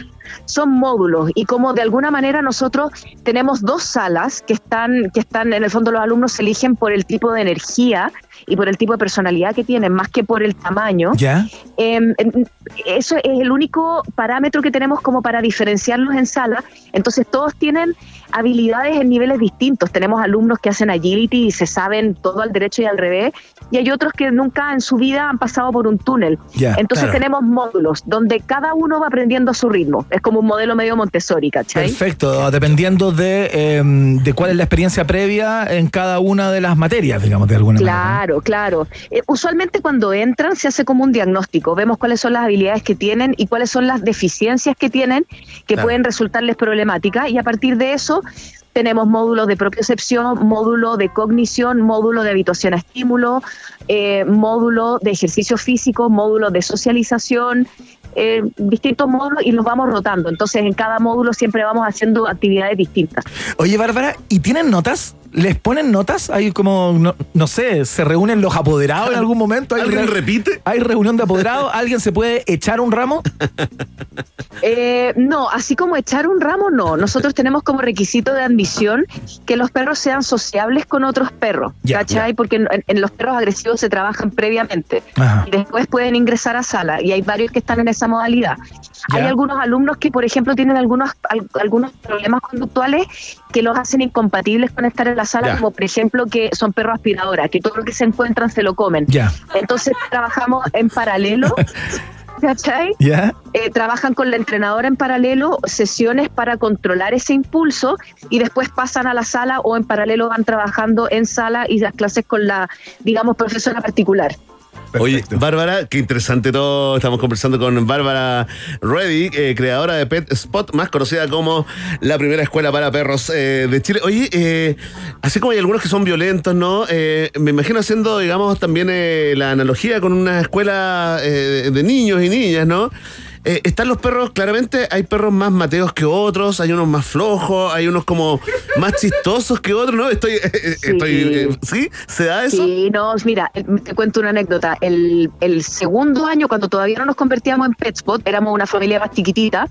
son módulos y como de alguna manera nosotros tenemos dos salas que están, que están en el fondo los alumnos se eligen por el tipo de energía y por el tipo de personalidad que tienen, más que por el tamaño. ¿Ya? Eh, en- eso es el único parámetro que tenemos como para diferenciarlos en sala. Entonces todos tienen habilidades en niveles distintos. Tenemos alumnos que hacen agility y se saben todo al derecho y al revés, y hay otros que nunca en su vida han pasado por un túnel. Entonces claro. tenemos módulos donde cada uno va aprendiendo a su ritmo. Es como un modelo medio Montessori, ¿cachai? Perfecto, dependiendo de, eh, de cuál es la experiencia previa en cada una de las materias, digamos, de alguna manera. Claro, claro. Eh, usualmente cuando entran se hace como un diagnóstico, vemos cuáles son las habilidades que tienen y cuáles son las deficiencias que tienen que Claro. pueden resultarles problemáticas y a partir de eso tenemos módulos de propiocepción, módulo de cognición, módulo de habituación a estímulo, eh, módulo de ejercicio físico, módulo de socialización, eh, distintos módulos y los vamos rotando. Entonces en cada módulo siempre vamos haciendo actividades distintas. Oye, Bárbara, ¿y tienen notas? ¿Les ponen notas? Hay como, no, no sé, ¿se reúnen los apoderados en algún momento? ¿Hay ¿Alguien re- repite? ¿Hay reunión de apoderados? <laughs> ¿Alguien se puede echar un ramo? Eh, no, así como echar un ramo, no. Nosotros tenemos como requisito de admisión que los perros sean sociables con otros perros, Ya, ¿cachai? Porque en, en los perros agresivos se trabajan previamente Ajá. y después pueden ingresar a sala y hay varios que están en esa modalidad. Hay algunos alumnos que, por ejemplo, tienen algunos, al- algunos problemas conductuales que los hacen incompatibles con estar en la sala, Ya. como por ejemplo que son perros aspiradoras, que todo lo que se encuentran se lo comen. Ya. Entonces trabajamos en paralelo. <laughs> ¿Cachai? Eh, trabajan con la entrenadora en paralelo sesiones para controlar ese impulso y después pasan a la sala o en paralelo van trabajando en sala y las clases con la, digamos, profesora particular. Oye, Bárbara, qué interesante todo. Estamos conversando con Bárbara Reddy, eh, creadora de Pet Spot, más conocida como la primera escuela para perros eh, de Chile. Oye, eh, así como hay algunos que son violentos, ¿no? Me imagino haciendo, digamos, también la analogía con una escuela de niños y niñas, ¿no? Eh, están los perros, claramente hay perros más mateos que otros, hay unos más flojos, hay unos como más chistosos que otros, ¿no? Estoy, eh, estoy, eh, ¿sí? ¿Se da eso? Sí, no, mira, eh, te cuento una anécdota. El, el segundo año, cuando todavía no nos convertíamos en PetSpot, éramos una familia más chiquitita,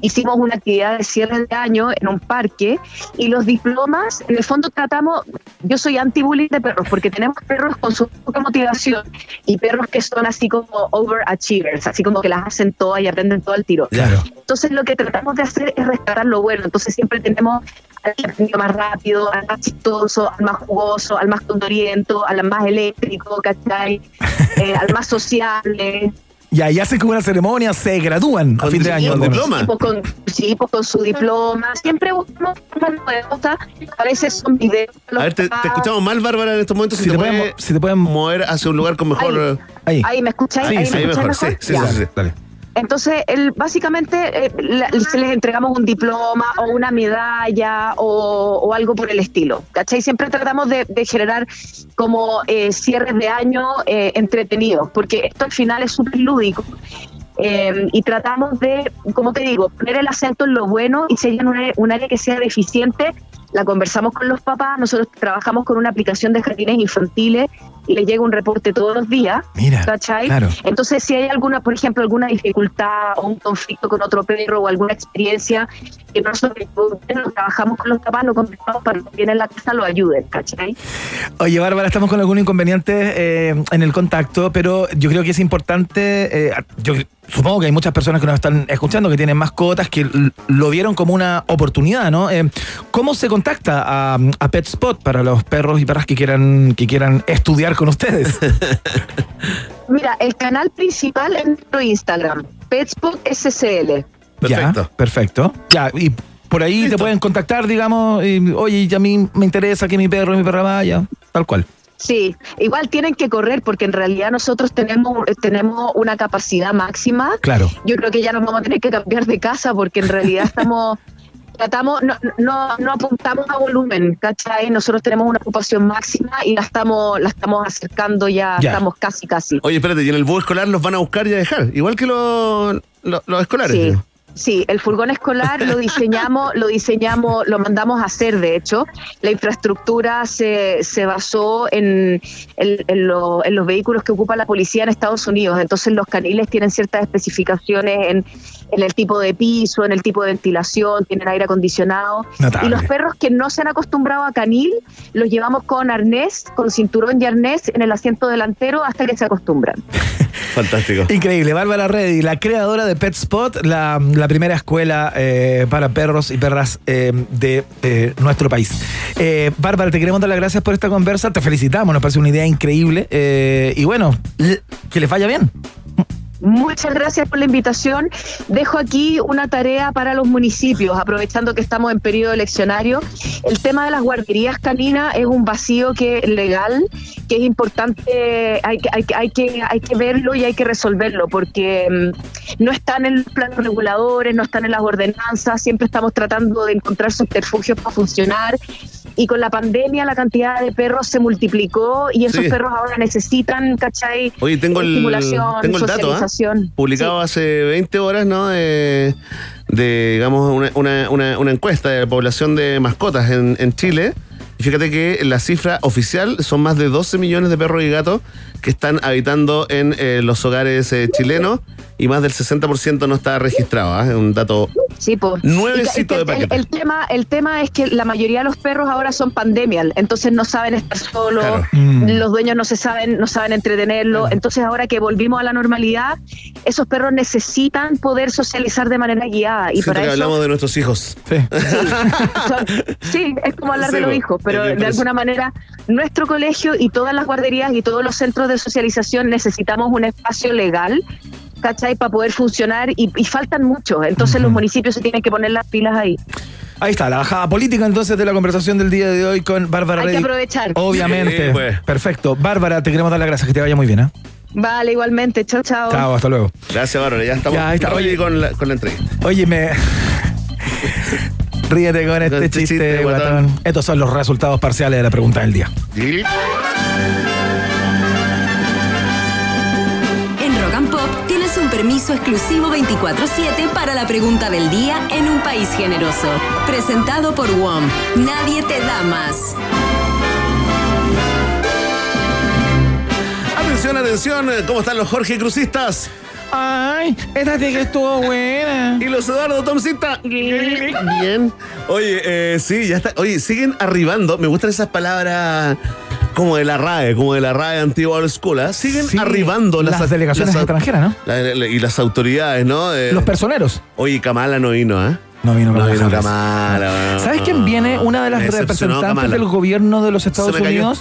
hicimos una actividad de cierre de año en un parque y los diplomas, en el fondo tratamos, yo soy anti-bullying de perros, porque tenemos perros con su poca motivación y perros que son así como overachievers, así como que las hacen todas y aprenden todo al tiro. Claro. Entonces lo que tratamos de hacer es rescatar lo bueno. Entonces siempre tenemos al que aprendió más rápido, al más chistoso, al más jugoso, al más condoriento, al más eléctrico, ¿cachai? <laughs> Eh, al más sociable. Y ahí hacen como una ceremonia, se gradúan a fin de año. Sí, menos. Sí, pues con, sí, pues con su diploma. Siempre buscamos. A veces son videos. A ver, te, te escuchamos mal, Bárbara, en estos momentos. Si, Si te, te pueden si te pueden mover hacia un lugar con mejor. Ahí. eh, Ahí, ¿me escucháis? Ahí, Ahí, sí, me ahí escucháis mejor. Sí, mejor? sí, Ya. sí, sí. Dale. Entonces, el, básicamente eh, se les entregamos un diploma o una medalla o, algo por el estilo. ¿Cachai? Siempre tratamos de, generar como eh, cierres de año eh, entretenidos, porque esto al final es súper lúdico. Eh, y tratamos de, como te digo, poner el acento en lo bueno y si hay un un área que sea deficiente, la conversamos con los papás. Nosotros trabajamos con una aplicación de jardines infantiles y les llega un reporte todos los días. Mira, ¿cachai? claro. Entonces, si hay alguna, por ejemplo, alguna dificultad o un conflicto con otro perro o alguna experiencia que nosotros trabajamos con los papás, lo conversamos para que vienen en la casa lo ayuden, ¿cachai? Oye, Bárbara, estamos con algún inconveniente eh, en el contacto, pero yo creo que es importante. eh, yo supongo que hay muchas personas que nos están escuchando que tienen mascotas que lo vieron como una oportunidad, ¿no? Eh, ¿Cómo se contacta a, a PetSpot para los perros y perras que quieran, que quieran estudiar con ustedes? <laughs> Mira, el canal principal es nuestro Instagram, Petspot SCL. Ya, perfecto. Ya, y por ahí te pueden contactar, digamos, y, oye, a mí me interesa que mi perro y mi perra vaya, tal cual. Sí, igual tienen que correr porque en realidad nosotros tenemos, tenemos una capacidad máxima. Claro. Yo creo que ya nos vamos a tener que cambiar de casa porque en realidad <laughs> estamos tratamos, no, no, no apuntamos a volumen, ¿cachai? Nosotros tenemos una ocupación máxima y la estamos, la estamos acercando ya, Ya. estamos casi, casi. Oye, espérate, y en el bus escolar los van a buscar y a dejar, igual que los, los, los escolares. Sí. Sí, el furgón escolar lo diseñamos, lo diseñamos, lo mandamos a hacer, de hecho. La infraestructura se, se basó en, en- en lo- en los vehículos que ocupa la policía en Estados Unidos. Entonces los caniles tienen ciertas especificaciones en, en el tipo de piso, en el tipo de ventilación, tienen aire acondicionado. Notable. Y los perros que no se han acostumbrado a canil, los llevamos con arnés, con cinturón y arnés en el asiento delantero hasta que se acostumbran. <laughs> Fantástico. <laughs> Increíble. Bárbara Reddy, la creadora de Pet Spot, la, primera escuela eh, para perros y perras eh, de eh, nuestro país. Bárbara, te queremos dar las gracias por esta conversa. Te felicitamos, nos parece una idea increíble. Y bueno, que les vaya bien. Muchas gracias por la invitación. Dejo aquí una tarea para los municipios, aprovechando que estamos en periodo eleccionario. El tema de las guarderías caninas es un vacío que legal, que es importante, hay hay, hay que, hay que verlo y hay que resolverlo, porque mm, no están en los planos reguladores, no están en las ordenanzas, siempre estamos tratando de encontrar subterfugios para funcionar. Y con la pandemia la cantidad de perros se multiplicó y esos Sí. perros ahora necesitan, ¿cachai? Oye, tengo el, estimulación, tengo el dato, ¿ah? publicado hace 20 horas, ¿no? De, de, digamos, una, una, una, una encuesta de la población de mascotas en, en Chile. Y fíjate que la cifra oficial son más de 12 millones de perros y gatos que están habitando en eh, los hogares eh, chilenos y más del 60% no está registrado. ¿ah? Es un dato Sí, pues. nuevecito de el, paquete. el tema, el tema es que la mayoría de los perros ahora son pandemial, entonces no saben estar solos, Claro. Mm. los dueños no se saben, no saben entretenerlo. Entonces ahora que volvimos a la normalidad, esos perros necesitan poder socializar de manera guiada. Y Siento para que eso hablamos de nuestros hijos. son- sí, es como hablar Sí, de los hijos, pero de alguna manera nuestro colegio y todas las guarderías y todos los centros de socialización necesitamos un espacio legal. ¿Cachai? Para poder funcionar y, y faltan muchos. Entonces los municipios se tienen que poner las pilas ahí. Ahí está, la bajada política entonces de la conversación del día de hoy con Bárbara Hay que aprovechar. Obviamente. Sí, pues. Perfecto. Bárbara, te queremos dar las gracias, que te vaya muy bien. ¿eh? Vale, igualmente. Chao, chao. Chao, hasta luego. Gracias, Bárbara. Ya estamos Ya, ahí está. ready Oye. con la, con la entrevista. Oye, me. <laughs> Ríete con este, este chiste, chiste, guatón. guatón. Estos son los resultados parciales de la pregunta del día. En Rock and Pop tienes un permiso exclusivo 24-7 para la pregunta del día en un país generoso. Presentado por WOM. Nadie te da más. Atención, atención. ¿Cómo están los Jorge Crucistas? Ay, esta sí que estuvo buena. Y los Eduardo Tomcita. Bien. Oye, eh, sí, ya está. Oye, siguen arribando. Me gustan esas palabras como de la RAE, como de la RAE antigua old school. ¿ah? Siguen Sí, arribando las, las delegaciones las- extranjeras, ¿no? la- la- y las autoridades, ¿no? Eh, Los personeros. Oye, Kamala no vino, ¿eh? No vino No vino. Kamala. ¿Sabes quién viene? Una de las representantes Kamala. del gobierno de los Estados. Unidos.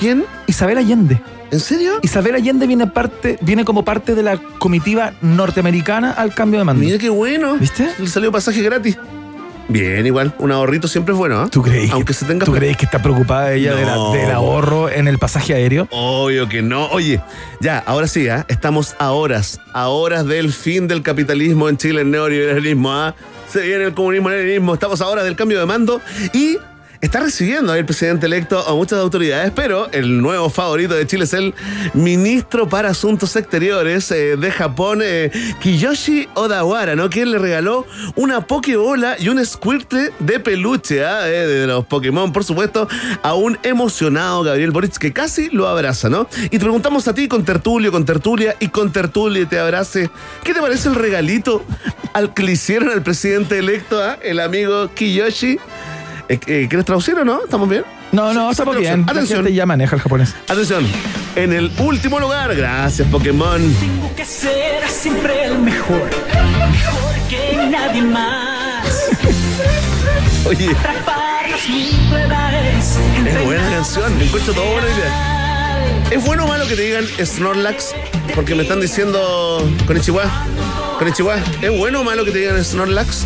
¿Quién? Isabel Allende. ¿En serio? Isabel Allende viene parte, viene como parte de la comitiva norteamericana al cambio de mando. Mira qué bueno. ¿Viste? Le salió pasaje gratis. Bien, igual. Un ahorrito siempre es bueno, ¿ah? ¿Tú crees? Aunque que, se tenga ¿Tú crees que está preocupada ella de la- No. del ahorro en el pasaje aéreo? Obvio que no. Oye, ya, ahora sí, ¿ah? estamos a horas, a horas del fin del capitalismo en Chile, el neoliberalismo. ¿ah? Se viene el comunismo, el leninismo, estamos a horas del cambio de mando y está recibiendo el presidente electo a muchas autoridades, pero el nuevo favorito de Chile es el ministro para Asuntos Exteriores eh, de Japón, eh, Kiyoshi Odawara, ¿no? Quien le regaló una pokebola y un squirtle de peluche, ¿ah? Eh, de los Pokémon, por supuesto, a un emocionado Gabriel Boric que casi lo abraza, ¿no? Y te preguntamos a ti con tertulio, con tertulia y con tertulia te abrace, ¿qué te parece el regalito al que le hicieron al presidente electo, ¿ah? el amigo Kiyoshi? Eh, eh, ¿Quieres traducir o no? ¿Estamos bien? No, no, estamos bien. La Atención. gente ya maneja el japonés. Atención. En el último lugar, gracias Pokémon. Tengo que ser siempre el mejor, mejor que nadie más. <laughs> Oye, es buena canción. Encuentro todo bueno hoy día. ¿Es bueno o malo que te digan Snorlax? Porque me están diciendo con Ichiwa. Con Ichiwa. ¿Es bueno o malo que te digan Snorlax?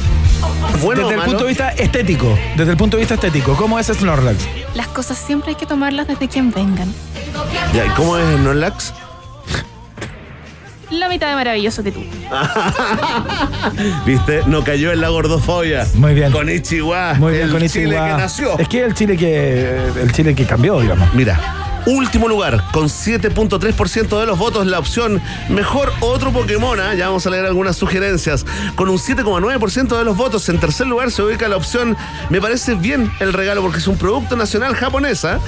¿Bueno desde o el malo? punto de vista estético, desde el punto de vista estético, ¿cómo es Snorlax? Las cosas siempre hay que tomarlas desde quien vengan. Ya, ¿y cómo es Snorlax? la mitad de maravilloso que tú. <laughs> ¿Viste? No cayó en la gordofobia. Muy bien. Con Ichiwa. Muy bien, el con Chile Ichiwa. que nació. Es que el Chile que el Chile que cambió, digamos. Mira, último lugar, con 7.3% de los votos, la opción mejor otro Pokémon. ¿ah? Ya vamos a leer algunas sugerencias. Con un 7,9% de los votos, en tercer lugar se ubica la opción Me parece bien el regalo porque es un producto nacional japonesa.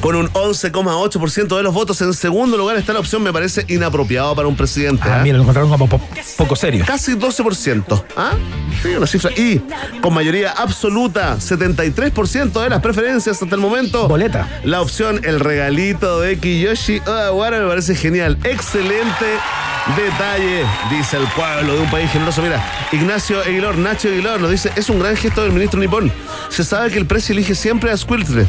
Con un 11,8% de los votos, en segundo lugar está la opción Me parece inapropiado para un presidente. Ah, ¿ah? mira, lo encontraron como po- poco serio. Casi 12%. ¿Ah? Sí, una cifra. Y con mayoría absoluta, 73% de las preferencias hasta el momento. Boleta. La opción, el regalito de Kiyoshi Odawara me parece genial. Excelente detalle, dice el pueblo de un país generoso. Mira, Ignacio Aguilar, Nacho Aguilar nos dice, es un gran gesto del ministro nipón. Se sabe que el precio elige siempre a Squirtle.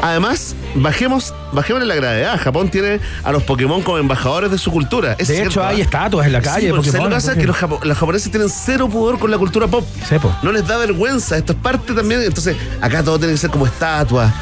Además, bajemos, bajemos la gravedad. Japón tiene a los Pokémon como embajadores de su cultura. Es De cierto, hecho, ¿ah? hay estatuas en la calle Sí, de ¿sabes lo que Pokémon, pasa? Que los, japo- los japoneses tienen cero pudor con la cultura pop. Sepo. No les da vergüenza. Esto es parte también. Entonces, acá todo tiene que ser como estatua.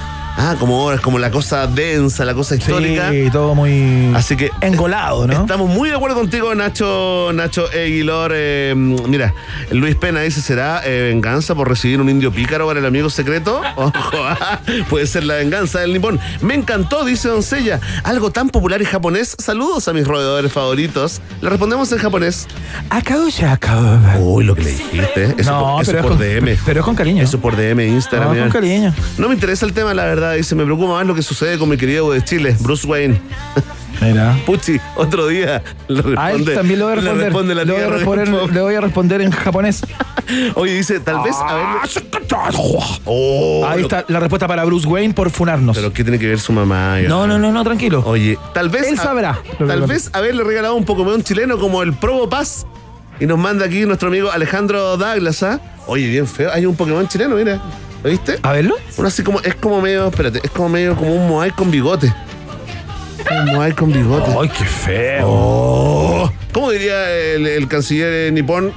Ah, como obras, como la cosa densa, la cosa histórica. Sí, todo muy Así que engolado, ¿no? Estamos muy de acuerdo contigo, Nacho, Nacho Aguilar. Eh, mira, Luis Pena dice: ¿será eh, venganza por recibir un indio pícaro para el amigo secreto? <laughs> Ojo, ah, puede ser la venganza del nipón. Me encantó, dice Doncella. Algo tan popular y japonés. Saludos a mis roedores favoritos. Le respondemos en japonés. Uy, lo que le dijiste. Eso, No, por, eso pero es es por con- DM. pero es con cariño. Eso por DM, Instagram. No, con cariño. No me interesa el tema, la verdad. Dice, me preocupa más lo que sucede con mi querido de Chile, Bruce Wayne. Mira. <laughs> Puchi, otro día le responde. A él también le voy a le responder. responde la le, voy a responder Rogan <laughs> Pop. le voy a responder en japonés. <laughs> Oye, dice, tal vez Ah, Oh, Ahí lo- está la respuesta para Bruce Wayne por funarnos. Pero ¿qué tiene que ver su mamá? No, no, no, no, tranquilo. Oye, tal vez. Él sabrá lo Tal vez haberle regalado un Pokémon chileno como el Probo Paz. Y nos manda aquí nuestro amigo Alejandro Douglas, ¿ah? Oye, bien feo. Hay un Pokémon chileno, mira. ¿Lo viste? A verlo. Uno así como, es como medio, espérate, es como medio como un Moai con bigote. Un Moai con bigote. Ay, qué feo. Oh. ¿Cómo diría el, el canciller nipón?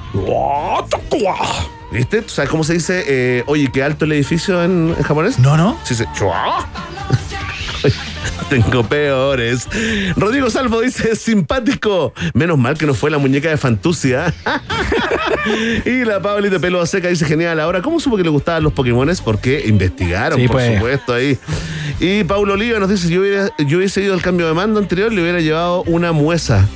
¿Viste? ¿Tú sabes cómo se dice? eh, oye, qué alto el edificio en, en japonés? No, no. Sí, sí. <laughs> <laughs> Tengo peores. Rodrigo Salvo dice, simpático. Menos mal que no fue la muñeca de Fantusia. <laughs> y la Pauli de pelo seca dice, genial. Ahora, ¿cómo supo que le gustaban los Pokémones? Porque investigaron, Sí, por pues. supuesto, ahí. Y Paulo Oliva nos dice, yo, hubiera, yo hubiese ido al cambio de mando anterior, le hubiera llevado una muesa.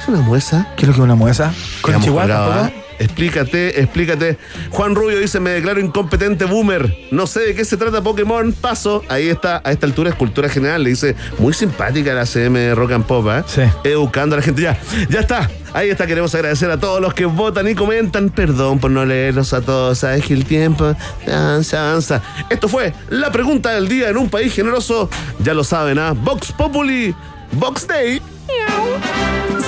¿Es una muesa? ¿Qué es lo que es una muesa? ¿Con Chihuahua? ¿ah? Explícate, explícate. Juan Rubio dice, me declaro incompetente boomer. No sé de qué se trata Pokémon. Paso. Ahí está, a esta altura es cultura general. Le dice, muy simpática la CM de Rock and Pop, ¿eh? Sí. Educando a la gente. Ya, ya está. Ahí está. Queremos agradecer a todos los que votan y comentan. Perdón por no leerlos a todos. Sabes que el tiempo avanza, avanza. Esto fue la pregunta del día en un país generoso. Ya lo saben, ¿ah? Vox Populi, Vox Day.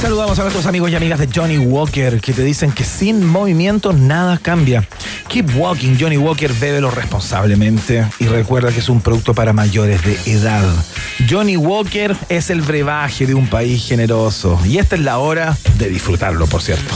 Saludamos a nuestros amigos y amigas de Johnny Walker que te dicen que sin movimiento nada cambia. Keep walking, Johnny Walker, bébelo responsablemente y recuerda que es un producto para mayores de edad. Johnny Walker es el brebaje de un país generoso y esta es la hora de disfrutarlo, por cierto.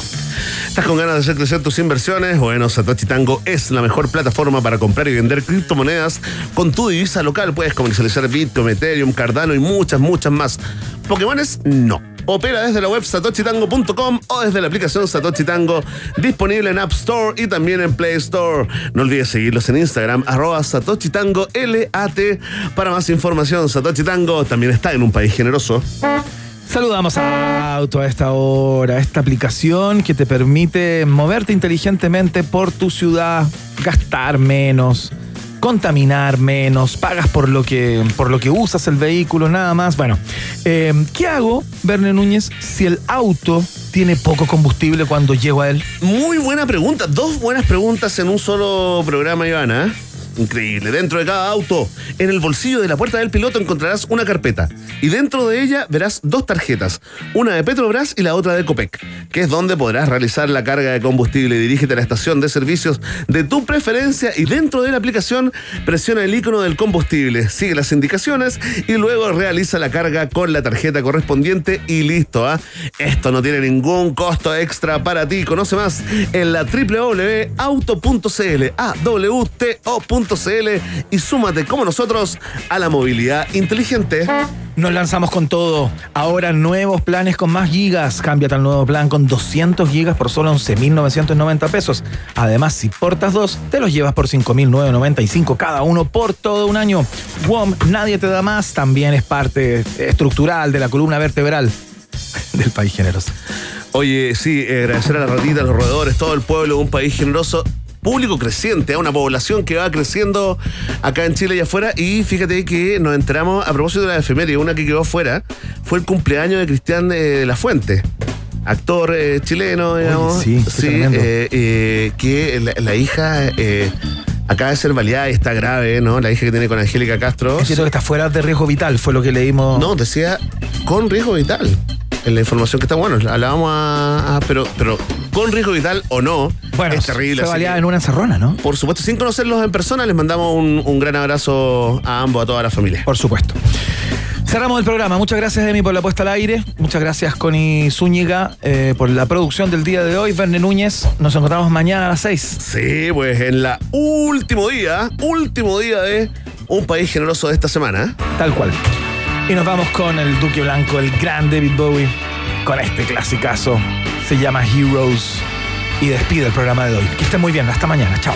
¿Estás con ganas de hacer crecer tus inversiones? Bueno, Satoshi Tango es la mejor plataforma para comprar y vender criptomonedas. Con tu divisa local puedes comercializar Bitcoin, Ethereum, Cardano y muchas, muchas más. Pokémones, no. Opera desde la web satoshitango.com o desde la aplicación Satoshi Tango, disponible en App Store y también en Play Store. No olvides seguirlos en Instagram, arroba Satoshi Tango LAT. Para más información, Satoshi Tango también está en un país generoso. Saludamos a Auto a esta hora, esta aplicación que te permite moverte inteligentemente por tu ciudad, gastar menos, contaminar menos, pagas por lo que, por lo que usas el vehículo, nada más. Bueno, eh, ¿qué hago, Verne Núñez, si el auto tiene poco combustible cuando llego a él? Muy buena pregunta. Dos buenas preguntas en un solo programa, Ivana. Increíble. Dentro de cada auto, en el bolsillo de la puerta del piloto encontrarás una carpeta. Y dentro de ella verás dos tarjetas. Una de Petrobras y la otra de Copec. Que es donde podrás realizar la carga de combustible. Dirígete a la estación de servicios de tu preferencia y dentro de la aplicación presiona el icono del combustible. Sigue las indicaciones y luego realiza la carga con la tarjeta correspondiente y listo. ¿ah? Esto no tiene ningún costo extra para ti. Conoce más en la www.auto.cl, y súmate como nosotros a la movilidad inteligente. Nos lanzamos con todo. Ahora nuevos planes con más gigas. Cámbiate al nuevo plan con 200 gigas por solo 11.990 pesos. Además, si portas dos, te los llevas por 5.995 cada uno por todo un año. WOM, nadie te da más. También es parte estructural de la columna vertebral <laughs> del país generoso. Oye, sí, eh, agradecer a la ratita, a los roedores, todo el pueblo, un país generoso. Público creciente, a una población que va creciendo acá en Chile y afuera. Y fíjate que nos enteramos, a propósito de la efeméride, una que quedó afuera, fue el cumpleaños de Cristian eh, de la Fuente. Actor eh, chileno, digamos. sí, qué tremendo. eh, eh, que la, la hija acaba de ser baleada y está grave, ¿no? La hija que tiene con Angélica Castro. Es cierto que está fuera de riesgo vital, fue lo que leímos. No, decía con riesgo vital. En la información que está bueno, hablábamos a, a- pero, pero con riesgo vital o no, Bueno, es terrible. baleada que- en una encerrona, ¿no? Por supuesto, sin conocerlos en persona, les mandamos un, un gran abrazo a ambos, a toda la familia. Por supuesto. Cerramos el programa. Muchas gracias, Emi, por la puesta al aire. Muchas gracias, Connie Zúñiga, eh, por la producción del día de hoy. Verne Núñez, nos encontramos mañana a las 6. Sí, pues en la último día, último día de un país generoso de esta semana. Tal cual. Y nos vamos con el Duque Blanco, el gran David Bowie, con este clasicazo. Se llama Heroes. Y despide el programa de hoy. Que estén muy bien. Hasta mañana. Chao.